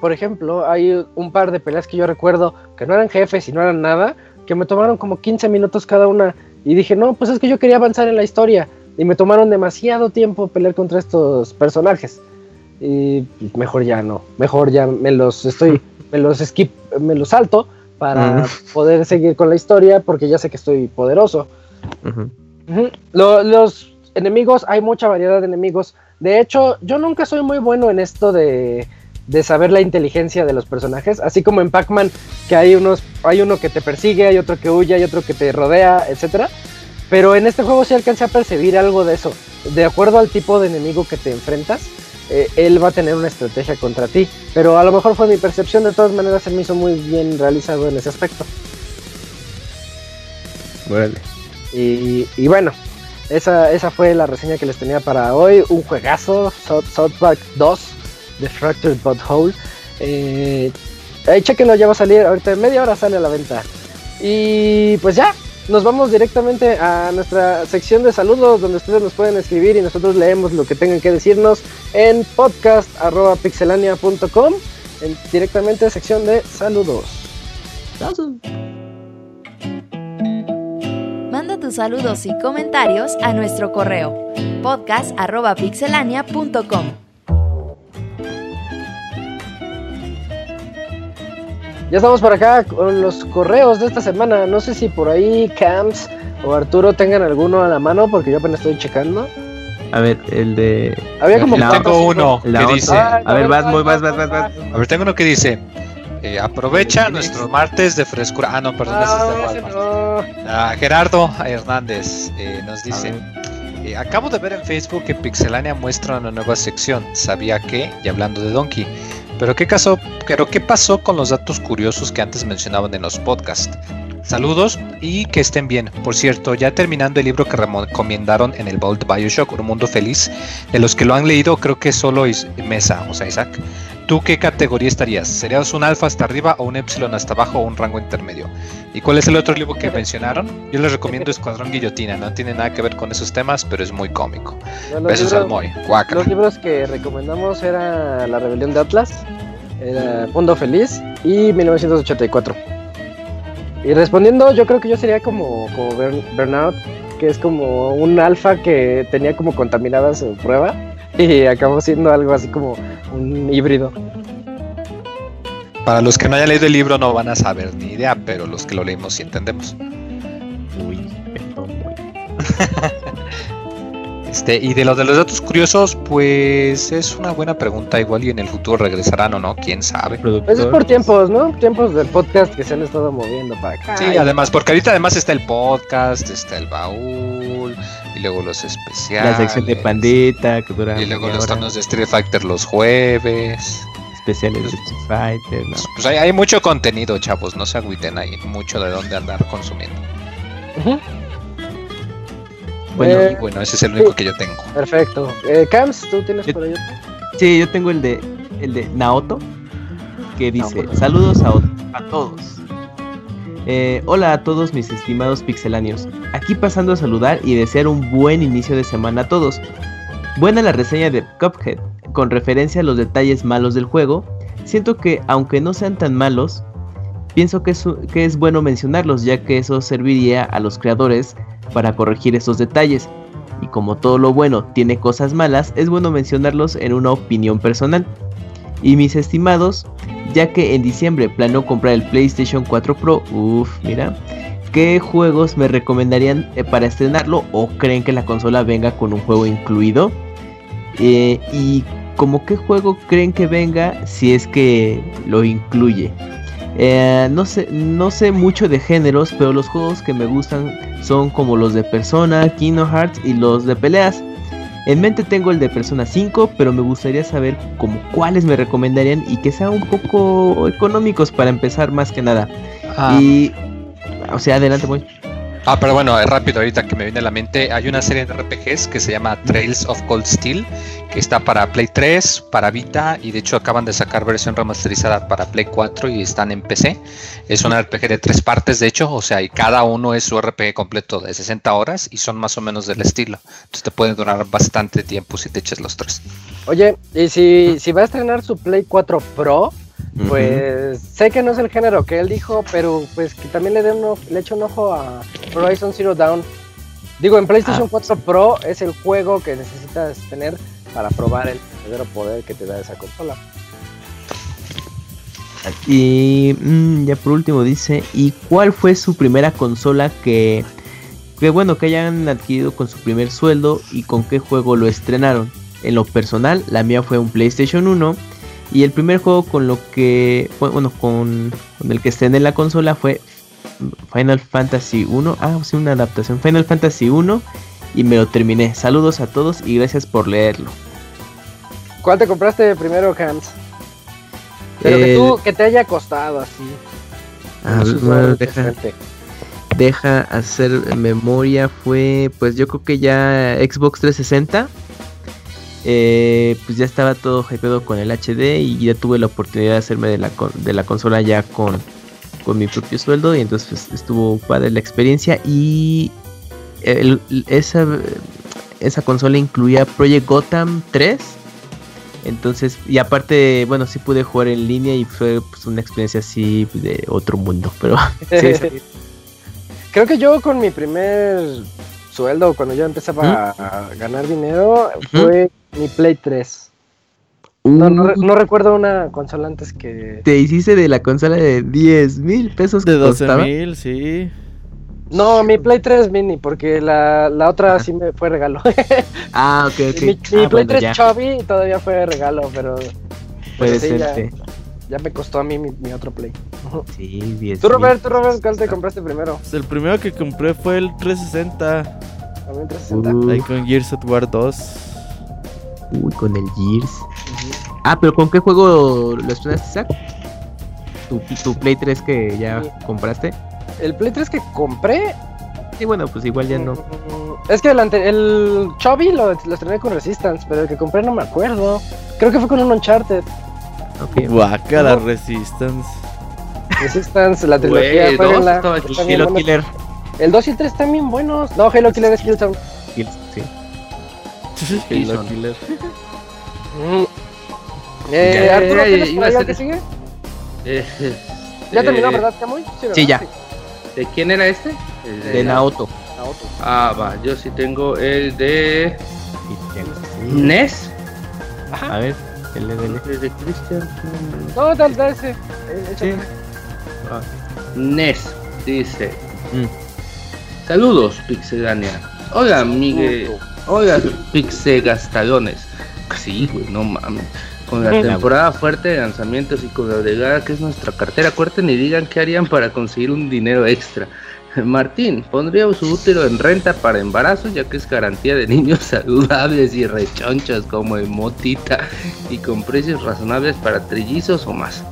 por ejemplo, hay un par de peleas que yo recuerdo que no eran jefes y no eran nada, que me tomaron como 15 minutos cada una. Y dije, no, pues es que yo quería avanzar en la historia. Y me tomaron demasiado tiempo pelear contra estos personajes. Y pues, mejor ya no, mejor ya me los estoy, me los skip, me los salto para poder seguir con la historia porque ya sé que estoy poderoso. Lo- los enemigos, hay mucha variedad de enemigos. De hecho, yo nunca soy muy bueno en esto de, de saber la inteligencia de los personajes. Así como en Pac-Man, que hay unos, hay uno que te persigue, hay otro que huye, hay otro que te rodea, etcétera. Pero en este juego sí alcancé a percibir algo de eso. De acuerdo al tipo de enemigo que te enfrentas, eh, él va a tener una estrategia contra ti. Pero a lo mejor fue mi percepción, de todas maneras se me hizo muy bien realizado en ese aspecto. Órale. Y, y bueno, esa, esa fue la reseña que les tenía para hoy. Un juegazo, South, South Park 2, The Fractured Butthole. Eh, chequenlo, ya va a salir, ahorita en media hora sale a la venta. Y pues ya, nos vamos directamente a nuestra sección de saludos, donde ustedes nos pueden escribir y nosotros leemos lo que tengan que decirnos en podcast.pixelania.com, en directamente sección de saludos. Manda tus saludos y comentarios a nuestro correo podcast.pixelania.com. Ya estamos por acá con los correos de esta semana. No sé si por ahí Camps o Arturo tengan alguno a la mano porque yo apenas estoy checando. A ver, el de. Había como la Tengo uno La que otra. dice, Ay, A ver, vas, vas, muy, vas, vas, vas, vas, a ver, tengo uno que dice, eh, aprovecha nuestros martes de frescura. Ah, no, perdón, ese es de Ah, no. Ah, Gerardo Hernández eh, nos dice, eh, acabo de ver en Facebook que Pixelania muestra una nueva sección, sabía que, y hablando de Donkey, pero qué, caso, pero qué pasó con los datos curiosos que antes mencionaban en los podcasts. Saludos y que estén bien. Por cierto, ya terminando el libro que recomendaron en el Vault Bioshock, Un Mundo Feliz, de los que lo han leído creo que solo Is- Mesa, o sea Isaac. ¿Tú qué categoría estarías? ¿Serías un alfa hasta arriba o un epsilon hasta abajo o un rango intermedio? ¿Y cuál es el otro libro que mencionaron? Yo les recomiendo Escuadrón Guillotina, no tiene nada que ver con esos temas, pero es muy cómico. Los Besos al libros- Moy, guácala. Los libros que recomendamos era La Rebelión de Atlas, era Mundo Feliz y 1984. Y respondiendo, yo creo que yo sería como, como Bern- Burnout, que es como un alfa que tenía como contaminada su prueba y acabó siendo algo así como un híbrido. Para los que no hayan leído el libro no van a saber ni idea, pero los que lo leímos sí entendemos. Uy. Este, y de los de los datos curiosos, pues es una buena pregunta, igual y en el futuro regresarán o no, quién sabe. Pues es por tiempos, ¿no? Tiempos del podcast que se han estado moviendo para acá. Sí, además, porque ahorita además está el podcast, está el baúl, y luego los especiales. La sección de Pandita, que dura. Y luego los hora, torneos de Street Fighter los jueves. Especiales de Street Fighter, ¿no? Pues hay, hay mucho contenido, chavos, no se agüiten, hay mucho de dónde andar consumiendo. Ujú. Bueno, Eh, Y bueno, ese es el único que yo tengo. Perfecto. Eh, Camps, ¿tú tienes Yo- por ahí? otro? Sí, yo tengo el de el de Naoto que dice saludos a, a todos. Eh, hola a todos mis estimados pixeláneos. Aquí pasando a saludar y desear un buen inicio de semana a todos. Buena la reseña de Cuphead, con referencia a los detalles malos del juego. Siento que aunque no sean tan malos, pienso que es, que es bueno mencionarlos ya que eso serviría a los creadores para corregir esos detalles. Y como todo lo bueno tiene cosas malas, es bueno mencionarlos en una opinión personal. Y mis estimados, ya que en diciembre planeo comprar el PlayStation 4 Pro, uff, mira, ¿qué juegos me recomendarían eh, para estrenarlo o creen que la consola venga con un juego incluido? Eh, y como qué juego creen que venga si es que lo incluye. Eh, no, sé, no sé mucho de géneros, pero los juegos que me gustan son como los de Persona, Kingdom Hearts y los de peleas. En mente tengo el de Persona 5, pero me gustaría saber como cuáles me recomendarían y que sean un poco económicos para empezar más que nada. Ah. Y, o sea, adelante, voy. Ah, pero bueno, es rápido ahorita que me viene a la mente. Hay una serie de RPGs que se llama Trails of Cold Steel, que está para Play 3, para Vita y de hecho acaban de sacar versión remasterizada para Play 4 y están en PC. Es un RPG de tres partes, de hecho, o sea, y cada uno es su RPG completo de 60 horas y son más o menos del estilo. Entonces te pueden durar bastante tiempo si te echas los tres. Oye, y si, si va a estrenar su Play 4 Pro, pues sé que no es el género que él dijo, pero pues que también le dé un ojo- le eche un ojo a Horizon Zero Dawn. Digo, en PlayStation Ah. 4 Pro es el juego que necesitas tener para probar el verdadero poder que te da esa consola. Y mm, ya por último dice, ¿y cuál fue su primera consola que, que bueno, que hayan adquirido con su primer sueldo y con qué juego lo estrenaron? En lo personal, la mía fue un PlayStation 1 y el primer juego con lo que, bueno, con, con el que estrené la consola fue Final Fantasy 1, ah, sí, una adaptación, Final Fantasy 1 y me lo terminé. Saludos a todos y gracias por leerlo. ¿Cuál te compraste primero, Hans? Pero que tú, que te haya costado así. A ver, Sus bueno, horas de deja, deja hacer memoria fue pues yo creo que ya Xbox 360 eh, pues ya estaba todo hypeado con el HD y ya tuve la oportunidad de hacerme de la, de la consola ya con, con mi propio sueldo y entonces pues, estuvo padre la experiencia y el- esa, esa consola incluía Project Gotham 3 entonces y aparte bueno sí pude jugar en línea y fue pues, una experiencia así de otro mundo pero sí. Creo que yo con mi primer sueldo, cuando yo empezaba a ganar dinero, fue mi Play 3. No, no, re- no recuerdo una consola antes que... Te hiciste de la consola de 10 mil pesos De que 12 costaba. mil, sí. No, mi Play 3 mini, porque la, la otra sí me fue regalo. Ah, ok, ok. mi mi Ah, Play bueno, 3 ya. Chubby todavía fue regalo, pero... Puede pero sí, ya, ser. ya me costó a mí mi, mi otro Play. Sí, 10 Tú, mil. Robert, tú, Robert, ¿cuál te compraste primero? Pues el primero que compré fue el 360. A mí 360. Uh, Ahí con Gears of War 2. Uy, con el Gears. Ah, pero ¿con qué juego lo estrenaste, Isaac? ¿Tu, tu Play 3 que ya Sí. compraste? El Play 3 que compré Sí, bueno, pues igual ya no. Mm, Es que el, ante- el Chubby lo, lo estrené con Resistance, pero el que compré no me acuerdo. Creo que fue con un Uncharted. Ok. Guaca, No. Resistance. Resistance, la trilogía fue dos la. Halo. Killer. El 2 y el 3 están bien buenos. No, Halo Killer es Killzone. Kills, sí. Halo Killer. Mm. Eh, Ya, Arturo, ya, ya, ¿tienes iba por ahí que sigue? Eh, Ya eh, terminó, ¿verdad, Camuy? ¿verdad? Sí, ya. ¿De quién era este? El De Naoto. Naoto. Ah, va, yo sí tengo el de Sí. NES. A ver, el de El de Christian. No, tal vez ese. Eh, Sí. NES dice. Mm. Saludos, Pixelania. Hola, Miguel. Hola, Pixegastalones. Sí, güey, no mames. Con la temporada fuerte de lanzamientos y con la delegada que es nuestra cartera, corten y digan qué harían para conseguir un dinero extra. Martín, pondría su útero en renta para embarazo, ya que es garantía de niños saludables y rechonchos como el Motita y con precios razonables para trillizos o más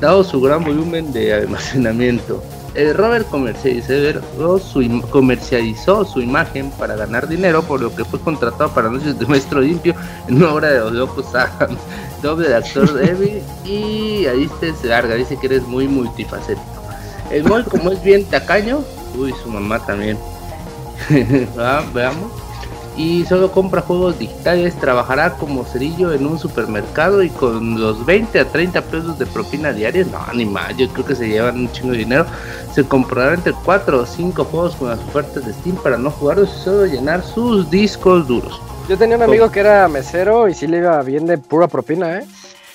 dado su gran volumen de almacenamiento. El Robert comercializó su, comercializó su imagen para ganar dinero, por lo que fue contratado para anuncios de Maestro Limpio en una obra de los locos Adams, doble de actor débil y ahí se larga, dice que eres muy multifacético. El Mol, como es bien tacaño, uy, su mamá también. Ah, Veamos. Y solo compra juegos digitales, trabajará como cerillo en un supermercado y con los 20 a 30 pesos de propina diaria, no, ni más, yo creo que se llevan un chingo de dinero, se comprará entre 4 o 5 juegos con las ofertas de Steam para no jugarlos y solo llenar sus discos duros. Yo tenía un amigo que era mesero y sí le iba bien de pura propina, ¿eh?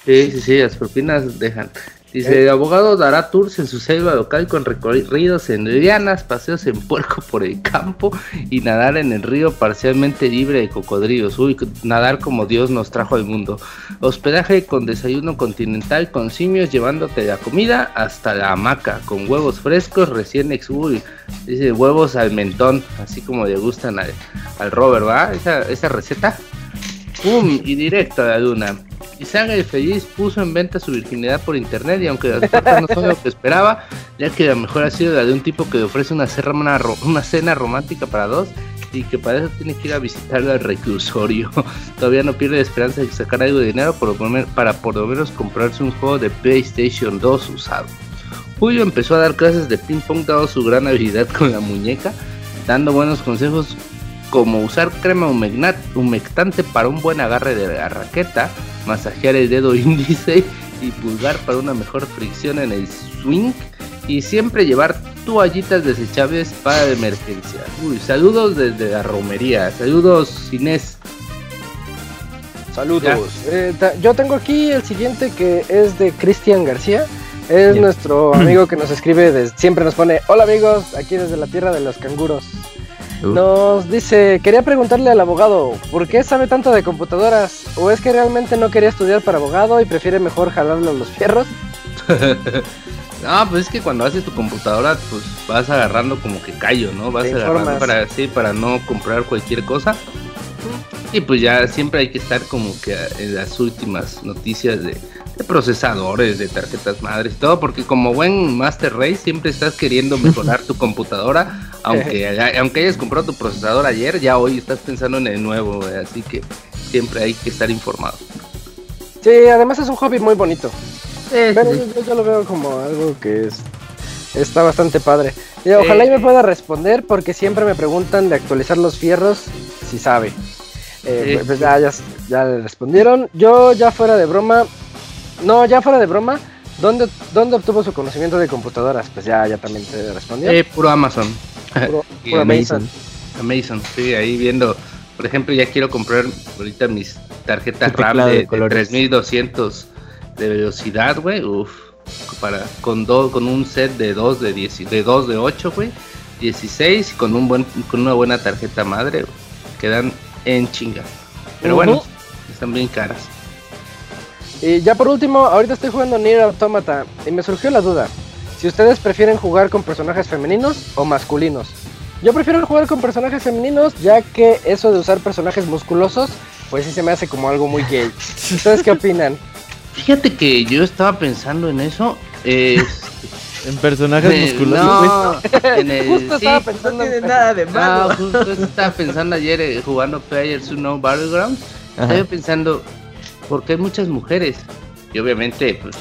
Sí, sí, sí, las propinas dejan. Dice, el abogado dará tours en su selva local con recorridos en lianas, paseos en puerco por el campo y nadar en el río parcialmente libre de cocodrilos. Uy, nadar como Dios nos trajo al mundo. Hospedaje con desayuno continental con simios llevándote la comida hasta la hamaca con huevos frescos recién ex... Uy, dice huevos al mentón, así como le gustan al, al Robert, ¿va? Esa, esa receta. ¡Pum! Y directo a la luna. Isaac el Feliz puso en venta su virginidad por internet y aunque las no son lo que esperaba, ya que la mejor ha sido la de un tipo que le ofrece una cena, romántica para dos y que para eso tiene que ir a visitarlo al reclusorio. Todavía no pierde esperanza de sacar algo de dinero para por lo menos comprarse un juego de PlayStation 2 usado. Julio empezó a dar clases de ping pong dado su gran habilidad con la muñeca, dando buenos consejos como usar crema humectante para un buen agarre de la raqueta, masajear el dedo índice y pulgar para una mejor fricción en el swing y siempre llevar toallitas desechables para la emergencia. Uy, saludos desde la romería, saludos Inés. Saludos. Eh, yo tengo aquí el siguiente que es de Cristian García. Es Bien. nuestro amigo que nos escribe, siempre nos pone, hola amigos, aquí desde la tierra de los canguros. Nos dice, quería preguntarle al abogado, ¿por qué sabe tanto de computadoras? ¿O es que realmente no quería estudiar para abogado y prefiere mejor jalarle a los fierros? No, pues es que cuando haces tu computadora, pues vas agarrando como que callo, ¿no? Vas agarrando para, sí, para no comprar cualquier cosa. Y pues ya siempre hay que estar como que en las últimas noticias de, de procesadores, de tarjetas madres y todo, porque como buen Master Race siempre estás queriendo mejorar tu computadora, aunque, aunque hayas comprado tu procesador ayer, ya hoy estás pensando en el nuevo, güey, así que siempre hay que estar informado. Sí, además es un hobby muy bonito. Pero yo, yo- yo lo veo como algo que es está bastante padre. Y ojalá y me pueda responder porque siempre me preguntan de actualizar los fierros si sabe. Eh, pues- pues ya, ya, ya le respondieron. Yo ya fuera de broma, no, ya fuera de broma, ¿dónde, ¿dónde obtuvo su conocimiento de computadoras? Pues ya, ya también te respondió. Eh, puro Amazon. Puro- Amazon. Amazon, sí, ahí viendo. Por ejemplo, ya quiero comprar ahorita mis tarjetas RAM de, de de colores. 3200 de velocidad, güey. Uf, para con dos con un set de 2 de 10, de 2 de 8, güey. 16 y con un buen con una buena tarjeta madre, quedan en chinga. Pero bueno, están bien caras. Y ya por último, ahorita estoy jugando Nier Automata y me surgió la duda. Si ustedes prefieren jugar con personajes femeninos o masculinos. Yo prefiero jugar con personajes femeninos ya que eso de usar personajes musculosos, pues sí se me hace como algo muy gay. ¿Ustedes qué opinan? Fíjate que yo estaba pensando en eso. eh, En personajes eh, musculosos. no, en el- Justo sí, estaba pensando en... nada de Ah, justo eso estaba pensando ayer eh, jugando Players Unknown Battlegrounds. Ajá. Estaba pensando, porque hay muchas mujeres. Y obviamente, pues.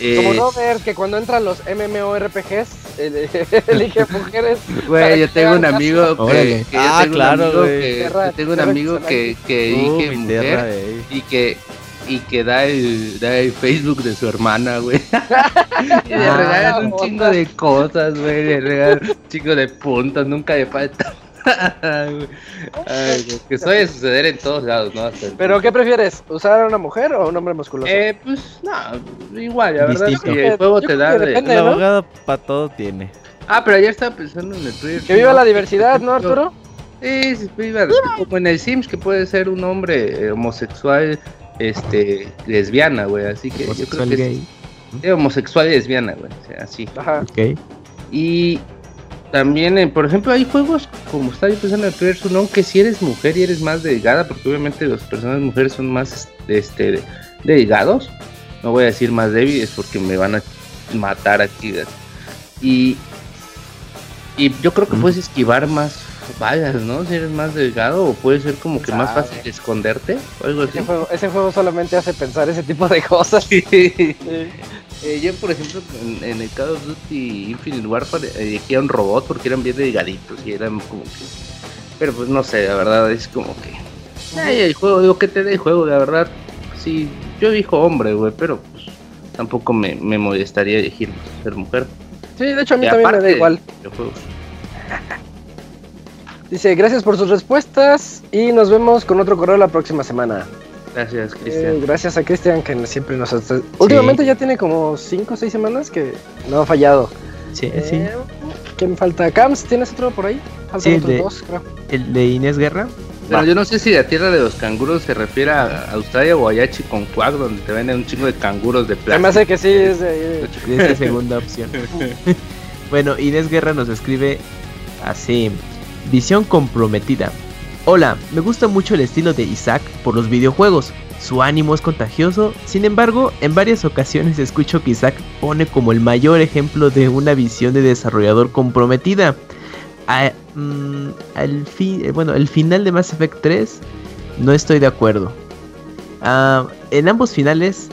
eh, Como no ver que cuando entran los MMORPGs, el- elige mujeres. Güey, yo tengo un hagan amigo que, Ah, tengo un claro, que- tengo un amigo que, que Uh, elige mujer ey. y que y que da el, da el Facebook de su hermana, güey. y le Ah, regalan un chingo de cosas, güey. Le regalan un chingo de puntos, nunca le falta. Ay, que suele suceder en todos lados, ¿no? Hasta el- ¿Pero qué prefieres? ¿Usar a una mujer o a un hombre musculoso? Eh, pues, no, igual, la verdad, Distinto. el juego Yo te da de... depende. El ¿no? abogado para todo tiene. Ah, pero ayer estaba pensando en el Twitter. que viva la diversidad, ¿no, Arturo? Sí, sí, viva, como en el Sims, que puede ser un hombre eh, homosexual, este, lesbiana, güey, así que yo Homosexual creo que gay. es- eh, homosexual y lesbiana, güey, o sea, así. Ajá. Ok. Y también, eh, por ejemplo, hay juegos, como estaba yo pensando en el Unknown, que si eres mujer y eres más delgada, porque obviamente las personas mujeres son más, este, delgados, no voy a decir más débiles porque me van a matar aquí. Y, y yo creo que Mm. puedes esquivar más balas, ¿no? Si eres más delgado, o puede ser como que más fácil esconderte, o algo así. Ese juego, ese juego solamente hace pensar ese tipo de cosas. Eh, yo, por ejemplo, en, en el Call of Duty Infinite Warfare elegía un robot porque eran bien delgaditos y eran como que Pero pues no sé, la verdad es como que. Ay, el juego, digo que te dé el juego, la verdad. Sí, yo dijo hombre, güey, pero pues tampoco me, me molestaría elegir ser mujer. Sí, de hecho a mí Y también me da igual. Dice, gracias por sus respuestas y nos vemos con otro correo la próxima semana. Gracias, Eh, Cristian. gracias a Cristian que siempre nos... Últimamente ya tiene como 5 o 6 semanas que no ha fallado. Sí, Eh, sí. ¿Quién falta? Cams, ¿tienes otro por ahí? Faltan Sí, otros de- dos, creo. El de Inés Guerra. Pero va. yo no sé si la tierra de los canguros se refiere a Australia o a Yachiconcuac, donde te venden un chingo de canguros de Se me plástico. hace que sí es de ahí de- segunda opción. bueno, Inés Guerra nos escribe así: Visión comprometida. Hola, me gusta mucho el estilo de Isaac por los videojuegos. Su ánimo es contagioso, sin embargo, en varias ocasiones escucho que Isaac pone como el mayor ejemplo de una visión de desarrollador comprometida. A- mm, al fin, eh, bueno, el final de Mass Effect 3 no estoy de acuerdo. Ah, en ambos finales,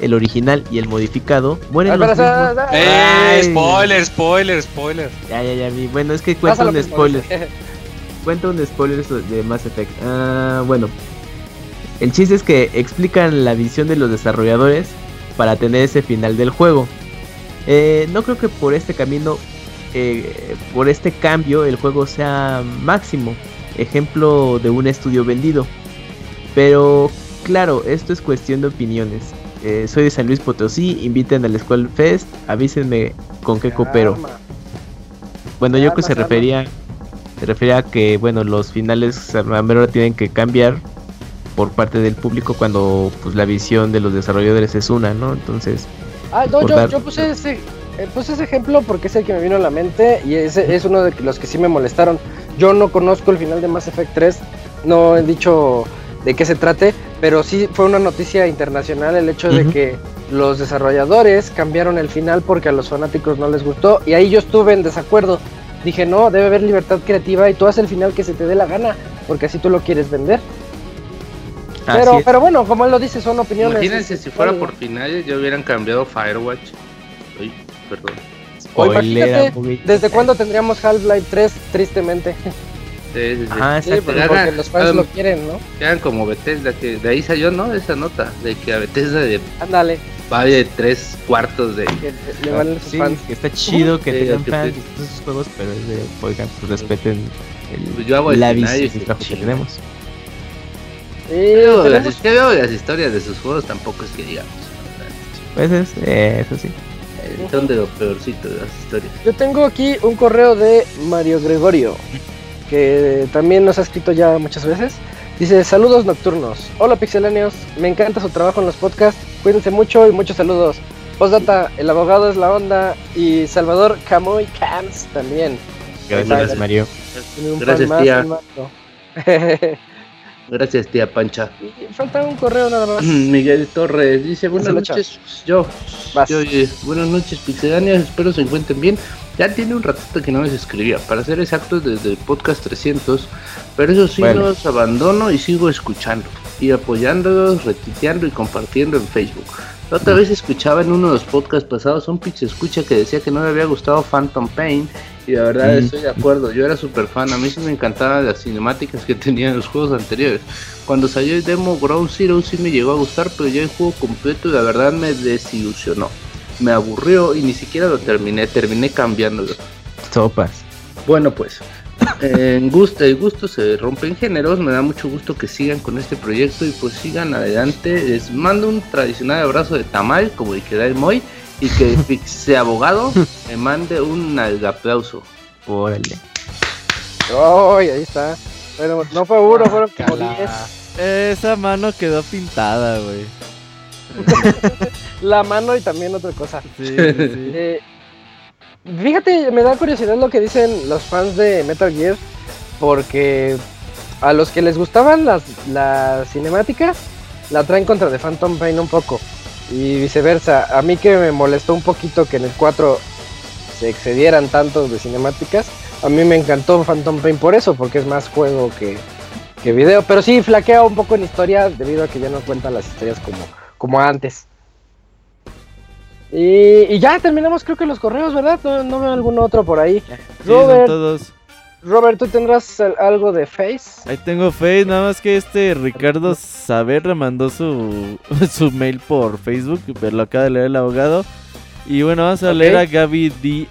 el original y el modificado, mueren Ah, los mismos-. ¡Eh! Spoiler, spoiler, spoiler. Ya, ya, ya vi. Bueno, es que Pásalo, un spoiler. Cuenta un spoiler de Mass Effect. Ah, bueno. El chiste es que explican la visión de los desarrolladores para tener ese final del juego. Eh, no creo que por este camino, eh, por este cambio, el juego sea máximo. Ejemplo de un estudio vendido. Pero claro, esto es cuestión de opiniones. Eh, soy de San Luis Potosí, inviten al Skull Fest, avísenme con qué coopero. Calma. Bueno, yo que se refería se refería a que bueno, los finales a hora tienen que cambiar por parte del público cuando pues la visión de los desarrolladores es una, ¿no? Entonces, Ah, no, yo, dar- yo puse ese, eh, puse ese ejemplo porque es el que me vino a la mente y ese es uno de los que sí me molestaron. Yo no conozco el final de Mass Effect 3, no he dicho de qué se trate, pero sí fue una noticia internacional el hecho de que los desarrolladores cambiaron el final porque a los fanáticos no les gustó y ahí yo estuve en desacuerdo. Dije, no, debe haber libertad creativa y tú haz el final que se te dé la gana, porque así tú lo quieres vender. así Pero, es. pero bueno, como él lo dice, son opiniones. Imagínense si fuera por finales, ya hubieran cambiado Firewatch. Uy, perdón. o Spoiler, imagínate, movie. ¿Desde cuándo tendríamos Half-Life 3? Tristemente. Sí, sí, sí. Ajá, Sí, porque, porque los fans lo quieren, ¿no? Quedan como Bethesda, que de ahí salió, ¿no? Esa nota, de que a Bethesda le Ándale, vale tres cuartos de... le van sus Sí, fans. que está chido que Sí, tengan que fans te- de todos sus juegos, pero es de, oigan, pues respeten el, Pues yo hago el la visión que tenemos. Las, tenemos- que veo las historias de sus juegos tampoco es que digamos. Pues es, eh, eso sí. eh, Son de lo peorcito de las historias. Yo tengo aquí un correo de Mario Gregorio, que también nos ha escrito ya muchas veces. Dice, saludos nocturnos. Hola pixeláneos, me encanta su trabajo en los podcasts. Cuídense mucho y muchos saludos. Postdata, el abogado es la onda y Salvador Camoy Cams también. Gracias, Gracias. Mario. Tiene un fan Gracias, más, tía. Gracias, tía Pancha. Y falta un correo nada más. Miguel Torres dice buenas noches. Yo, Vas. yo, eh, buenas noches, Pixelanias. Espero se encuentren bien. Ya tiene un ratito que no les escribía, para ser exactos, desde el podcast 300. Pero eso sí, Bueno. los abandono y sigo escuchando. Y apoyándolos, retuiteando y compartiendo en Facebook. La otra vez escuchaba en uno de los podcasts pasados un Pix Escucha que decía que no le había gustado Phantom Pain. Y la verdad Mm. estoy de acuerdo, yo era súper fan. A mí sí me encantaban las cinemáticas que tenían los juegos anteriores. Cuando salió el demo Ground Zero sí me llegó a gustar, pero ya el juego completo la verdad me desilusionó. Me aburrió y ni siquiera lo terminé, terminé cambiándolo. Sopas. Bueno pues, en gusto, el gusto se rompe en géneros, me da mucho gusto que sigan con este proyecto y pues sigan adelante. Les mando un tradicional abrazo de tamal, como el que da el Moy, y que el Pixe abogado me mande un aplauso. Órale. ¡Ay, ahí está! Bueno, no fue uno, fueron como 10. Esa mano quedó pintada, güey. La mano y también otra cosa. Sí, sí, sí. Eh, fíjate, me da curiosidad lo que dicen los fans de Metal Gear, porque a los que les gustaban las, las cinemáticas, la traen contra de Phantom Pain un poco, y viceversa. A mí que me molestó un poquito que en el 4 se excedieran tantos de cinemáticas, a mí me encantó Phantom Pain por eso, porque es más juego que, que video, pero sí flaquea un poco en historia debido a que ya no cuentan las historias como, como antes. Y, y ya terminamos creo que los correos, ¿verdad? No, no veo algún otro por ahí. Sí, son Robert, todos. Robert, ¿tú tendrás al- algo de Face? Ahí tengo Face, nada más que este Ricardo Saavedra mandó su, su mail por Facebook, pero lo acaba de leer el abogado. Y bueno, vamos a leer a Gaby D.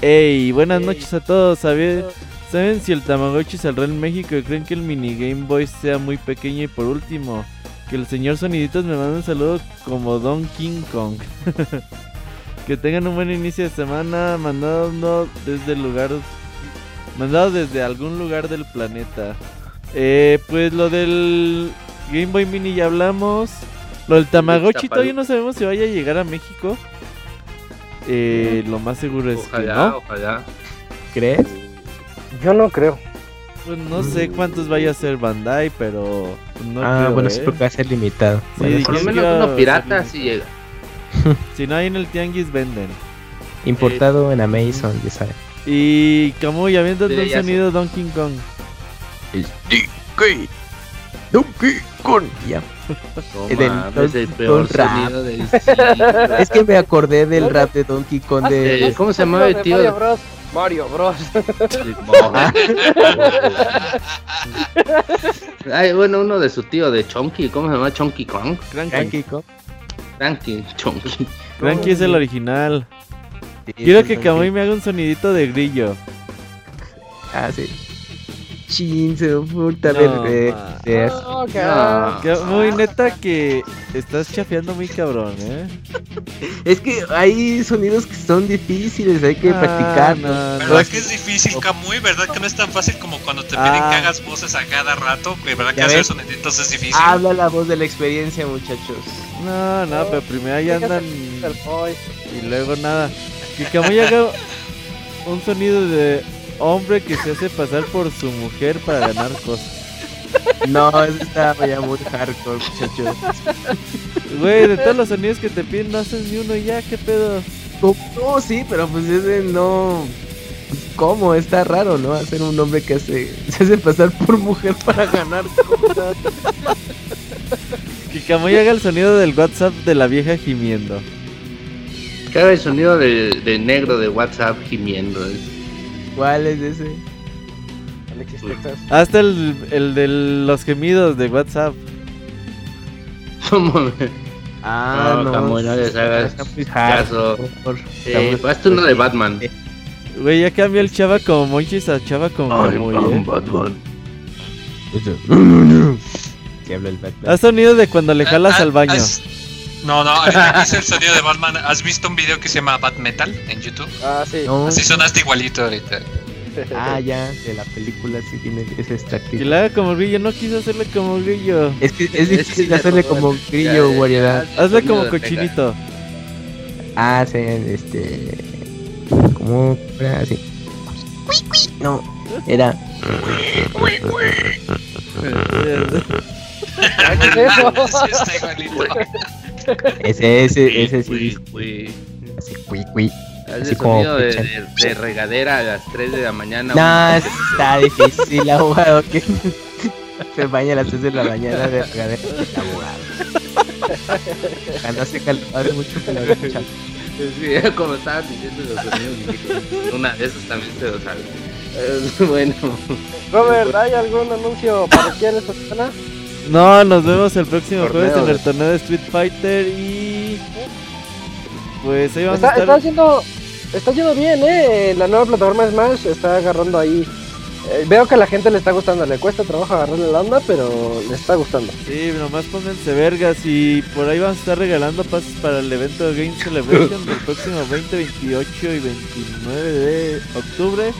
Ey, buenas noches a todos. ¿Sabe- ¿Saben si el Tamagotchi saldrá en México y creen que el mini Game Boy sea muy pequeño? Y por último, que el señor Soniditos me mande un saludo como Don King Kong. que tengan un buen inicio de semana, mandado desde el lugar Mandado desde algún lugar del planeta. Eh, pues lo del Game Boy Mini ya hablamos. Lo del Tamagotchi todavía no sabemos si vaya a llegar a México. Eh, lo más seguro es que Ojalá, no. ojalá. ¿Crees? Yo no creo. Pues no sé cuántos vaya a ser Bandai, pero no ah, creo, bueno, ¿eh? sí, porque va a ser limitado. Sí, Bueno, dijeron Por lo que menos uno pirata sí llega. Si no hay en el Tianguis venden. importado en Amazon, ya sabes. Y Camuy, aviéntate un sé. sonido Donkey Kong. Donkey Kong. Ya. Es el peor sonido del. Es que me acordé del rap de Donkey Kong de. Eh, ¿Cómo se llamaba el De tío? Mario Bros. Mario Bros. Ay, bueno, uno de su tío de Chonky, ¿cómo se llama? Chonky Kong. Cranky. Kong. Cranky, Chonky. Cranky es el original. Sí, Quiero que Donkey- me haga un sonidito de grillo. Ah, sí. Chin, se puta No, Oh, No. cara. Camuy, neta que estás chafeando muy cabrón, ¿eh? Es que hay sonidos que son difíciles, hay que Ah, practicar. no, ¿Verdad no, que es difícil, Camuy? ¿Verdad que no es tan fácil como cuando te Ah. piden que hagas voces a cada rato? ¿Verdad que ¿Ya hacer soniditos es difícil? Habla la voz de la experiencia, muchachos. No, no, pero primero ahí andan y luego nada. Que Camuy haga un sonido de hombre que se hace pasar por su mujer para ganar cosas. No, eso está ya muy hardcore, muchachos. Güey, de todos los sonidos que te piden no haces ni uno ya, ¿qué pedo? No, sí, pero pues ese no. ¿Cómo? Está raro, ¿no? Hacer un hombre que hace, se hace pasar por mujer para ganar cosas. Que Camuy haga el sonido del WhatsApp de la vieja gimiendo. Que haga el sonido de, de negro de WhatsApp gimiendo. ¿eh? ¿Cuál es ese? Alexis Texas. Hasta el, el de los gemidos de WhatsApp. ¿Cómo? Ah, No, no. Camuy, no les hagas caso. Eh, hazte uno de Batman. Güey, ya cambió el chava como Monchis a chava como Camuy, eh. Batman. Sí, habla el Batman. Haz sonido de cuando le jalas Ah, al baño. has- No, no, ahorita hice el sonido de Batman. ¿Has visto un video que se llama Bat Metal en YouTube? Ah, sí. No. Así sonaste igualito ahorita. Ah, ya, de la película sí tiene ese Que extractivo. haga como grillo, no quiso hacerle como grillo. Es que es Es que difícil hacerle como grillo, guariedad. Hazle como cochinito. Ah, sí, este. ¿Cómo era así? No, era. ¿Qué es eso? Ese, ese, ese sí. Uy. Así, cui, cui. Haz el como sonido de, picha. de- de regadera a las 3 de la mañana. No, está difícil, abogado. Que se baña a las 3 de la mañana de regadera. Abogado. Cuando hace calor, hace mucho calor. Sí, como estabas diciendo los sonidos, dije, una de esas también se los sale. Eh, Bueno, Robert, ¿hay algún anuncio parroquial esta semana? No, nos vemos el próximo Torneo jueves en el torneo de Street Fighter y. Pues ahí vamos Está, a estar. está haciendo, está yendo bien, ¿eh? La nueva plataforma Smash está agarrando ahí. eh, veo que a la gente le está gustando, le cuesta trabajo agarrarle la onda, pero le está gustando. Sí, nomás pónganse vergas y por ahí vamos a estar regalando pases para el evento de Game Celebration del próximo 20, 28 y 29 de octubre.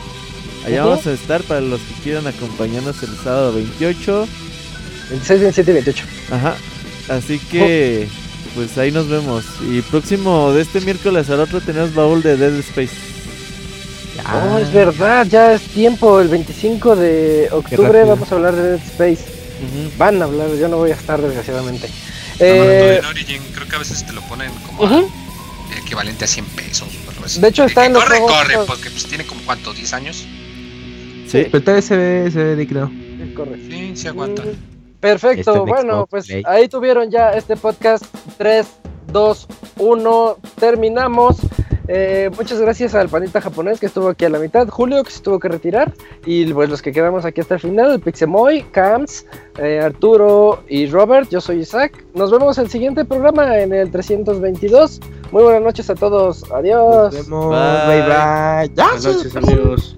Allá vamos a estar para los que quieran acompañarnos el sábado 28. 26, 27 y 28. Ajá. Así que, pues ahí nos vemos. Y próximo de este miércoles al otro tenemos baúl de Dead Space. Ah, No, es verdad, ya es tiempo, el 25 de octubre vamos a hablar de Dead Space. Van a hablar, yo no voy a estar desgraciadamente. Hablando Eh, en Origin, creo que a veces te lo ponen como a- ujú. equivalente a 100 pesos. De hecho, está en los corre, juegos corre, estos. porque pues tiene como cuánto, 10 años. Sí. Pero todavía se ve, se ve digno. Es correcto. Sí, se aguanta. Mm, Perfecto, Este bueno, Xbox pues Play. ahí tuvieron ya este podcast 3, 2, 1, terminamos. Eh, muchas gracias al panita japonés que estuvo aquí a la mitad, Julio que se tuvo que retirar y pues los que quedamos aquí hasta el final, Pixemoy, Camps, eh, Arturo y Robert, yo soy Isaac. Nos vemos en el siguiente programa en el 322. Muy buenas noches a todos. Adiós. Nos vemos. Bye bye. Ya, Buenas noches, amigos.